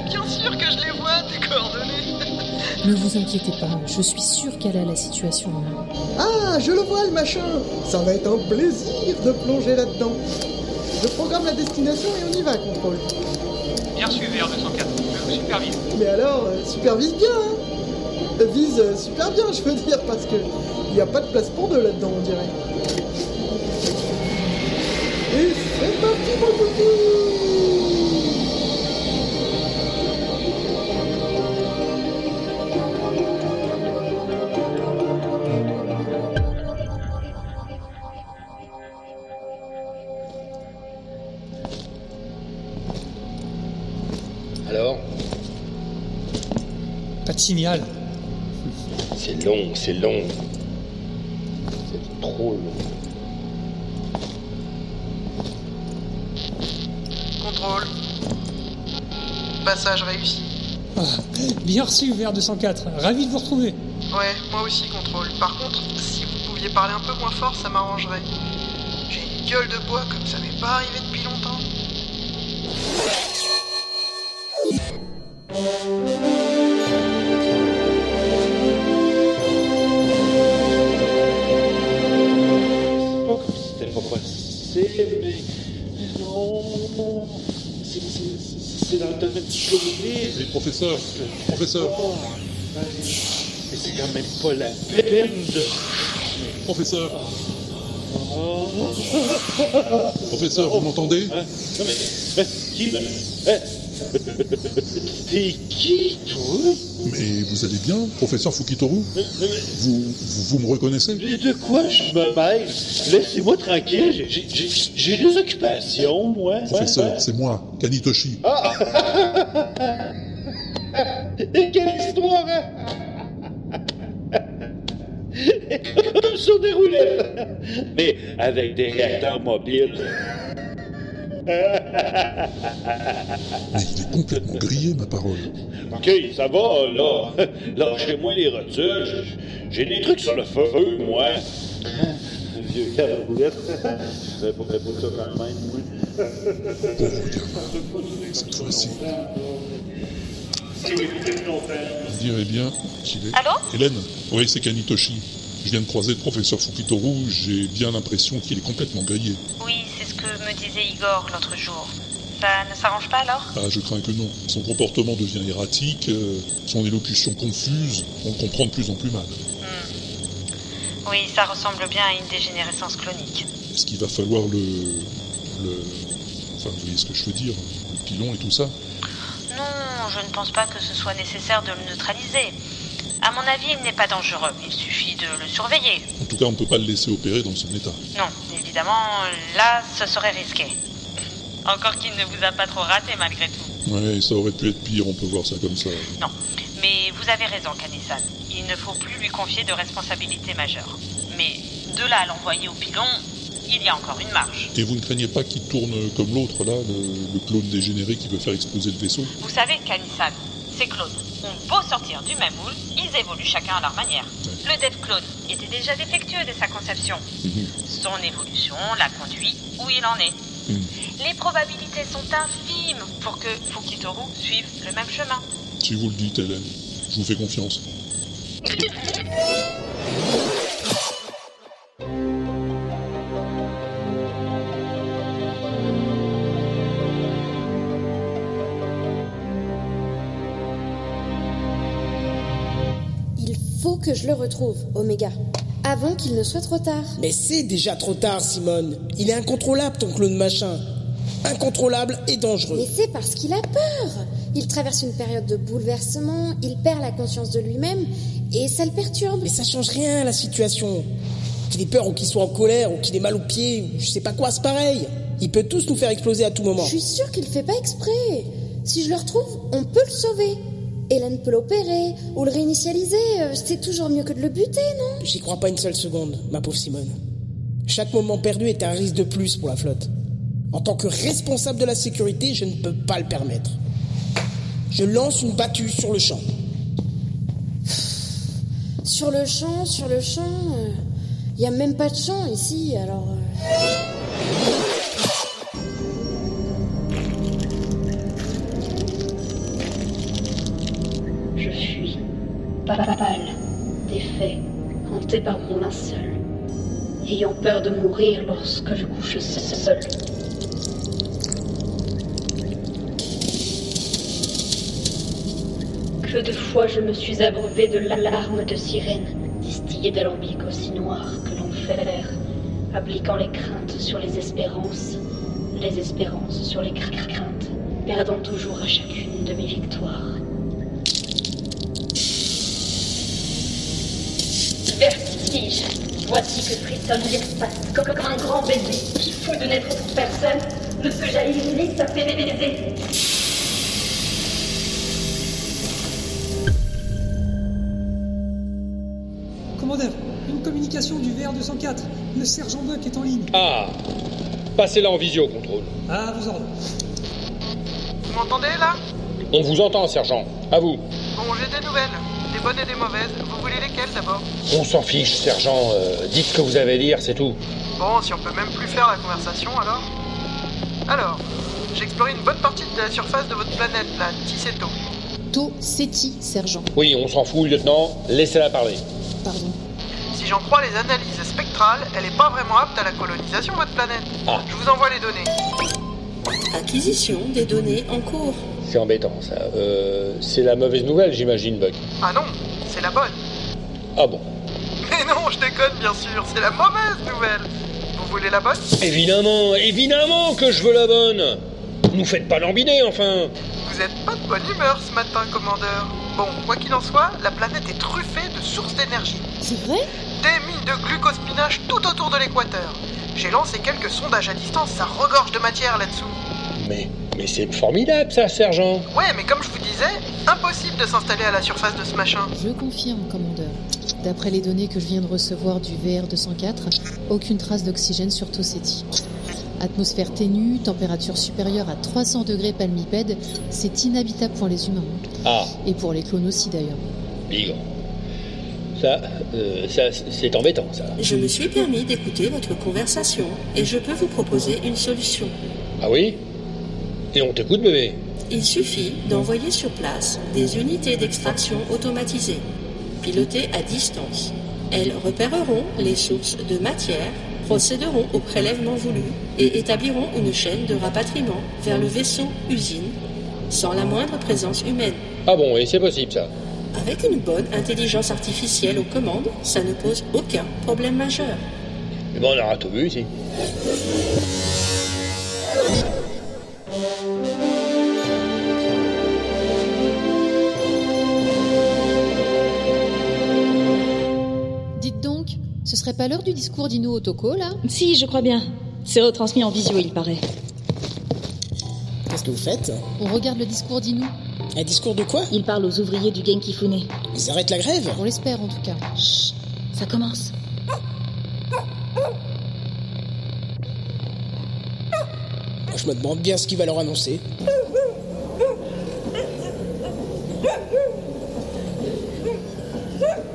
Bien sûr que je les vois, tes coordonnées [LAUGHS] Ne vous inquiétez pas, je suis sûre qu'elle a la situation en main. Ah, je le vois, le machin Ça va être un plaisir de plonger là-dedans. Je programme la destination et on y va, contrôle. Bien reçu, VR204. Je vous supervise. Mais alors, euh, supervise bien, hein Vise euh, super bien, je veux dire, parce que il n'y a pas de place pour deux là-dedans, on dirait. Et c'est parti, mon toutou Alors? Pas de signal. C'est long, c'est long. C'est trop long. Contrôle. Passage réussi. Ah, bien reçu, VR204. Ravi de vous retrouver. Ouais, moi aussi, contrôle. Par contre, si vous pouviez parler un peu moins fort, ça m'arrangerait. J'ai une gueule de bois comme ça m'est pas arrivé depuis longtemps. Possible, mais. mais non. C'est- dans le domaine du. Mais professeur, professeur, Oh, mais c'est quand même pas la peine de. professeur, Oh. professeur, vous m'entendez? Hein? Mais, mais qui me. Hein? T'es qui, toi? Mais vous allez bien, professeur Fukitoru Mais- mais- vous, vous, vous me reconnaissez mais de quoi je me mêle? Laissez-moi tranquille, j'ai- des occupations, moi. Professeur, c'est moi, Kanitoshi. Ah! [LAUGHS] Et quelle histoire, hein? [LAUGHS] Comme sur des roulettes. Mais avec des réacteurs mobiles. Mais il est complètement grillé, ma parole. OK, ça va, là. Lâchez-moi les rotules. J'ai- des trucs sur le feu, moi. Un vieux gars de roulette. Je pas fait ça quand même, moi. Gamin. Cette fois-ci, on dirait bien qu'il est... Allô? Hélène? Oui, c'est Kanitoshi. Je viens de croiser le professeur Fukitoru, j'ai bien l'impression qu'il est complètement grillé. Oui, c'est ce que me disait Igor l'autre jour. Ça ne s'arrange pas alors? Ah, je crains que non. Son comportement devient erratique, euh, son élocution confuse, on le comprend de plus en plus mal. Oui, ça ressemble bien à une dégénérescence clonique. Est-ce qu'il va falloir le... le... Enfin, vous voyez ce que je veux dire Le pilon et tout ça? Non, je ne pense pas que ce soit nécessaire de le neutraliser. À mon avis, il n'est pas dangereux. Il suffit de le surveiller. En tout cas, on ne peut pas le laisser opérer dans son état. Non, évidemment, là, ce serait risqué. Encore qu'il ne vous a pas trop raté malgré tout. Ouais, ça aurait pu être pire, on peut voir ça comme ça. Non, mais vous avez raison, Kanisan. Il ne faut plus lui confier de responsabilité majeure. Mais de là à l'envoyer au pilon, il y a encore une marge. Et vous ne craignez pas qu'il tourne comme l'autre, là, le, le clone dégénéré qui veut faire exploser le vaisseau? Vous savez, Kanisan, ces clones ont beau sortir du même moule, ils évoluent chacun à leur manière. Le Dev Clone était déjà défectueux dès sa conception. Son évolution l'a conduit où il en est. Les probabilités sont infimes pour que Fukitoru suive le même chemin. Si vous le dites, Hélène, je vous fais confiance. [LAUGHS] que je le retrouve, Oméga. Avant qu'il ne soit trop tard. Mais c'est déjà trop tard, Simone. Il est incontrôlable, ton clone machin. Incontrôlable et dangereux. Mais c'est parce qu'il a peur. Il traverse une période de bouleversement, il perd la conscience de lui-même et ça le perturbe. Mais ça change rien à la situation. Qu'il ait peur ou qu'il soit en colère ou qu'il ait mal aux pieds ou je sais pas quoi, c'est pareil. Il peut tous nous faire exploser à tout moment. Je suis sûre qu'il fait pas exprès. Si je le retrouve, on peut le sauver. Hélène peut l'opérer ou le réinitialiser. euh, C'est toujours mieux que de le buter, non? J'y crois pas une seule seconde, ma pauvre Simone. Chaque moment perdu est un risque de plus pour la flotte. En tant que responsable de la sécurité, je ne peux pas le permettre. Je lance une battue sur le champ. Sur le champ, sur le champ. Il y a même pas de champ ici, alors. euh, pâle, défait, hanté par mon linceul, ayant peur de mourir lorsque je couche seul. Que de fois je me suis abreuvé de larmes de sirène, distillées d'alambic aussi noir que l'enfer, appliquant les craintes sur les espérances, les espérances sur les cra- cra- craintes, perdant toujours à chacune de mes victoires. Voici que frissonne l'espace comme comme un grand baiser qui fout de n'être pour personne ne peut jaillir ni sa baiser. Commandeur, une communication du VR204. Le sergent Buck est en ligne. Ah Passez-la en visio, contrôle. À vos ordres. Vous m'entendez là? On vous entend, sergent. À vous. Bon, j'ai des nouvelles. Des bonnes et des mauvaises. Voulez d'abord On s'en fiche, sergent. Euh, dites ce que vous avez à dire, c'est tout. Bon, si on peut même plus faire la conversation alors. Alors, j'ai exploré une bonne partie de la surface de votre planète, là, Tisseto. To Seti, sergent. Oui, on s'en fout, lieutenant. Laissez-la parler. Pardon. Si j'en crois les analyses spectrales, elle est pas vraiment apte à la colonisation, votre planète. Ah. Je vous envoie les données. Acquisition des données en cours. C'est embêtant, ça. Euh, c'est la mauvaise nouvelle, j'imagine, Buck. Ah non, c'est la bonne. Ah bon Mais non, je déconne bien sûr, c'est la mauvaise nouvelle. Vous voulez la bonne? Évidemment, évidemment que je veux la bonne Nous faites pas lambiner, enfin Vous êtes pas de bonne humeur ce matin, commandeur. Bon, quoi qu'il en soit, la planète est truffée de sources d'énergie. C'est vrai? Des mines de glucospinage tout autour de l'équateur. J'ai lancé quelques sondages à distance, ça regorge de matière là-dessous. Mais, mais c'est formidable, ça, sergent Ouais, mais comme je vous disais, impossible de s'installer à la surface de ce machin. Je confirme, commandeur. D'après les données que je viens de recevoir du VR204, aucune trace d'oxygène sur Toseti. Atmosphère ténue, température supérieure à 300 degrés palmipède, c'est inhabitable pour les humains. Ah, Et pour les clones aussi d'ailleurs. bigre. Ça, euh, ça, c'est embêtant, ça. Je me suis permis d'écouter votre conversation et je peux vous proposer une solution. Ah oui? Et on t'écoute, bébé? Il suffit d'envoyer sur place des unités d'extraction automatisées, pilotées à distance. Elles repéreront les sources de matière, procéderont au prélèvement voulu et établiront une chaîne de rapatriement vers le vaisseau usine sans la moindre présence humaine. Ah bon, et c'est possible, ça Avec une bonne intelligence artificielle aux commandes, ça ne pose aucun problème majeur. Mais bon, on aura tout vu, ici. Serait pas l'heure du discours d'Ino Otoko, là? Si, je crois bien. C'est retransmis en visio, il paraît. Qu'est-ce que vous faites? On regarde le discours d'Ino. Un discours de quoi? Il parle aux ouvriers du Genkifune. Ils arrêtent la grève? On l'espère en tout cas. Chut, ça commence. Je me demande bien ce qu'il va leur annoncer.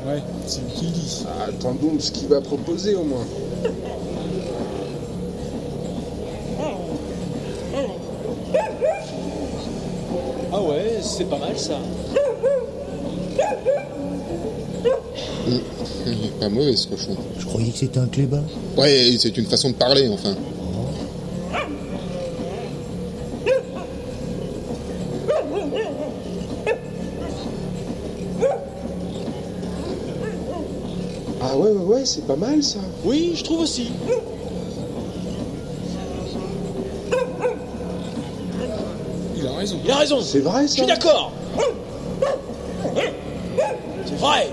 Ouais, c'est lui qui le dit. Attendons ce qu'il va proposer au moins. Ah ouais, c'est pas mal ça. Pas mauvais ce cochon. Je croyais que c'était un clébard. Ouais, c'est une façon de parler, enfin. C'est pas mal ça. Oui, je trouve aussi. Il a raison. Il a raison. C'est vrai Je ça suis d'accord. C'est vrai.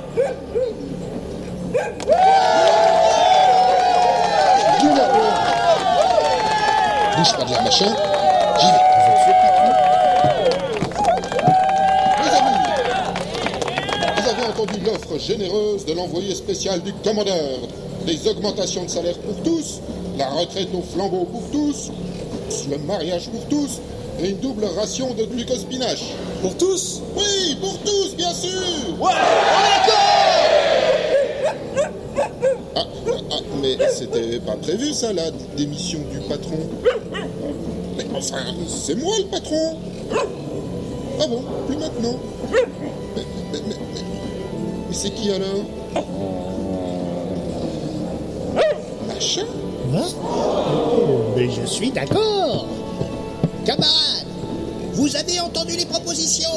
Bouge pas de là, machin. J'y vais. Les amis, offre l'envoyé spécial du commandeur. Des augmentations de salaire pour tous, la retraite au flambeau pour tous, le mariage pour tous et une double ration de glucospinache. Pour tous? Oui, pour tous, bien sûr Ouais, Ah, ah, mais c'était pas prévu ça, la démission du patron. Mais enfin, c'est moi le patron Ah bon, plus maintenant Mais, mais, mais, mais- mais c'est qui alors? Mais je suis d'accord. Camarades, vous avez entendu les propositions.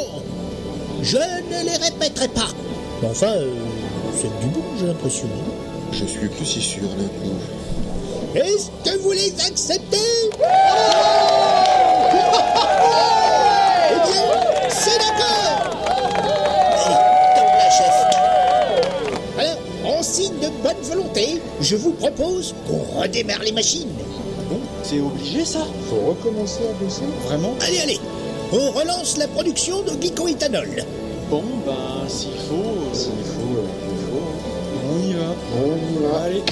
Je ne les répéterai pas. Enfin, euh, c'est du bon, j'ai l'impression. Je suis plus si sûr d'un coup. Est-ce que vous les acceptez? Eh bien, c'est d'accord Allez, top la chef Alors, en signe de bonne volonté, je vous propose qu'on redémarre les machines. C'est obligé ça Faut recommencer à bosser Vraiment Allez, allez, on relance la production de glycoéthanol. Bon, ben, s'il faut. S'il faut, euh, il faut. hein. On y va. On y va. Allez.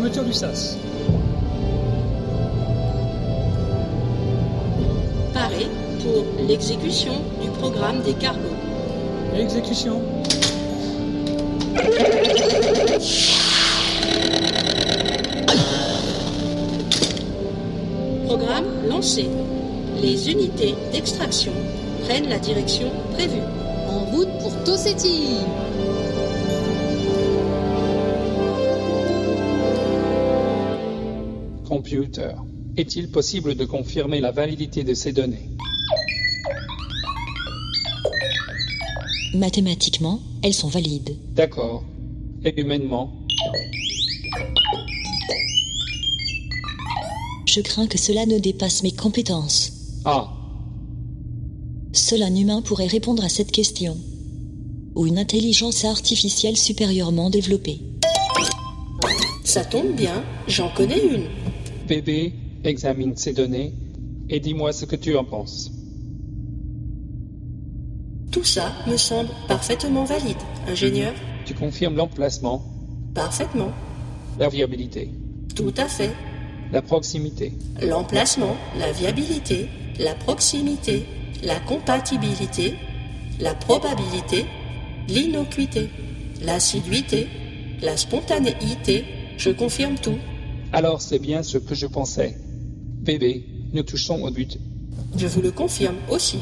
Fermeture du sas. Paré pour l'exécution du programme des cargos. Exécution. Programme lancé. Les unités d'extraction prennent la direction prévue. En route pour Toseti Computer. Est-il possible de confirmer la validité de ces données? Mathématiquement, elles sont valides. D'accord. Et humainement? Je crains que cela ne dépasse mes compétences. Ah, Seul un humain pourrait répondre à cette question. Ou une intelligence artificielle supérieurement développée. Ça tombe bien, j'en connais une. Bébé, examine ces données et dis-moi ce que tu en penses. Tout ça me semble parfaitement valide. Ingénieur Tu confirmes l'emplacement, Parfaitement. la viabilité, Tout à fait. la proximité, L'emplacement, la viabilité, la proximité, la compatibilité, la probabilité, l'innocuité, l'assiduité, la spontanéité. Je confirme tout. Alors c'est bien ce que je pensais. Bébé, nous touchons au but. Je vous le confirme aussi.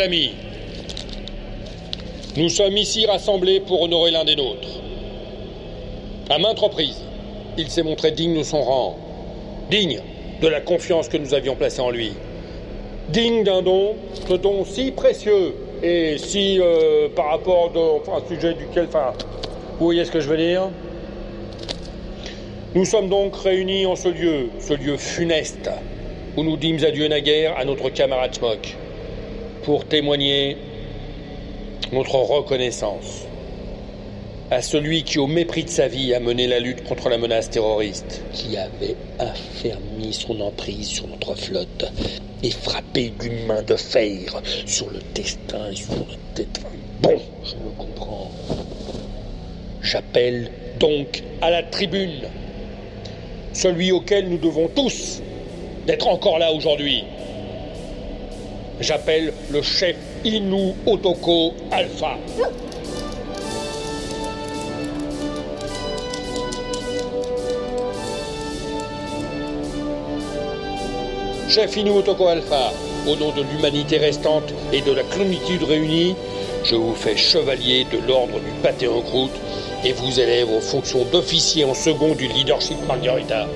Amis, nous sommes ici rassemblés pour honorer l'un des nôtres. À maintes reprises, il s'est montré digne de son rang, digne de la confiance que nous avions placée en lui, digne d'un don, ce don si précieux et si, euh, par rapport enfin, un sujet duquel, enfin, Vous voyez ce que je veux dire. Nous sommes donc réunis en ce lieu, ce lieu funeste, où nous dîmes adieu naguère à notre camarade Smoke, pour témoigner notre reconnaissance à celui qui, au mépris de sa vie, a mené la lutte contre la menace terroriste, qui avait affermi son emprise sur notre flotte et frappé d'une main de fer sur le destin et sur le tête. Bon, je me comprends. J'appelle donc à la tribune celui auquel nous devons tous d'être encore là aujourd'hui. J'appelle le chef Inu Otoko Alpha. Chef Inu Otoko Alpha, au nom de l'humanité restante et de la clonitude réunie, je vous fais chevalier de l'ordre du Panthéon Croûte et vous élève aux fonctions d'officier en second du leadership Margarita.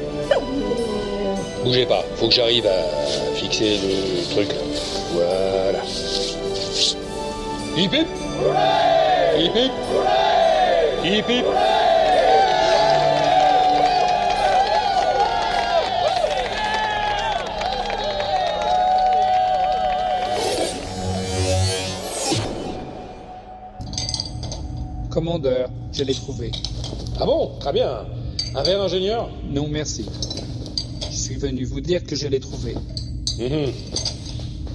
Bougez pas, faut que j'arrive à fixer le truc là. Voilà. Hip hip Hip hip Hip hip Commandeur, je l'ai trouvé. Ah bon? Très bien. Un verre ingénieur? Non, merci. Je suis venu vous dire que je l'ai trouvé. Mhm.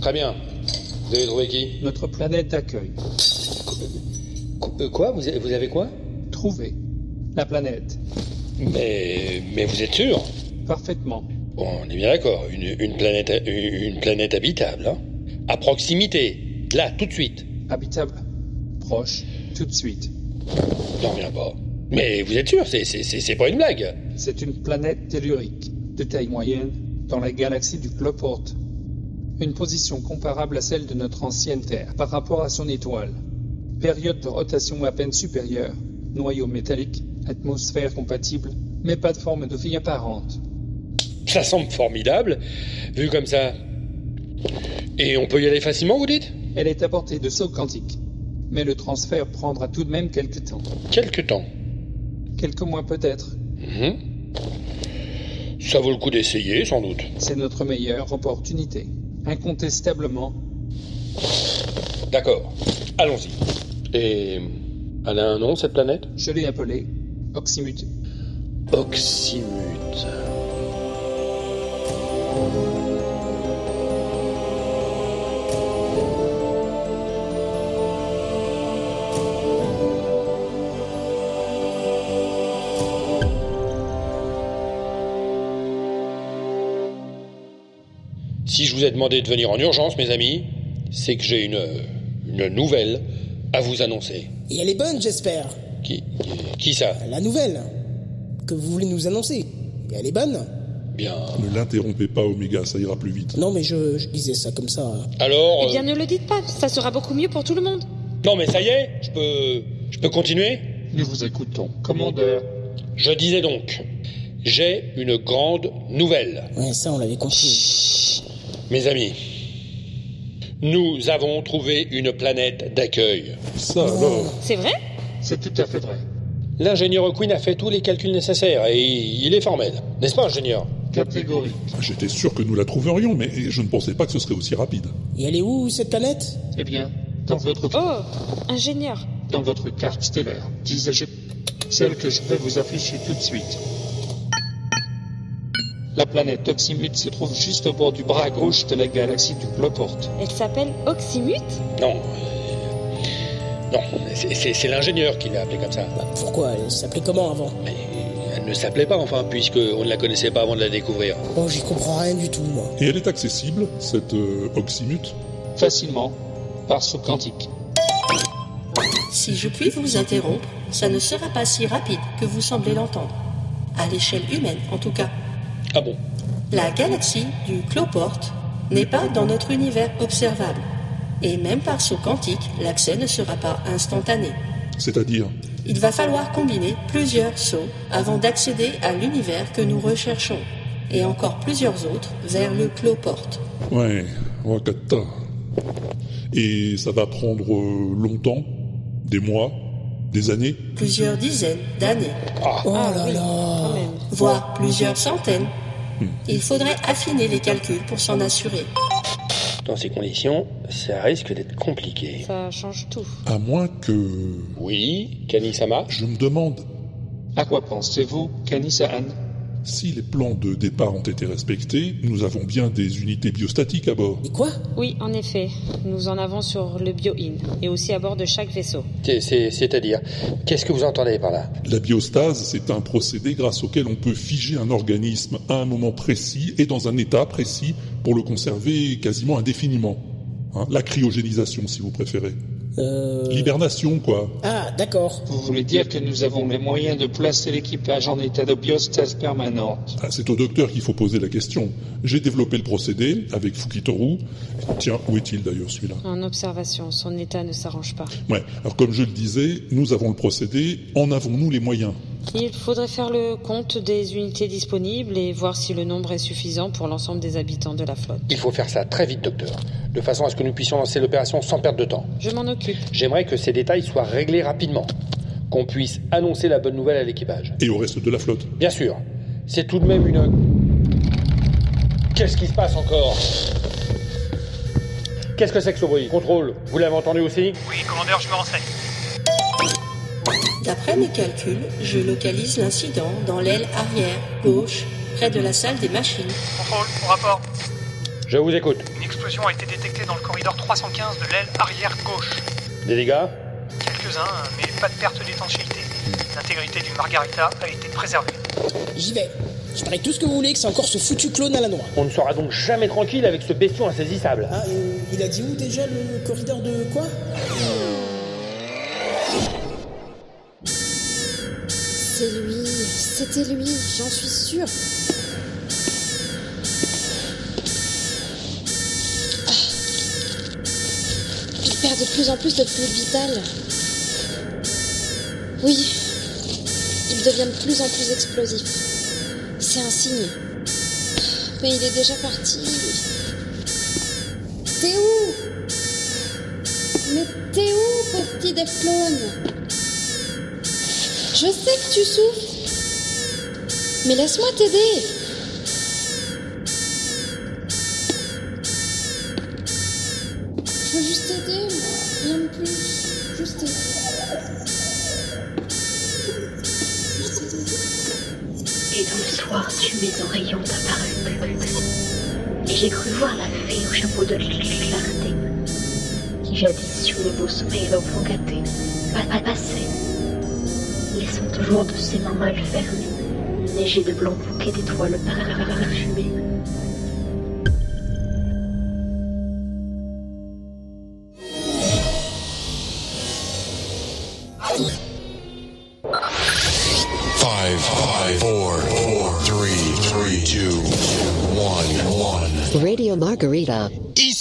Très bien. Vous avez trouvé qui Notre planète d'accueil. Euh, Quoi? Vous avez, vous avez quoi? Trouvé. La planète. Mais, mais vous êtes sûr? Parfaitement. Bon, on est bien d'accord. Une, une planète, une planète habitable. hein à proximité. Là, tout de suite. Habitable. Proche. Tout de suite. J'en reviens pas. Mais vous êtes sûr? C'est pas une blague C'est une planète tellurique, de taille moyenne, dans la galaxie du Cloport. Une position comparable à celle de notre ancienne Terre par rapport à son étoile. Période de rotation à peine supérieure, noyau métallique, atmosphère compatible, mais pas de forme de vie apparente. Ça semble formidable, vu comme ça. Et on peut y aller facilement, vous dites? Elle est à portée de saut quantique, mais le transfert prendra tout de même quelques temps. Quelque temps. Quelques mois peut-être. Mhm. Ça vaut le coup d'essayer, sans doute. C'est notre meilleure opportunité. Incontestablement. D'accord. Allons-y. Et. Elle a un nom, cette planète? Je l'ai appelée Oxymute. Oxymute. Si je vous ai demandé de venir en urgence, mes amis, c'est que j'ai une, une nouvelle à vous annoncer. Et elle est bonne, j'espère. Qui, qui ça? La nouvelle que vous voulez nous annoncer. Et elle est bonne. Bien. Ne l'interrompez pas, Omega, ça ira plus vite. Non, mais je, je disais ça comme ça. Alors. Eh bien, ne le dites pas, ça sera beaucoup mieux pour tout le monde. Non, mais ça y est, je peux. Je peux continuer? Nous vous écoutons. Commandeur. Je disais donc, j'ai une grande nouvelle. Ouais, ça, on l'avait compris. Mes amis, nous avons trouvé une planète d'accueil. Ça alors C'est vrai? C'est tout à fait vrai. L'ingénieur Quinn a fait tous les calculs nécessaires et il est formel. N'est-ce pas, ingénieur? Catégorique. J'étais sûr que nous la trouverions, mais je ne pensais pas que ce serait aussi rapide. Et elle est où, cette planète? Eh bien, dans votre, Oh, ingénieur. dans votre carte stellaire, disais-je, celle que je vais vous afficher tout de suite. La planète Oxymute se trouve juste au bord du bras gauche de la galaxie du Cloport. Elle s'appelle Oxymute Non. euh, Non, c'est- l'ingénieur qui l'a appelée comme ça. Bah, Pourquoi? Elle s'appelait comment avant? Mais elle ne s'appelait pas, enfin, puisqu'on ne la connaissait pas avant de la découvrir. Bon, j'y comprends rien du tout, moi. Et elle est accessible, cette euh, Oxymute Facilement, par saut quantique. Si je puis vous interrompre, ça ne sera pas si rapide que vous semblez l'entendre. À l'échelle humaine, en tout cas. Ah bon La galaxie du Cloport n'est pas dans notre univers observable. Et même par saut quantique, l'accès ne sera pas instantané. C'est-à-dire Il va falloir combiner plusieurs sauts avant d'accéder à l'univers que nous recherchons, et encore plusieurs autres vers le Cloport. Ouais, Wakata. Et ça va prendre euh, longtemps? Des mois? Des années Plusieurs dizaines d'années. Oh là là Voire plusieurs centaines. Il faudrait affiner les calculs pour s'en assurer. Dans ces conditions, ça risque d'être compliqué. Ça change tout. À moins que... Oui, Kanisama Je me demande À quoi pensez-vous, Kanisaan si les plans de départ ont été respectés, nous avons bien des unités biostatiques à bord. Et quoi? Oui, en effet. Nous en avons sur le Bio-In et aussi à bord de chaque vaisseau. C'est- c'est- C'est-à-dire, qu'est-ce que vous entendez par là? La biostase, c'est un procédé grâce auquel on peut figer un organisme à un moment précis et dans un état précis pour le conserver quasiment indéfiniment. Hein, la cryogénisation, si vous préférez. Euh... L'hibernation, quoi. Ah, d'accord. Vous voulez dire que nous avons les moyens de placer l'équipage en état de biostase permanente Ah, c'est au docteur qu'il faut poser la question. J'ai développé le procédé avec Fukitoru. Tiens, où est-il d'ailleurs celui-là En observation, son état ne s'arrange pas. Ouais, alors comme je le disais, nous avons le procédé, en avons-nous les moyens Il faudrait faire le compte des unités disponibles et voir si le nombre est suffisant pour l'ensemble des habitants de la flotte. Il faut faire ça très vite, docteur, de façon à ce que nous puissions lancer l'opération sans perdre de temps. Je m'en occupe. J'aimerais que ces détails soient réglés rapidement, qu'on puisse annoncer la bonne nouvelle à l'équipage. Et au reste de la flotte Bien sûr, c'est tout de même une... Qu'est-ce qui se passe encore? Qu'est-ce que c'est que ce bruit? Contrôle, vous l'avez entendu aussi? Oui, commandeur, je me renseigne. D'après mes calculs, je localise l'incident dans l'aile arrière, gauche, près de la salle des machines. Contrôle, au rapport. Je vous écoute. Une explosion a été détectée dans le corridor 315 de l'aile arrière gauche. Des dégâts Quelques-uns, mais pas de perte d'étanchéité. L'intégrité du Margarita a été préservée. J'y vais. Je parie tout ce que vous voulez que c'est encore ce foutu clone à la noix. On ne sera donc jamais tranquille avec ce bestiau insaisissable. Ah, euh, il a dit où déjà le corridor de quoi? C'est lui, c'était lui, j'en suis sûre. Il perd de plus en plus de fluide vital. Oui, il devient de plus en plus explosif. C'est un signe. Mais il est déjà parti. T'es où? Mais t'es où, petit Def Clone Je sais que tu souffres. Mais laisse-moi t'aider. Je veux juste t'aider, moi. Rien de plus. Juste t'aider. Et dans le soir, tu mes oreilles ont apparu. Et j'ai cru voir la fée au chapeau de clarté, qui jadis sur le beau sommeil d'enfant gâté, pas laissant toujours de ses mains mal fermées, neiger de blancs bouquets d'étoiles parfumées. Five, five, four, four, three, three, two, one, one. Radio Margarita.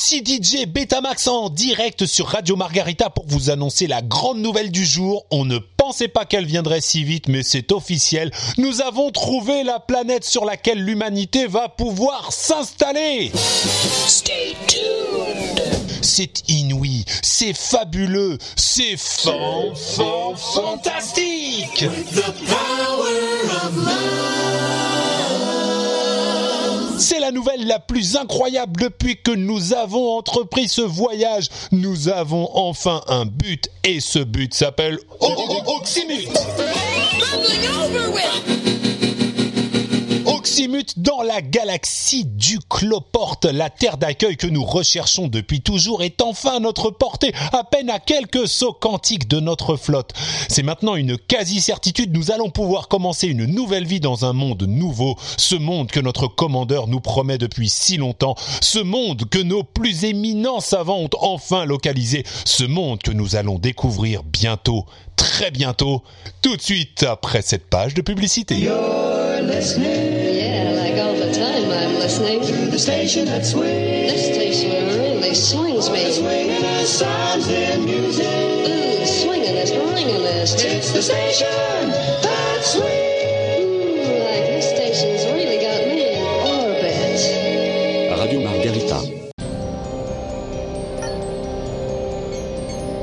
Ici DJ Betamax en direct sur Radio Margarita pour vous annoncer la grande nouvelle du jour. On ne pensait pas qu'elle viendrait si vite, mais c'est officiel. Nous avons trouvé la planète sur laquelle l'humanité va pouvoir s'installer. Stay tuned. C'est inouï, c'est fabuleux, c'est fan, fan, fantastique. C'est la nouvelle la plus incroyable depuis que nous avons entrepris ce voyage. Nous avons enfin un but et ce but s'appelle Oxymute. Dans la galaxie du Cloporte, la terre d'accueil que nous recherchons depuis toujours est enfin à notre portée, à peine à quelques sauts quantiques de notre flotte. C'est maintenant une quasi-certitude, nous allons pouvoir commencer une nouvelle vie dans un monde nouveau, ce monde que notre commandeur nous promet depuis si longtemps, ce monde que nos plus éminents savants ont enfin localisé, ce monde que nous allons découvrir bientôt, très bientôt, tout de suite après cette page de publicité. Yeah, like all the time I'm listening to the station that swings. This station really swings me. Swinging the sounds and music. Ooh, swinging ringing It's the station that swings. Ooh, like this station's really got me in orbit. Radio Margarita.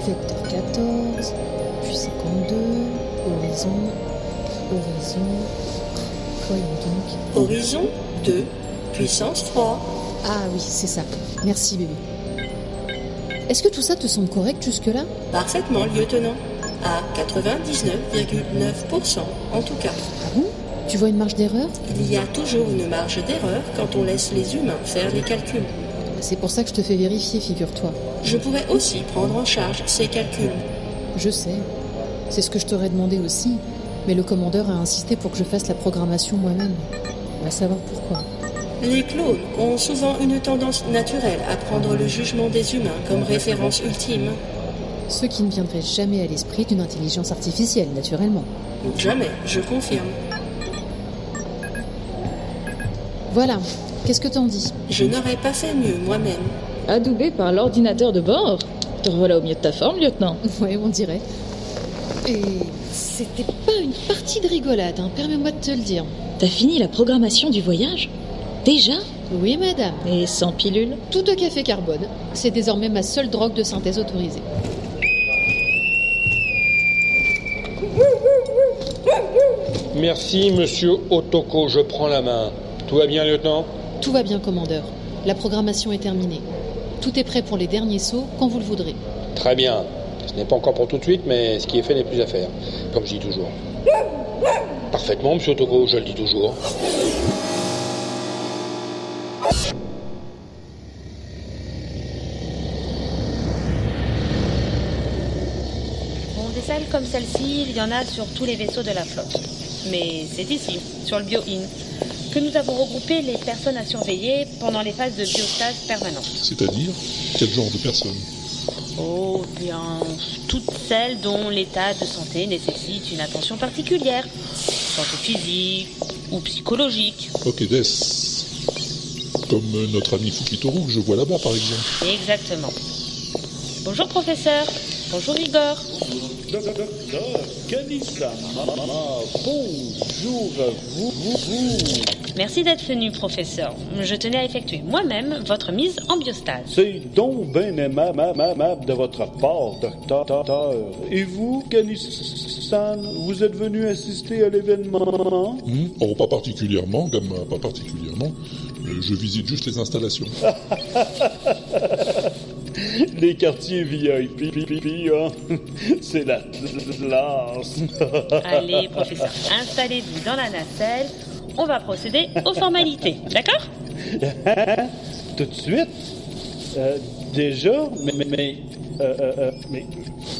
Vecteur 14, puis 52, horizon, horizon. Donc. Horizon 2, puissance 3. Ah oui, c'est ça. Merci bébé. Est-ce que tout ça te semble correct jusque-là? Parfaitement, lieutenant. À 99,9% en tout cas. Ah bon? Tu vois une marge d'erreur? Il y a toujours une marge d'erreur quand on laisse les humains faire les calculs. C'est pour ça que je te fais vérifier, figure-toi. Je pourrais aussi prendre en charge ces calculs. Je sais. C'est ce que je t'aurais demandé aussi. Mais le commandeur a insisté pour que je fasse la programmation moi-même. On va savoir pourquoi. Les clones ont souvent une tendance naturelle à prendre le jugement des humains comme référence ultime. Ce qui ne viendrait jamais à l'esprit d'une intelligence artificielle, naturellement. Jamais, je confirme. Voilà. Qu'est-ce que t'en dis? Je n'aurais pas fait mieux moi-même. Adoubé par l'ordinateur de bord Te revoilà au milieu de ta forme, lieutenant. Ouais, on dirait. Et c'était une partie de rigolade, hein, permets-moi de te le dire. T'as fini la programmation du voyage? Déjà? Oui, madame. Et sans pilule? Tout de café carbone. C'est désormais ma seule drogue de synthèse autorisée. Merci, monsieur Otoko, je prends la main. Tout va bien, lieutenant? Tout va bien, commandeur. La programmation est terminée. Tout est prêt pour les derniers sauts quand vous le voudrez. Très bien. Ce n'est pas encore pour tout de suite, mais ce qui est fait n'est plus à faire, comme je dis toujours. Parfaitement, monsieur Otoko, je le dis toujours. Bon, des salles comme celle-ci, il y en a sur tous les vaisseaux de la flotte. Mais c'est ici, sur le Bio-In, que nous avons regroupé les personnes à surveiller pendant les phases de biostase permanente. C'est-à-dire Quel genre de personnes? Oh, bien, toutes celles dont l'état de santé nécessite une attention particulière, santé physique ou psychologique. Ok, Des. Comme euh, notre ami Fukitoru que je vois là-bas, par exemple. Exactement. Bonjour professeur. Bonjour Igor. Docteur Kanisa, bonjour à vous, vous, vous. Merci d'être venu, professeur. Je tenais à effectuer moi-même votre mise en biostase. C'est donc bien aimable, aimable de votre part, docteur. Et vous, Kanissan, vous êtes venu assister à l'événement? Hmm? Oh, pas particulièrement, Gamma, pas particulièrement. Euh, Je visite juste les installations. [LAUGHS] [LAUGHS] Les quartiers VIP, hein, [LAUGHS] c'est la classe. [LAUGHS] Allez, professeur, installez-vous dans la nacelle. On va procéder aux formalités, d'accord? Tout de suite Euh, Déjà Mais, mais, mais, euh, euh, mais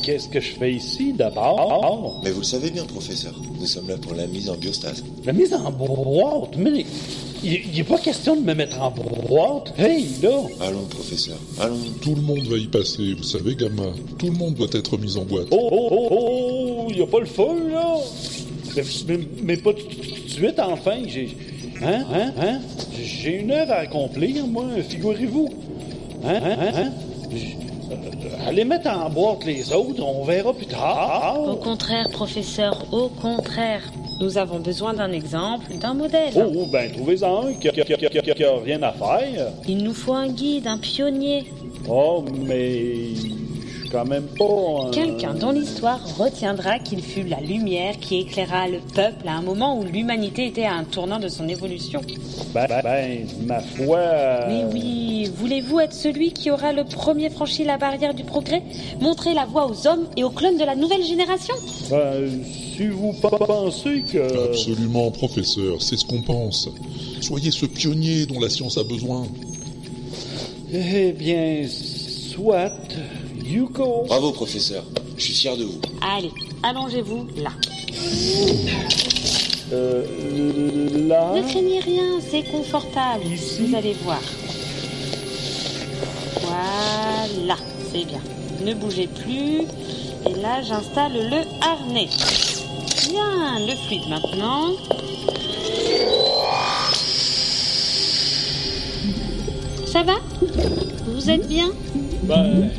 qu'est-ce que je fais ici d'abord? Mais vous le savez bien, professeur. Nous sommes là pour la mise en biostase. La mise en boîte Mais il n'est pas question de me mettre en boîte. Hey, là Allons, professeur, allons. Tout le monde va y passer, vous savez, Gamma. Tout le monde doit être mis en boîte. Oh, oh, oh, oh, il n'y a pas le feu, là mais, mais, mais pas tout de suite, enfin. J'ai. Hein, hein, hein J'ai une œuvre à accomplir, moi, figurez-vous. Hein, hein, hein, hein euh, Allez mettre en boîte les autres, on verra plus tard. Au contraire, professeur, au contraire. Nous avons besoin d'un exemple, d'un modèle. Oh, oh, ben, trouvez-en un qui a, qui rien à faire. Il nous faut un guide, un pionnier. Oh, mais. Je suis quand même pas. un- Quelqu'un dont l'histoire retiendra qu'il fut la lumière qui éclaira le peuple à un moment où l'humanité était à un tournant de son évolution. Ben, ben, ben, ma foi. euh, Mais oui, voulez-vous être celui qui aura le premier franchi la barrière du progrès Montrer la voie aux hommes et aux clones de la nouvelle génération? Ben, si vous pe- pensez que. Absolument, professeur, c'est ce qu'on pense. Soyez ce pionnier dont la science a besoin. Eh bien, soit. Yuko. Bravo, professeur. Je suis fier de vous. Allez, allongez-vous là. Euh, là. Ne craignez rien, c'est confortable. Vous allez voir. Voilà, c'est bien. Ne bougez plus. Et là, j'installe le harnais. Bien, le fluide maintenant. Ça va? Vous êtes bien? Ben.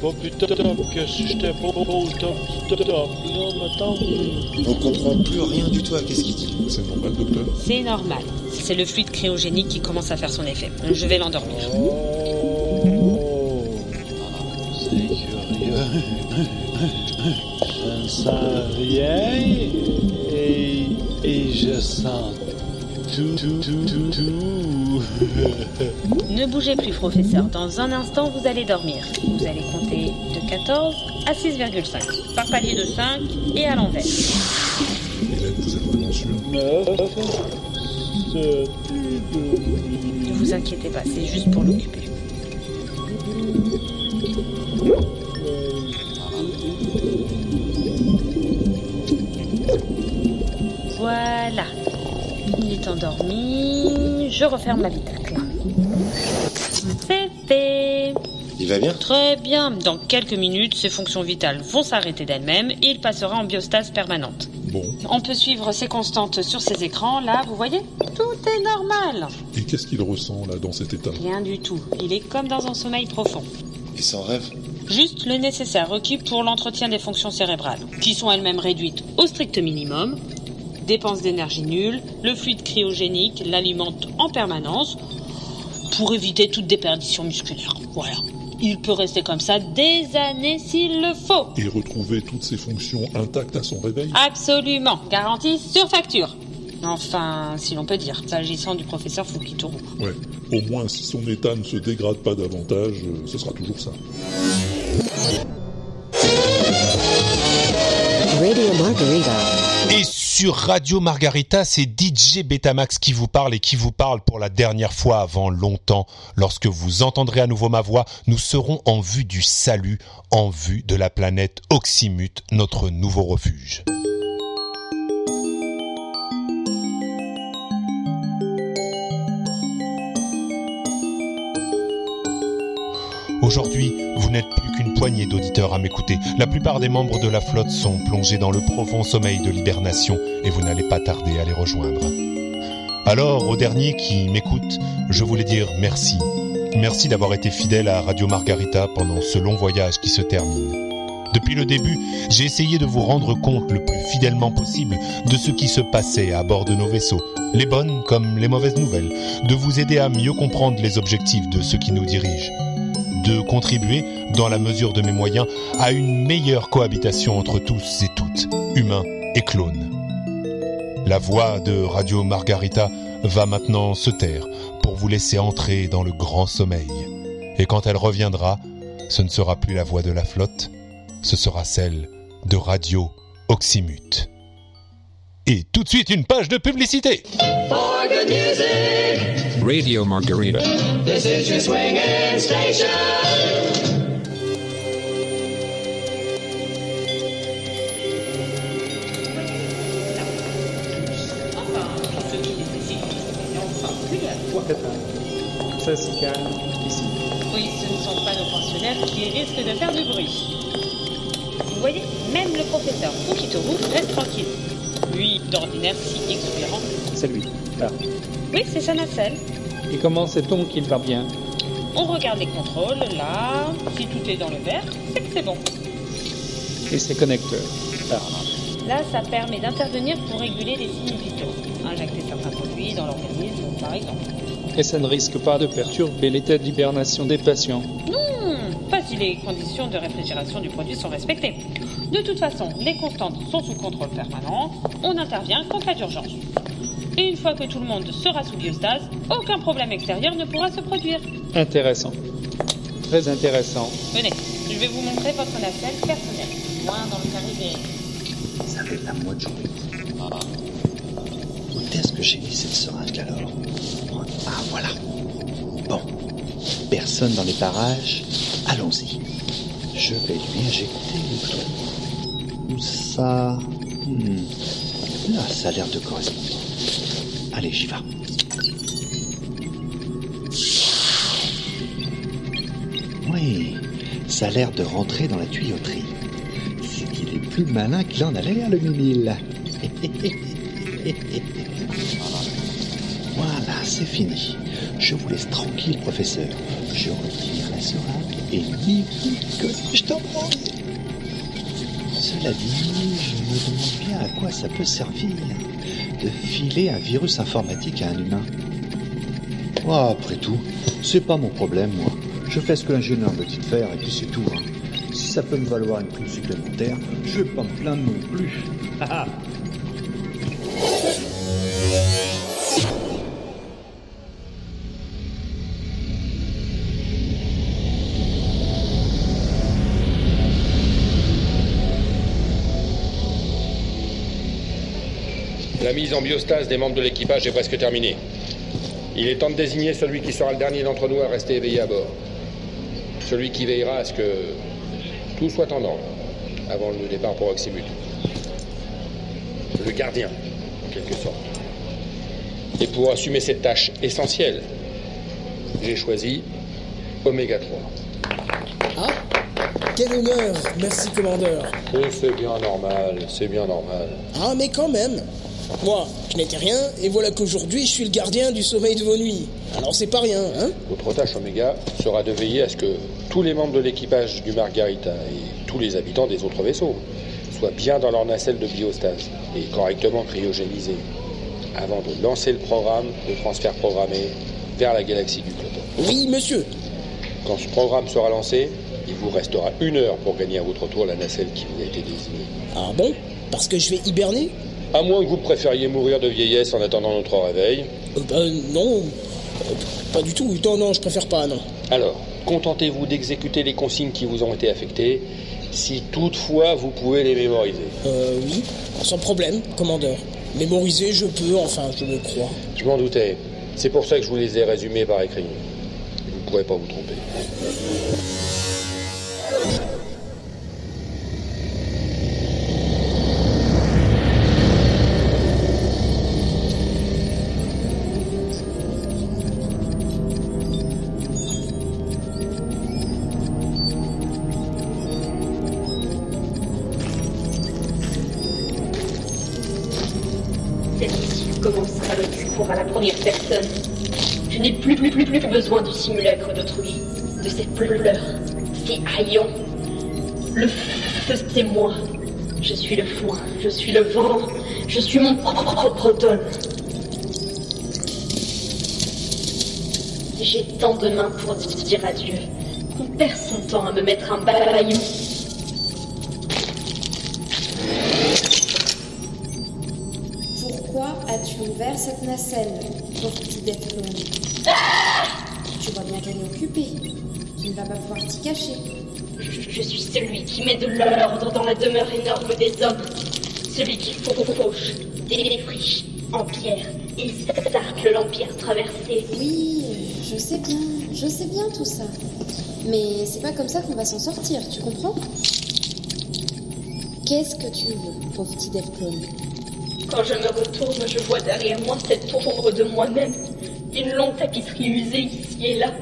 Je je pas plus top que si j'étais pas au top, top, top, là, mettons. On comprend plus rien du tout à qu'est-ce qu'il dit. C'est normal, docteur C'est normal. C'est le fluide cryogénique qui commence à faire son effet. Je vais l'endormir. Oh. C'est curieux. [LAUGHS] je ne sens rien et, et je sens [LAUGHS] Ne bougez plus, professeur. Dans un instant, vous allez dormir. Vous allez compter de 14 à 6,5. Par palier de 5 et à l'envers. Vous Ne vous inquiétez pas, c'est juste pour l'occuper. Voilà. Il est endormi. Je referme l'habitacle. Fait. Il va bien Très bien. Dans quelques minutes, ses fonctions vitales vont s'arrêter d'elles-mêmes et il passera en biostase permanente. Bon. On peut suivre ses constantes sur ses écrans. Là, vous voyez Tout est normal. Et qu'est-ce qu'il ressent là dans cet état Rien du tout. Il est comme dans un sommeil profond. Et sans rêve Juste le nécessaire requis pour l'entretien des fonctions cérébrales, qui sont elles-mêmes réduites au strict minimum. Dépenses d'énergie nulle, le fluide cryogénique l'alimente en permanence pour éviter toute déperdition musculaire. Voilà. Il peut rester comme ça des années s'il le faut. Et retrouver toutes ses fonctions intactes à son réveil Absolument. Garantie sur facture. Enfin, si l'on peut dire, s'agissant du professeur Fukitoru. Ouais. Au moins, si son état ne se dégrade pas davantage, euh, ce sera toujours ça. Radio Margarita. Et sur Radio Margarita, c'est DJ Betamax qui vous parle et qui vous parle pour la dernière fois avant longtemps. Lorsque vous entendrez à nouveau ma voix, nous serons en vue du salut, en vue de la planète Oxymute, notre nouveau refuge. Aujourd'hui, vous n'êtes plus qu'une poignée d'auditeurs à m'écouter. La plupart des membres de la flotte sont plongés dans le profond sommeil de l'hibernation et vous n'allez pas tarder à les rejoindre. Alors, aux derniers qui m'écoutent, je voulais dire merci. Merci d'avoir été fidèle à Radio Margarita pendant ce long voyage qui se termine. Depuis le début, j'ai essayé de vous rendre compte le plus fidèlement possible de ce qui se passait à bord de nos vaisseaux, les bonnes comme les mauvaises nouvelles, de vous aider à mieux comprendre les objectifs de ceux qui nous dirigent de contribuer, dans la mesure de mes moyens, à une meilleure cohabitation entre tous et toutes, humains et clones. La voix de Radio Margarita va maintenant se taire pour vous laisser entrer dans le grand sommeil. Et quand elle reviendra, ce ne sera plus la voix de la flotte, ce sera celle de Radio Oxymute. Et tout de suite une page de publicité. Radio Margarita. this is your swinging station. Ça se calme ici. Oui, ce ne sont pas nos pensionnaires qui risquent de faire du bruit. Vous voyez, même le professeur Fukitoru reste tranquille. Lui, d'ordinaire si exubérant. C'est lui. Là. Oui, c'est nacelle. Et comment sait-on qu'il va bien? On regarde les contrôles, là. Si tout est dans le vert, c'est que c'est bon. Et ses connecteurs Là. Ça permet d'intervenir pour réguler les signes vitaux. Injecter certains produits dans l'organisme, par exemple. Et ça ne risque pas de perturber l'état d'hibernation des patients. Non, pas si les conditions de réfrigération du produit sont respectées. De toute façon, les constantes sont sous contrôle permanent. On intervient qu'en cas d'urgence. Et une fois que tout le monde sera sous biostase, aucun problème extérieur ne pourra se produire. Intéressant. Très intéressant. Venez, je vais vous montrer votre nacelle personnelle. Loin dans le carré des... Ça fait la moi de journée. Où est-ce que j'ai mis cette seringue alors Ah voilà. Bon. Personne dans les parages. Allons-y. Je vais lui injecter le truc. Où ça? Hmm. Là, ça a l'air de correspondre. Allez, j'y vais. Oui, ça a l'air de rentrer dans la tuyauterie. C'est qu'il est plus malin qu'il en a l'air, le mimile. [LAUGHS] voilà, c'est fini. Je vous laisse tranquille, professeur. Je retire la seringue et ni que je t'en prie. Cela dit, je me demande bien à quoi ça peut servir de filer un virus informatique à un humain. Oh, après tout, c'est pas mon problème, moi. Je fais ce que l'ingénieur me dit faire et puis c'est tout. hein. Si ça peut me valoir une prime supplémentaire, je vais pas me plaindre non plus. [LAUGHS] La mise en biostase des membres de l'équipage est presque terminée. Il est temps de désigner celui qui sera le dernier d'entre nous à rester éveillé à bord. Celui qui veillera à ce que tout soit en ordre avant le départ pour Oxymut. Le gardien, en quelque sorte. Et pour assumer cette tâche essentielle, j'ai choisi Oméga 3. Ah Quel honneur Merci, commandeur. C'est bien normal, c'est bien normal. Ah, mais quand même Moi, je n'étais rien, et voilà qu'aujourd'hui, je suis le gardien du sommeil de vos nuits. Alors c'est pas rien, hein? Votre tâche, Oméga, sera de veiller à ce que tous les membres de l'équipage du Margarita et tous les habitants des autres vaisseaux soient bien dans leur nacelle de biostase et correctement cryogénisés avant de lancer le programme de transfert programmé vers la galaxie du Cloton. Oui, monsieur. Quand ce programme sera lancé, il vous restera une heure pour gagner à votre tour la nacelle qui vous a été désignée. Ah bon? Parce que je vais hiberner? À moins que vous préfériez mourir de vieillesse en attendant notre réveil. Euh, Ben non, Euh, pas du tout. Non, non, je préfère pas, non. Alors, contentez-vous d'exécuter les consignes qui vous ont été affectées, si toutefois vous pouvez les mémoriser. Euh, oui, sans problème, commandeur. Mémoriser, je peux, enfin, je le crois. Je m'en doutais. C'est pour ça que je vous les ai résumés par écrit. Vous ne pourrez pas vous tromper. Je suis le foin, je suis le vent, je suis mon propre automne. J'ai tant de mains pour dire adieu qu'on perd son temps à me mettre un balayon. Pourquoi as-tu ouvert cette nacelle, pauvre petit Deathclaw Tu vois bien qu'elle est occupée. Tu ne vas pas pouvoir t'y cacher. Je, suis celui qui met de l'ordre dans la demeure énorme des hommes. Celui qui fauche, défriche en pierre et cercle l'empire traversé. Oui, je sais bien, je sais bien tout ça. Mais c'est pas comme ça qu'on va s'en sortir, tu comprends? Qu'est-ce que tu veux, pauvre petit Quand je me retourne, je vois derrière moi cette ombre de moi-même. Une longue tapisserie usée ici et là.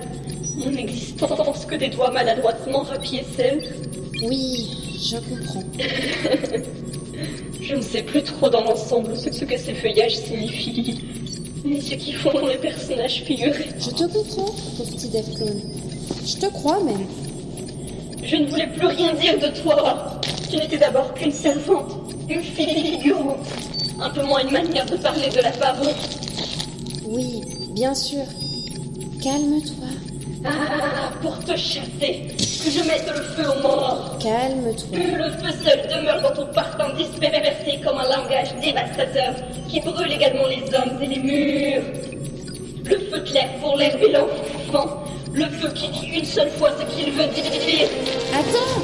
Mon existence que des doigts maladroitement rapiécellent. Oui, je comprends. [LAUGHS] Je ne sais plus trop dans l'ensemble ce, ce que ces feuillages signifient. Ni ce qu'ils font les personnages figurés. Je te comprends, petit Deathclaw. Je te crois même. Je ne voulais plus rien dire de toi. Tu n'étais d'abord qu'une servante, une figurante. Un peu moins une manière de parler de la baronne. Oui, bien sûr. Calme-toi. Ah, [LAUGHS] pour te chasser, que je mette le feu aux morts. Calme-toi. Que le feu seul demeure dans ton parfum dispersé comme un langage dévastateur qui brûle également les hommes et les murs. Le feu clair pour l'herbe et l'enfant. Le feu qui dit une seule fois ce qu'il veut dire. Attends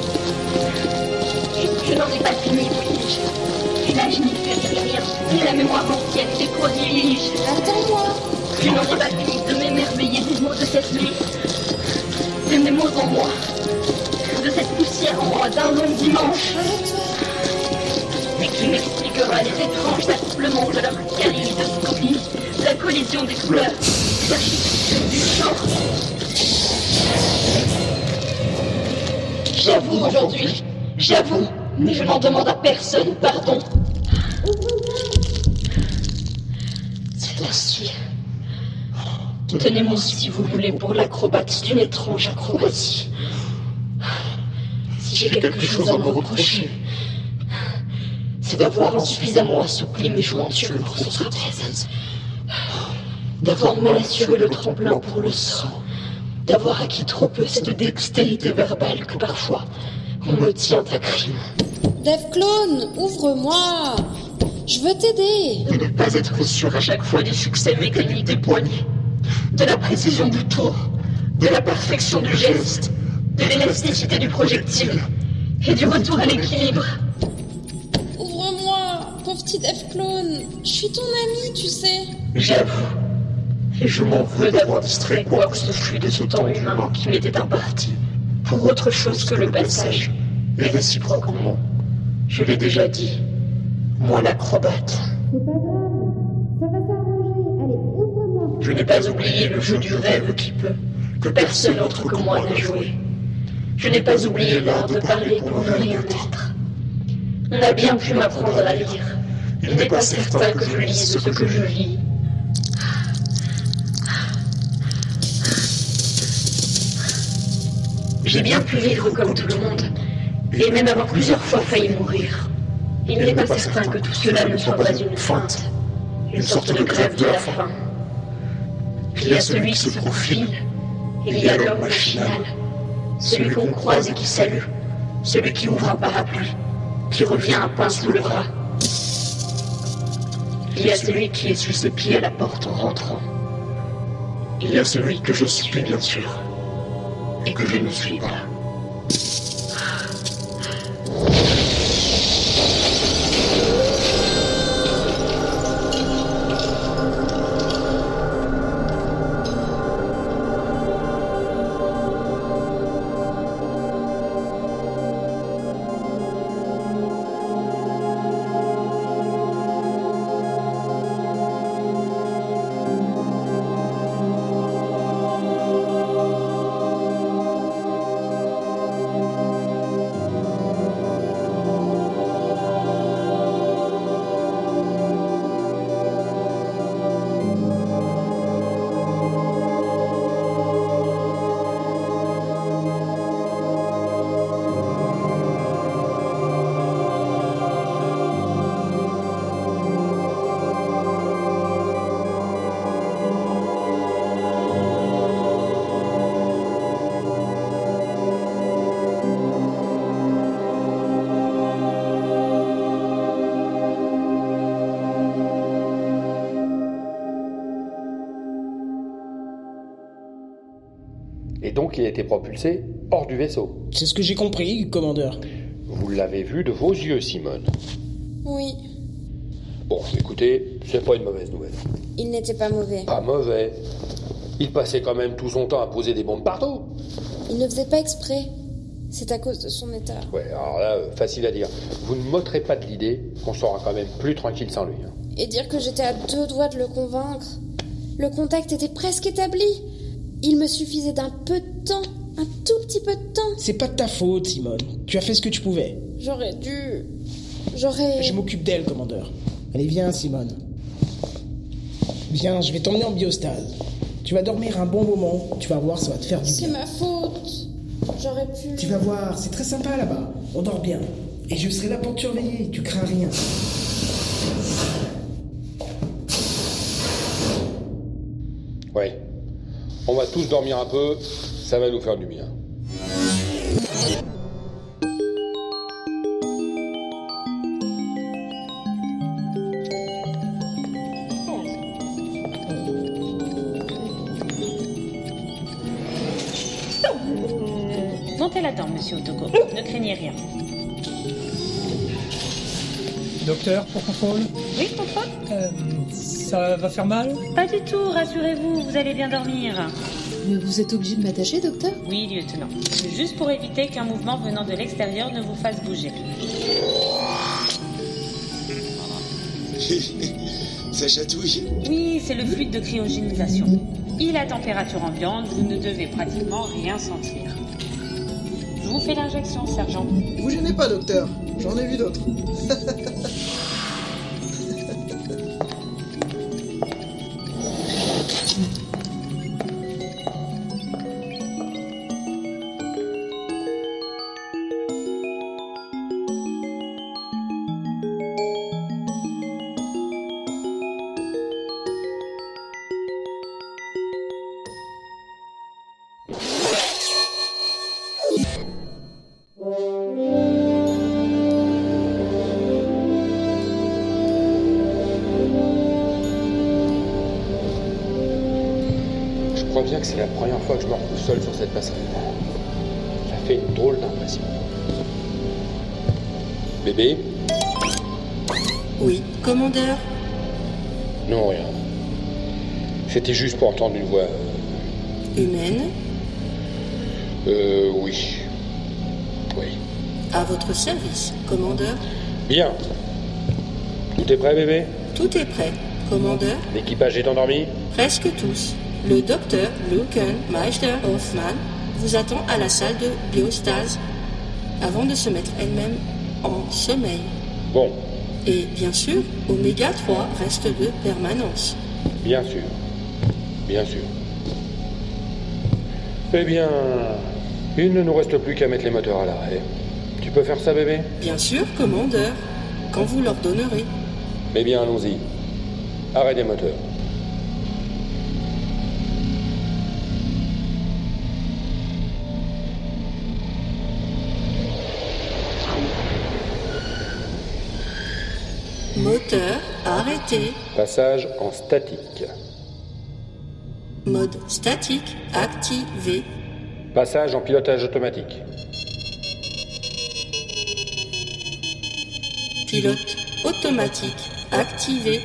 Je, je n'en ai pas fini, n'y fait plus rien, ni la mémoire ancienne des prodiges. Attends-moi Je n'en ai pas fini de m'émerveiller des mots de cette nuit. De mes mots en moi. De cette poussière en moi d'un long dimanche. Et qui m'expliquera les étranges accouplements de leur kaléidoscopie, la collision des couleurs, l'architecture du chant. J'avoue aujourd'hui, j'avoue, mais je n'en demande à personne pardon. C'est ainsi. Tenez-moi si vous voulez pour l'acrobate d'une étrange acrobatie. Si j'ai quelque chose à me reprocher, c'est d'avoir insuffisamment assoupli mes jointures pour ce trapèze. D'avoir mal assuré le tremplin pour le sang. D'avoir acquis trop peu cette dextérité verbale que parfois On me tient à crime. Dave Clone, ouvre-moi Je veux t'aider De ne pas être sûr à chaque fois du succès mécanique des poignées, de la précision du tour, de la perfection du geste, de l'élasticité du projectile et du retour à l'équilibre. Ouvre-moi, pauvre petit Dave Clone Je suis ton ami, tu sais J'avoue. Et je m'en veux d'avoir distrait quoi que ce fût de ce temps humain qui m'était imparti pour autre chose que le passage. Et réciproquement, je l'ai déjà dit, moi l'acrobate. Je n'ai pas oublié le jeu du rêve qui peut, que personne autre que moi n'a joué. Je n'ai pas oublié l'art de parler pour ne rien être. On a bien pu m'apprendre à lire. Il n'est pas certain que je lise ce que je lis. J'ai bien pu vivre comme tout le monde, et même avoir plusieurs fois failli mourir. Il n'est pas certain que tout cela ne soit pas une feinte, une sorte de grève de la faim. Il y a celui qui se profile, il y a l'homme machinal, celui qu'on croise et qui salue, celui qui ouvre un parapluie, qui revient un pain sous le bras. Il y a celui qui essuie ses pieds à la porte en rentrant. Il y a celui que je suis, bien sûr, et que je ne suis pas. Donc il a été propulsé hors du vaisseau. C'est ce que j'ai compris, commandeur. Vous l'avez vu de vos yeux, Simone. Oui, Bon, écoutez, c'est pas une mauvaise nouvelle. il n'était pas mauvais. Pas mauvais. Il passait quand même tout son temps à poser des bombes partout. Il ne faisait pas exprès. C'est à cause de son état. Ouais, alors là, euh, facile à dire. Vous ne m'ôterez pas de l'idée qu'on sera quand même plus tranquille sans lui. hein. Et dire que j'étais à deux doigts de le convaincre. Le contact était presque établi. Il me suffisait d'un peu de temps, un tout petit peu de temps. C'est pas de ta faute, Simone. Tu as fait ce que tu pouvais. J'aurais dû. J'aurais. Je m'occupe d'elle, commandeur. Allez, viens, Simone. Viens, je vais t'emmener en biostase. Tu vas dormir un bon moment. Tu vas voir, ça va te faire du C'est bien. ma faute. J'aurais pu. Tu vas voir, c'est très sympa là-bas. On dort bien. Et je serai là pour te surveiller. Tu crains rien. On va tous dormir un peu, ça va nous faire du bien. Montez là-dedans, monsieur Otoko. Ne craignez rien. Docteur, pour contrôle Ça va faire mal Pas du tout, rassurez-vous, vous allez bien dormir. Mais vous êtes obligé de m'attacher, docteur? Oui, lieutenant. Juste pour éviter qu'un mouvement venant de l'extérieur ne vous fasse bouger. [LAUGHS] Ça chatouille. Oui, c'est le fluide de cryogénisation. Il à température ambiante, vous ne devez pratiquement rien sentir. Je vous fais l'injection, sergent. Vous gênez pas, docteur. J'en ai vu d'autres. [LAUGHS] service, commandeur Bien. Tout est prêt, bébé Tout est prêt, commandeur L'équipage est endormi Presque tous. Le docteur Luken Meister Hoffman vous attend à la salle de biostase avant de se mettre elle-même en sommeil. Bon, Et bien sûr, Oméga 3 reste de permanence. bien sûr. Bien sûr. Eh bien, il ne nous reste plus qu'à mettre les moteurs à l'arrêt. Peux faire ça, bébé Bien sûr, commandeur, quand vous l'ordonnerez. Eh bien, allons-y. Arrêt des moteurs. Moteur arrêté. Passage en statique. Mode statique activé. Passage en pilotage automatique. Pilote automatique activé.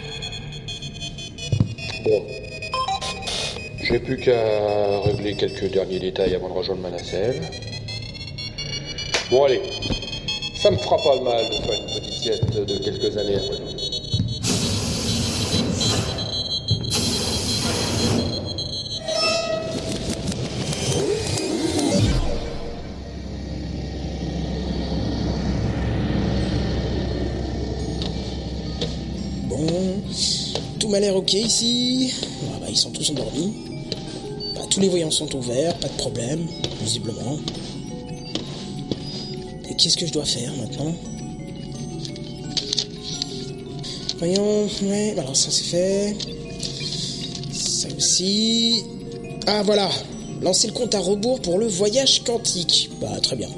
Bon. J'ai plus qu'à régler quelques derniers détails avant de rejoindre ma nacelle. Bon, allez. Ça me fera pas mal de faire une petite sieste de quelques années après m'a l'air ok ici. Ah bah, ils sont tous endormis. Bah, tous les voyants sont ouverts, pas de problème, visiblement. Et qu'est-ce que je dois faire maintenant? Voyons, ouais, alors ça c'est fait. Ça aussi. Ah voilà, lancer le compte à rebours pour le voyage quantique. Bah très bien.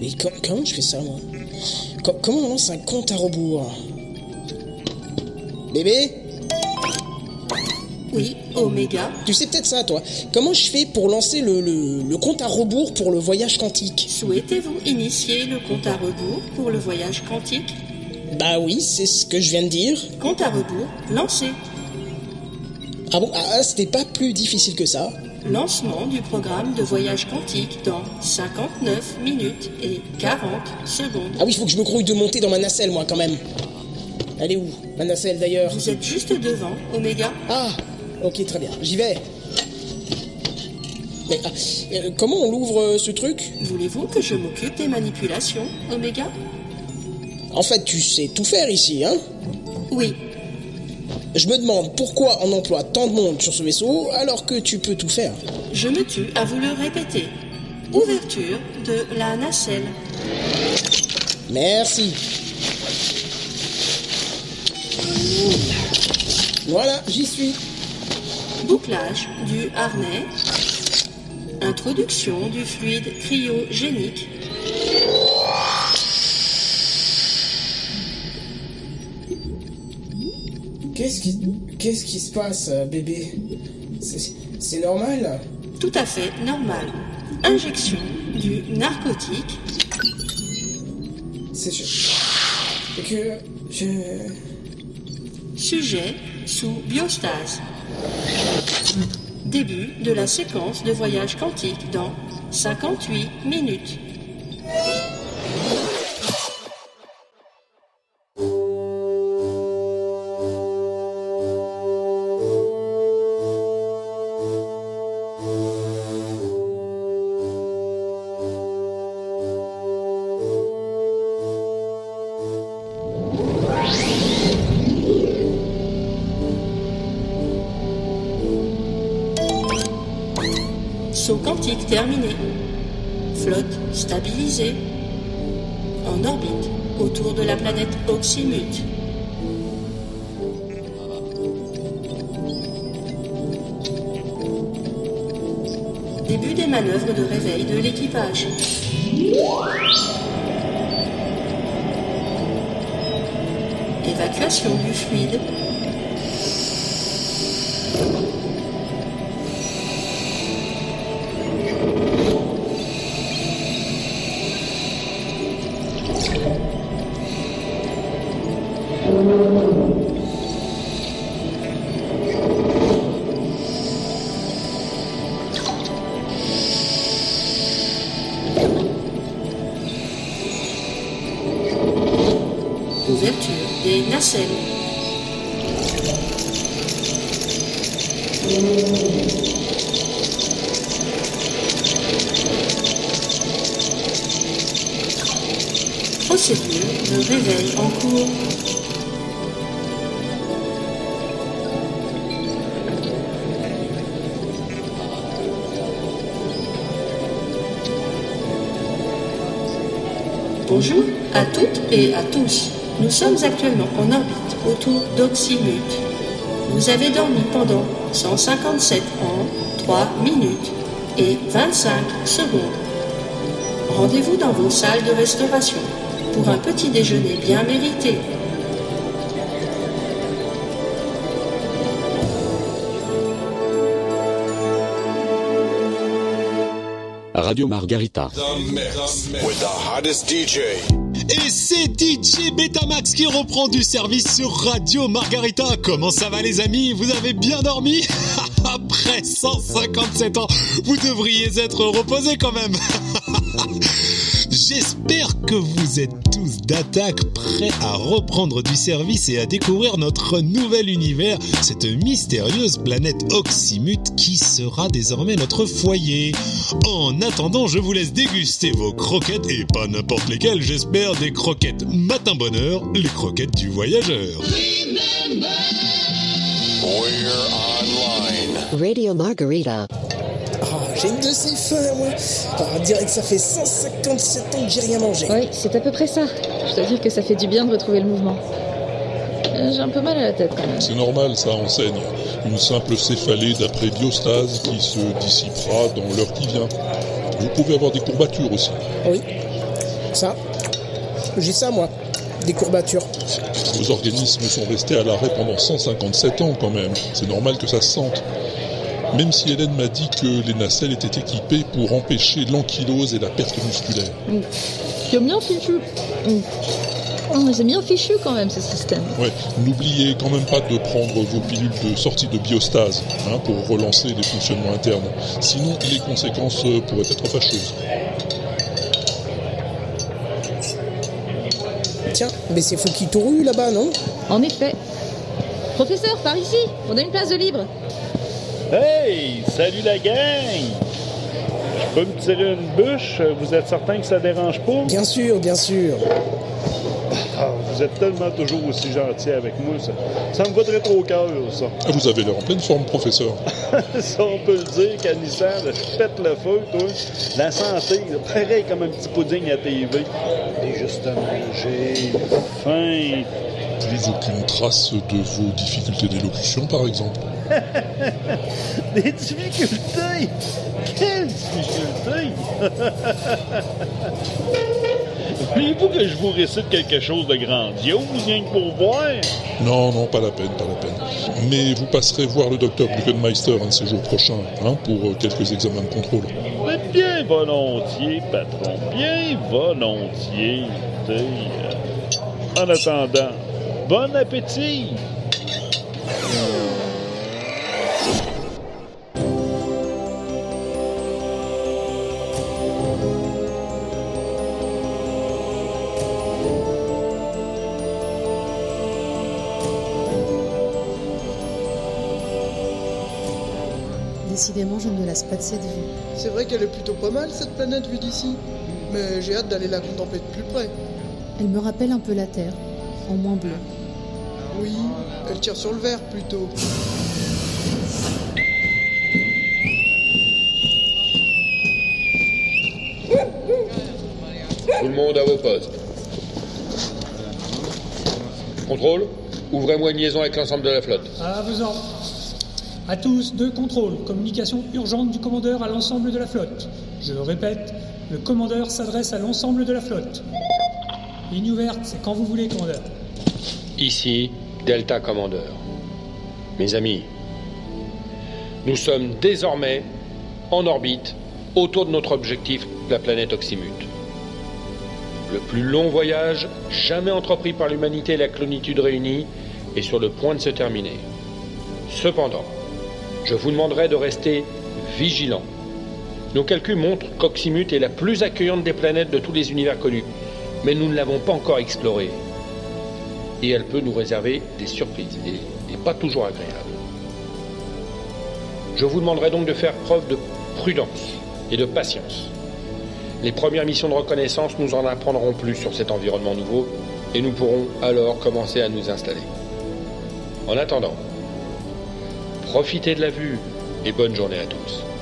Mais com- comment je fais ça moi? Co- Comment on lance un compte à rebours? Bébé Oui, Oméga. Tu sais peut-être ça, toi. Comment je fais pour lancer le, le- le compte à rebours pour le voyage quantique Souhaitez-vous initier le compte à rebours pour le voyage quantique Bah oui, c'est ce que je viens de dire. Compte à rebours lancé. Ah bon Ah, ah, c'était pas plus difficile que ça. Lancement du programme de voyage quantique dans 59 minutes et 40 secondes. Ah oui, il faut que je me grouille de monter dans ma nacelle, moi, quand même. Elle est où, ma nacelle, d'ailleurs Vous êtes juste devant, Oméga. Ah Ok, très bien. J'y vais. Mais ah, euh, comment on l'ouvre, euh, ce truc? Voulez-vous que je m'occupe des manipulations, Oméga En fait, tu sais tout faire ici, hein? Oui. Je me demande pourquoi on emploie tant de monde sur ce vaisseau alors que tu peux tout faire. Je me tue à vous le répéter. Ouverture de la nacelle. Merci. Voilà, j'y suis. Bouclage du harnais. Introduction du fluide cryogénique. Qu'est-ce qui, qu'est-ce qui se passe, euh, bébé? C'est normal? Tout à fait normal. Injection du narcotique. C'est je... que je... Sujet sous biostase. Début de la séquence de voyage quantique dans 58 minutes. En orbite autour de la planète Oxymute. Début des manœuvres de réveil de l'équipage. Évacuation du fluide. De réveil en cours. Bonjour à toutes et à tous. Nous sommes actuellement en orbite autour d'Oxymute. Vous avez dormi pendant 157 ans, 3 minutes et 25 secondes. Rendez-vous dans vos salles de restauration pour un petit déjeuner bien mérité. Radio Margarita. With the hottest DJ. Et c'est DJ Betamax qui reprend du service sur Radio Margarita. Comment ça va les amis? Vous avez bien dormi? [LAUGHS] Après 157 ans, vous devriez être reposés quand même. [LAUGHS] J'espère que vous êtes tous d'attaque prêts à reprendre du service et à découvrir notre nouvel univers, cette mystérieuse planète Oxymute qui sera désormais notre foyer. En attendant, je vous laisse déguster vos croquettes et pas n'importe lesquelles, j'espère des croquettes matin bonheur, les croquettes du voyageur. Radio Margarita. J'ai une de ces faim, moi. On dirait que ça fait 157 ans que j'ai rien mangé. Oui, c'est à peu près ça. Je dois dire que ça fait du bien de retrouver le mouvement. Euh, J'ai un peu mal à la tête quand même. C'est normal, ça enseigne. Une simple céphalée d'après biostase qui se dissipera dans l'heure qui vient. Vous pouvez avoir des courbatures aussi. Oui. Ça. J'ai ça, moi. Des courbatures. Vos organismes sont restés à l'arrêt pendant 157 ans quand même. C'est normal que ça se sente. Même si Hélène m'a dit que les nacelles étaient équipées pour empêcher l'ankylose et la perte musculaire. Mm. C'est bien fichu. Mm. Oh, C'est bien fichu quand même ce système. Ouais, n'oubliez quand même pas de prendre vos pilules de sortie de biostase hein, pour relancer les fonctionnements internes. Sinon, les conséquences euh, pourraient être fâcheuses. Tiens, mais c'est Fouki Touru là-bas, non? En effet. Professeur, par ici, on a une place de libre. Hey, salut la gang! Je peux me tirer une bûche? Vous êtes certain que ça dérange pas? Bien sûr, bien sûr. Ah, vous êtes tellement toujours aussi gentil avec moi, ça, ça me vaudrait trop au cœur, ça. Ah, Vous avez l'air en pleine forme, professeur. [LAUGHS] ça, on peut le dire, Canissan, je pète le feu, toi. La santé, pareil comme un petit pudding à TV. Et juste à manger, faim. Plus aucune trace de vos difficultés d'élocution, par exemple. [LAUGHS] Des difficultés! Quelles difficultés! [LAUGHS] Voulez-vous que je vous récite quelque chose de grandiose, rien que pour voir? Non, non, pas la peine, pas la peine. Mais vous passerez voir le docteur Gluckenmeister un de ces jours prochains, hein, pour euh, quelques examens de contrôle. Mais bien volontiers, patron, bien volontiers. Euh, En attendant, bon appétit! Décidément, je ne me lasse pas de cette vue. C'est vrai qu'elle est plutôt pas mal cette planète vue d'ici. Mais j'ai hâte d'aller la contempler de plus près. Elle me rappelle un peu la Terre, en moins bleu. Oui, elle tire sur le verre plutôt. Tout le monde à vos postes. Contrôle, ouvrez-moi une liaison avec l'ensemble de la flotte. À vos ordres. À tous, deux contrôles. Communication urgente du commandeur à l'ensemble de la flotte. Je répète, le commandeur s'adresse à l'ensemble de la flotte. Ligne ouverte, c'est quand vous voulez, commandeur. Ici, Delta Commandeur. Mes amis, nous sommes désormais en orbite autour de notre objectif, la planète Oxymute. Le plus long voyage jamais entrepris par l'humanité et la clonitude réunie est sur le point de se terminer. Cependant, je vous demanderai de rester vigilants. Nos calculs montrent qu'Oxymute est la plus accueillante des planètes de tous les univers connus, mais nous ne l'avons pas encore explorée. Et elle peut nous réserver des surprises, et, et pas toujours agréables. Je vous demanderai donc de faire preuve de prudence et de patience. Les premières missions de reconnaissance nous en apprendront plus sur cet environnement nouveau, et nous pourrons alors commencer à nous installer. En attendant, profitez de la vue et bonne journée à tous.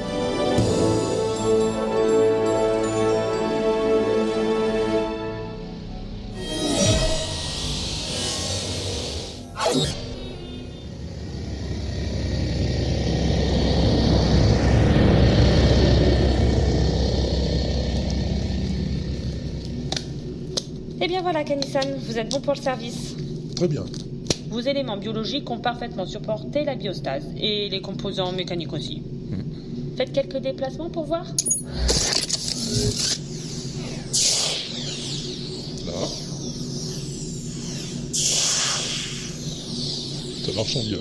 Vous êtes bon pour le service. Très bien. Vos éléments biologiques ont parfaitement supporté la biostase, et les composants mécaniques aussi. Faites quelques déplacements pour voir Là. Ça marche, on dirait.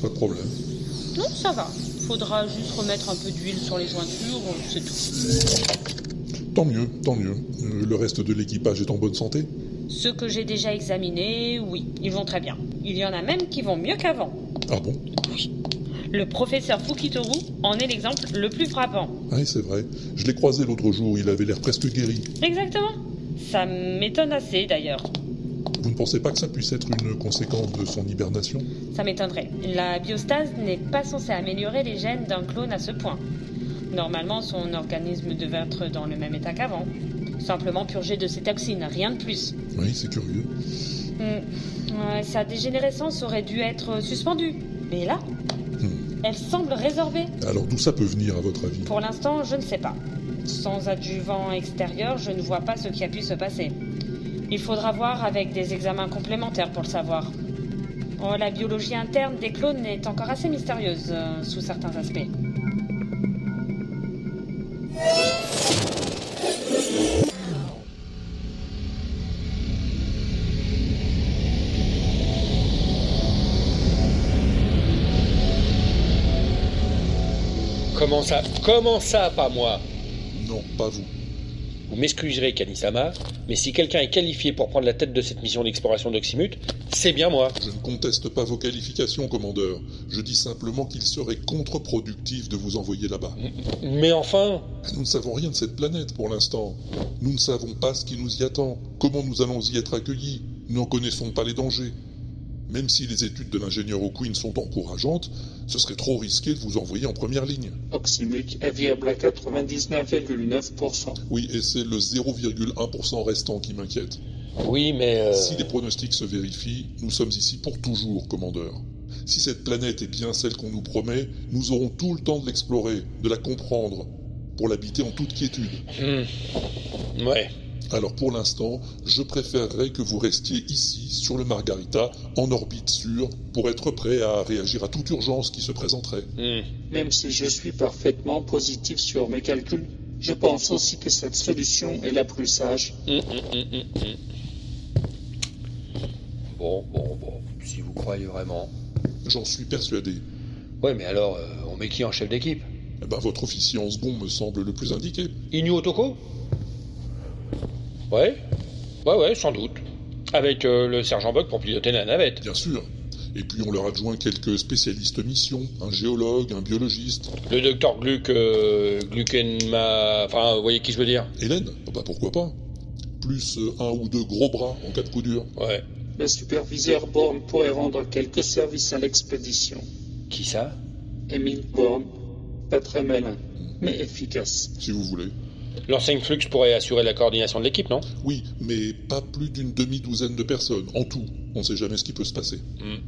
Pas de problème. Non, ça va. Faudra juste remettre un peu d'huile sur les jointures, c'est tout. Tant mieux, tant mieux. Euh, le reste de l'équipage est en bonne santé Ceux que j'ai déjà examinés, oui, ils vont très bien. Il y en a même qui vont mieux qu'avant. Ah bon? Le professeur Fukitoru en est l'exemple le plus frappant. Oui, c'est vrai. Je l'ai croisé l'autre jour, il avait l'air presque guéri. Exactement. Ça m'étonne assez d'ailleurs. Vous ne pensez pas que ça puisse être une conséquence de son hibernation? Ça m'étonnerait. La biostase n'est pas censée améliorer les gènes d'un clone à ce point. Normalement, son organisme devait être dans le même état qu'avant. Simplement purgé de ses toxines, rien de plus. Oui, c'est curieux. Hmm. Sa dégénérescence aurait dû être suspendue. Mais là, elle semble résorbée. Alors d'où ça peut venir, à votre avis? Pour l'instant, je ne sais pas. Sans adjuvant extérieur, je ne vois pas ce qui a pu se passer. Il faudra voir avec des examens complémentaires pour le savoir. Oh, la biologie interne des clones est encore assez mystérieuse euh, sous certains aspects. Comment ça Comment ça, pas moi? Non, pas vous. Vous m'excuserez, Kanisama, mais si quelqu'un est qualifié pour prendre la tête de cette mission d'exploration d'Oxymut, c'est bien moi. Je ne conteste pas vos qualifications, commandeur. Je dis simplement qu'il serait contre-productif de vous envoyer là-bas. Mais enfin Nous ne savons rien de cette planète pour l'instant. Nous ne savons pas ce qui nous y attend, comment nous allons y être accueillis. Nous n'en connaissons pas les dangers. Même si les études de l'ingénieur O'Quinn sont encourageantes, ce serait trop risqué de vous envoyer en première ligne. Oxymut est viable à 99,9%. Oui, et c'est le 0,1% restant qui m'inquiète. Oui, mais... euh, Si les pronostics se vérifient, nous sommes ici pour toujours, commandeur. Si cette planète est bien celle qu'on nous promet, nous aurons tout le temps de l'explorer, de la comprendre, pour l'habiter en toute quiétude. hmm, Ouais. Alors pour l'instant, je préférerais que vous restiez ici, sur le Margarita, en orbite sûre, pour être prêt à réagir à toute urgence qui se présenterait. hmm. Même si je suis parfaitement positif sur mes calculs, je pense aussi que cette solution est la plus sage. Hum, hum. Bon, bon, bon. Si vous croyez vraiment. J'en suis persuadé. Ouais, mais alors, euh, on met qui en chef d'équipe? Eh ben, votre officier en second me semble le plus indiqué. Inu Otoko Ouais. Ouais, ouais, sans doute. Avec euh, le sergent Buck pour piloter la navette. Bien sûr. Et puis on leur adjoint quelques spécialistes mission, un géologue, un biologiste. Le docteur Gluck, euh, Gluckenma... Enfin, vous voyez qui je veux dire? Hélène? Ah Bah pourquoi pas Plus euh, un ou deux gros bras en cas de coup dur. Ouais. Le superviseur Bourne pourrait rendre quelques services à l'expédition. Qui ça? Emile Bourne, pas très malin, mais efficace. Si vous voulez. L'enseigne Flux pourrait assurer la coordination de l'équipe, non? Oui, mais pas plus d'une demi-douzaine de personnes, en tout. On ne sait jamais ce qui peut se passer. Hmm.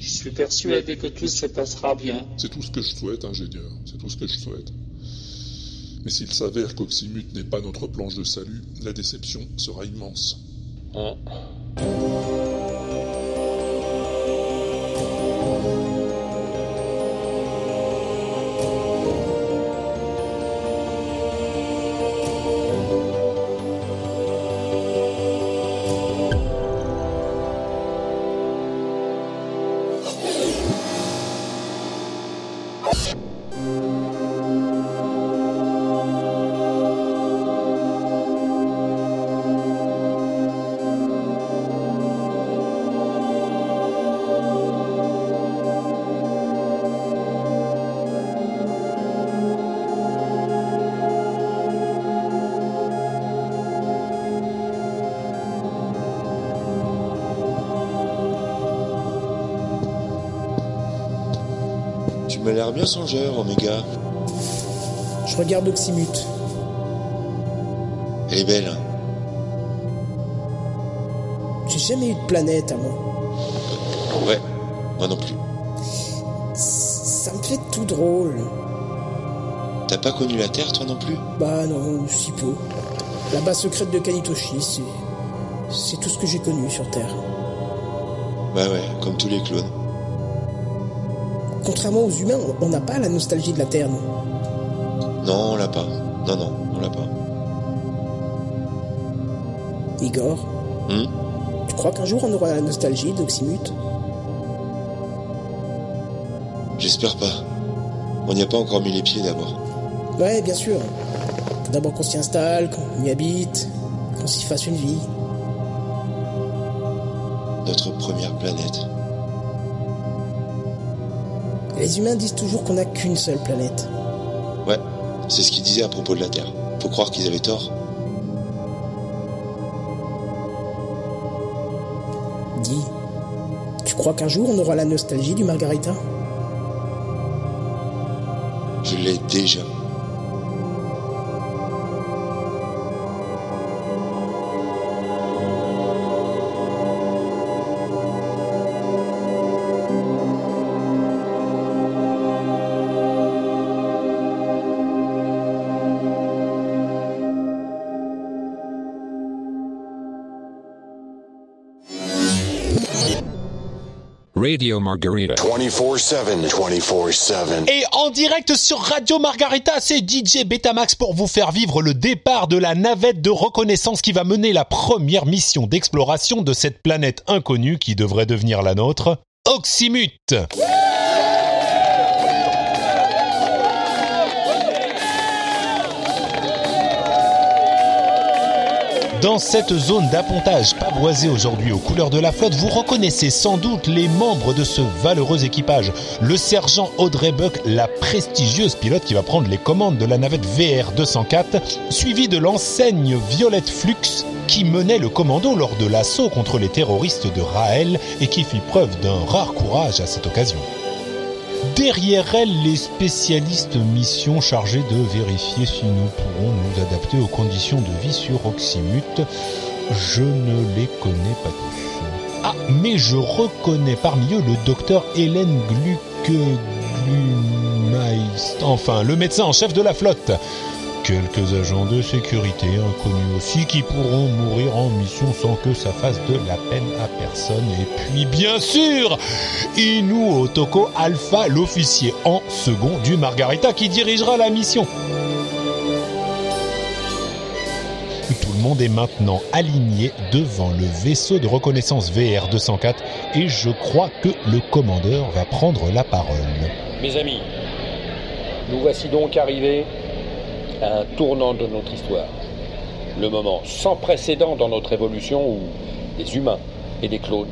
Je suis persuadé que tout se passera bien. C'est tout ce que je souhaite, ingénieur. C'est tout ce que je souhaite. Mais s'il s'avère qu'Oxymut n'est pas notre planche de salut, la déception sera immense. Hein. Songeur, Oméga. Je regarde Oxymute. Elle est belle. hein. J'ai jamais eu de planète à moi. Ouais, moi non plus. Ça me fait tout drôle. T'as pas connu la Terre, toi non plus? Bah non, si peu. La base secrète de Kanitoshi, c'est. C'est tout ce que j'ai connu sur Terre. Bah ouais, comme tous les clones. Contrairement aux humains, on- n'a pas la nostalgie de la Terre, nous. Non, on l'a pas. Non, non, on l'a pas. Igor, Hmm? Tu crois qu'un jour on aura la nostalgie d'Oxymute? J'espère pas. On n'y a pas encore mis les pieds d'abord. Ouais, bien sûr. Faut d'abord qu'on s'y installe, qu'on y habite, qu'on s'y fasse une vie. Notre première planète. Les humains disent toujours qu'on n'a qu'une seule planète. Ouais, c'est ce qu'ils disaient à propos de la Terre. Faut croire qu'ils avaient tort. Dis, tu crois qu'un jour on aura la nostalgie du Margarita? Je l'ai déjà. Radio Margarita. 24-7, 24-7. Et en direct sur Radio Margarita, c'est DJ Betamax pour vous faire vivre le départ de la navette de reconnaissance qui va mener la première mission d'exploration de cette planète inconnue qui devrait devenir la nôtre, Oxymute. Dans cette zone d'appontage pavoisée aujourd'hui aux couleurs de la flotte, vous reconnaissez sans doute les membres de ce valeureux équipage. Le sergent Audrey Buck, la prestigieuse pilote qui va prendre les commandes de la navette VR 204, suivie de l'enseigne Violette Flux qui menait le commando lors de l'assaut contre les terroristes de Raël et qui fit preuve d'un rare courage à cette occasion. Derrière elle, les spécialistes mission chargés de vérifier si nous pourrons nous adapter aux conditions de vie sur Oxymute. Je ne les connais pas tous. Ah, mais je reconnais parmi eux le docteur Hélène Gluck... Glumeist- Enfin, le médecin en chef de la flotte. Quelques agents de sécurité inconnus aussi qui pourront mourir en mission sans que ça fasse de la peine à personne. Et puis bien sûr, Inu Otoko Alpha, l'officier en second du Margarita qui dirigera la mission. Tout le monde est maintenant aligné devant le vaisseau de reconnaissance VR 204 et je crois que le commandeur va prendre la parole. Mes amis, nous voici donc arrivés un tournant de notre histoire. Le moment sans précédent dans notre évolution où des humains et des clones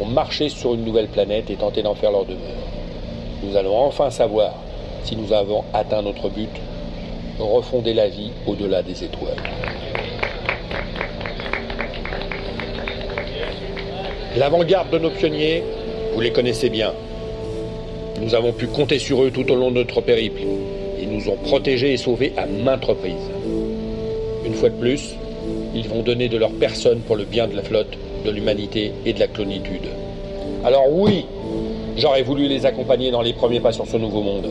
ont marché sur une nouvelle planète et tenté d'en faire leur demeure. Nous allons enfin savoir si nous avons atteint notre but, refonder la vie au-delà des étoiles. L'avant-garde de nos pionniers, vous les connaissez bien. Nous avons pu compter sur eux tout au long de notre périple. Ils nous ont protégés et sauvés à maintes reprises. Une fois de plus, ils vont donner de leur personne pour le bien de la flotte, de l'humanité et de la clonitude. Alors oui, j'aurais voulu les accompagner dans les premiers pas sur ce nouveau monde.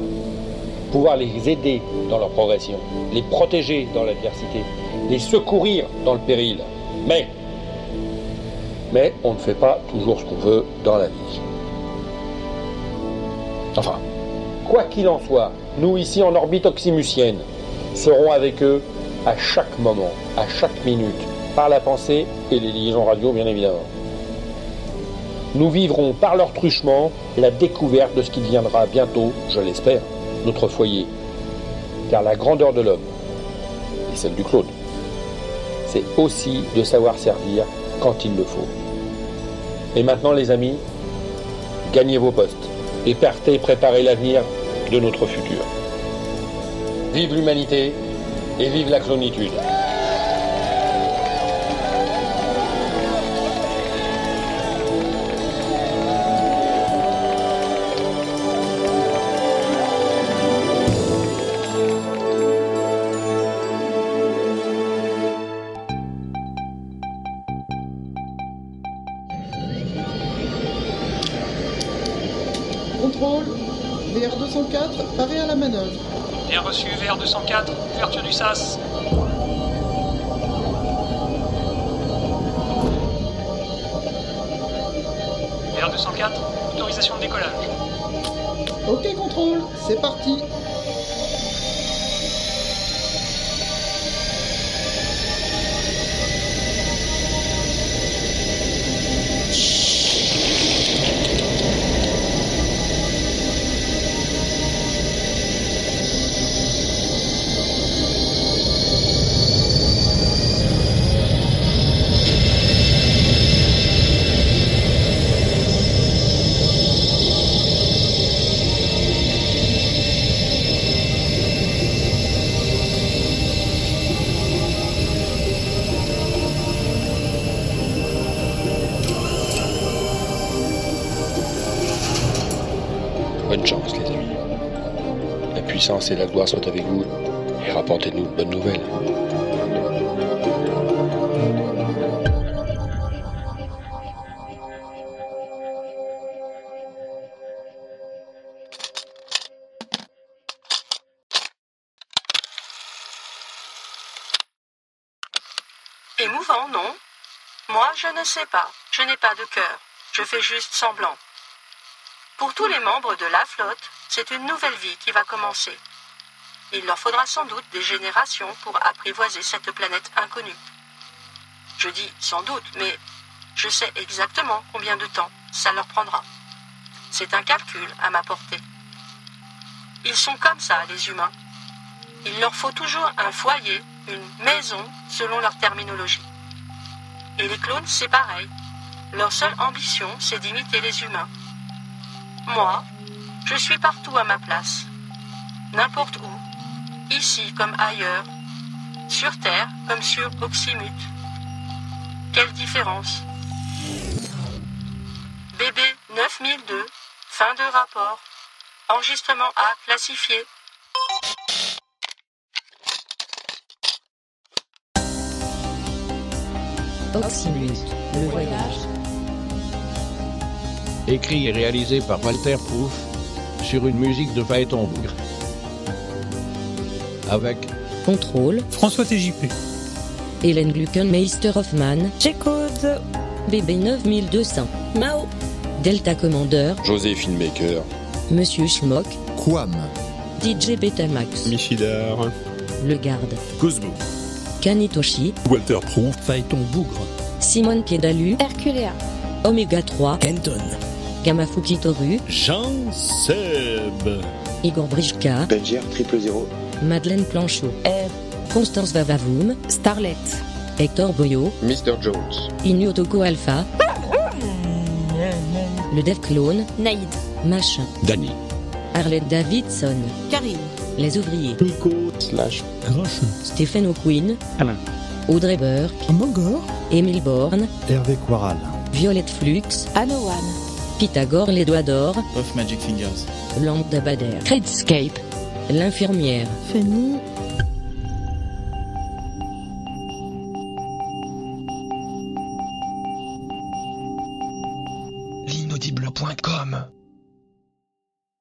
Pouvoir les aider dans leur progression, les protéger dans l'adversité, les secourir dans le péril. Mais, mais on ne fait pas toujours ce qu'on veut dans la vie. Enfin, quoi qu'il en soit, nous ici en orbite oxymucienne serons avec eux à chaque moment, à chaque minute, par la pensée et les liaisons radio bien évidemment. Nous vivrons par leur truchement la découverte de ce qui deviendra bientôt, je l'espère, notre foyer. Car la grandeur de l'homme, et celle du Claude, c'est aussi de savoir servir quand il le faut. Et maintenant les amis, gagnez vos postes et partez préparer l'avenir de notre futur. Vive l'humanité et vive la clonitude. Je fais juste semblant. Pour tous les membres de la flotte, c'est une nouvelle vie qui va commencer. Il leur faudra sans doute des générations pour apprivoiser cette planète inconnue. Je dis sans doute, mais je sais exactement combien de temps ça leur prendra. C'est un calcul à ma portée. Ils sont comme ça, les humains. Il leur faut toujours un foyer, une maison, selon leur terminologie. Et les clones, c'est pareil. Leur seule ambition, c'est d'imiter les humains. Moi, je suis partout à ma place. N'importe où. Ici comme ailleurs. Sur Terre comme sur Oxymute. Quelle différence Bébé 9002, fin de rapport. Enregistrement A classifié. Oxymute, le voyage. Écrit et réalisé par Walter Proof sur une musique de Phaéton Bougre. Avec Contrôle. François TJP. Hélène Gluckenmeister Hoffman. J-Code. BB 9200. Mao. Delta Commander. José Filmmaker. Monsieur Schmock. Quam. DJ Betamax. Michidar. Le Garde. Cosmo. Kanitoshi. Walter Proof. Phaéton Bougre. Simone Kedalu. Herculea. Oméga 3. Kenton. Gamafuki Toru. Jean Seb. Igor Brijka. Benjer triple zéro. Madeleine Planchot. Eve. Constance Vavavoum. Starlet. Hector Boyo. Mr. Jones. Inu Otoko Alpha. Le Dev Clone. Naïd. Machin. Danny. Arlette Davidson. Karine. Les ouvriers. Nico. Slash. Grincheux. Stephen O'Quinn. Alain. Audrey Burke. Mogor. Émile Borne. Hervé Quaral. Violette Flux. Anowan. Pythagore les doigts d'or. Off Magic Fingers. Lambda Bader. Redscape. L'infirmière. Fanny.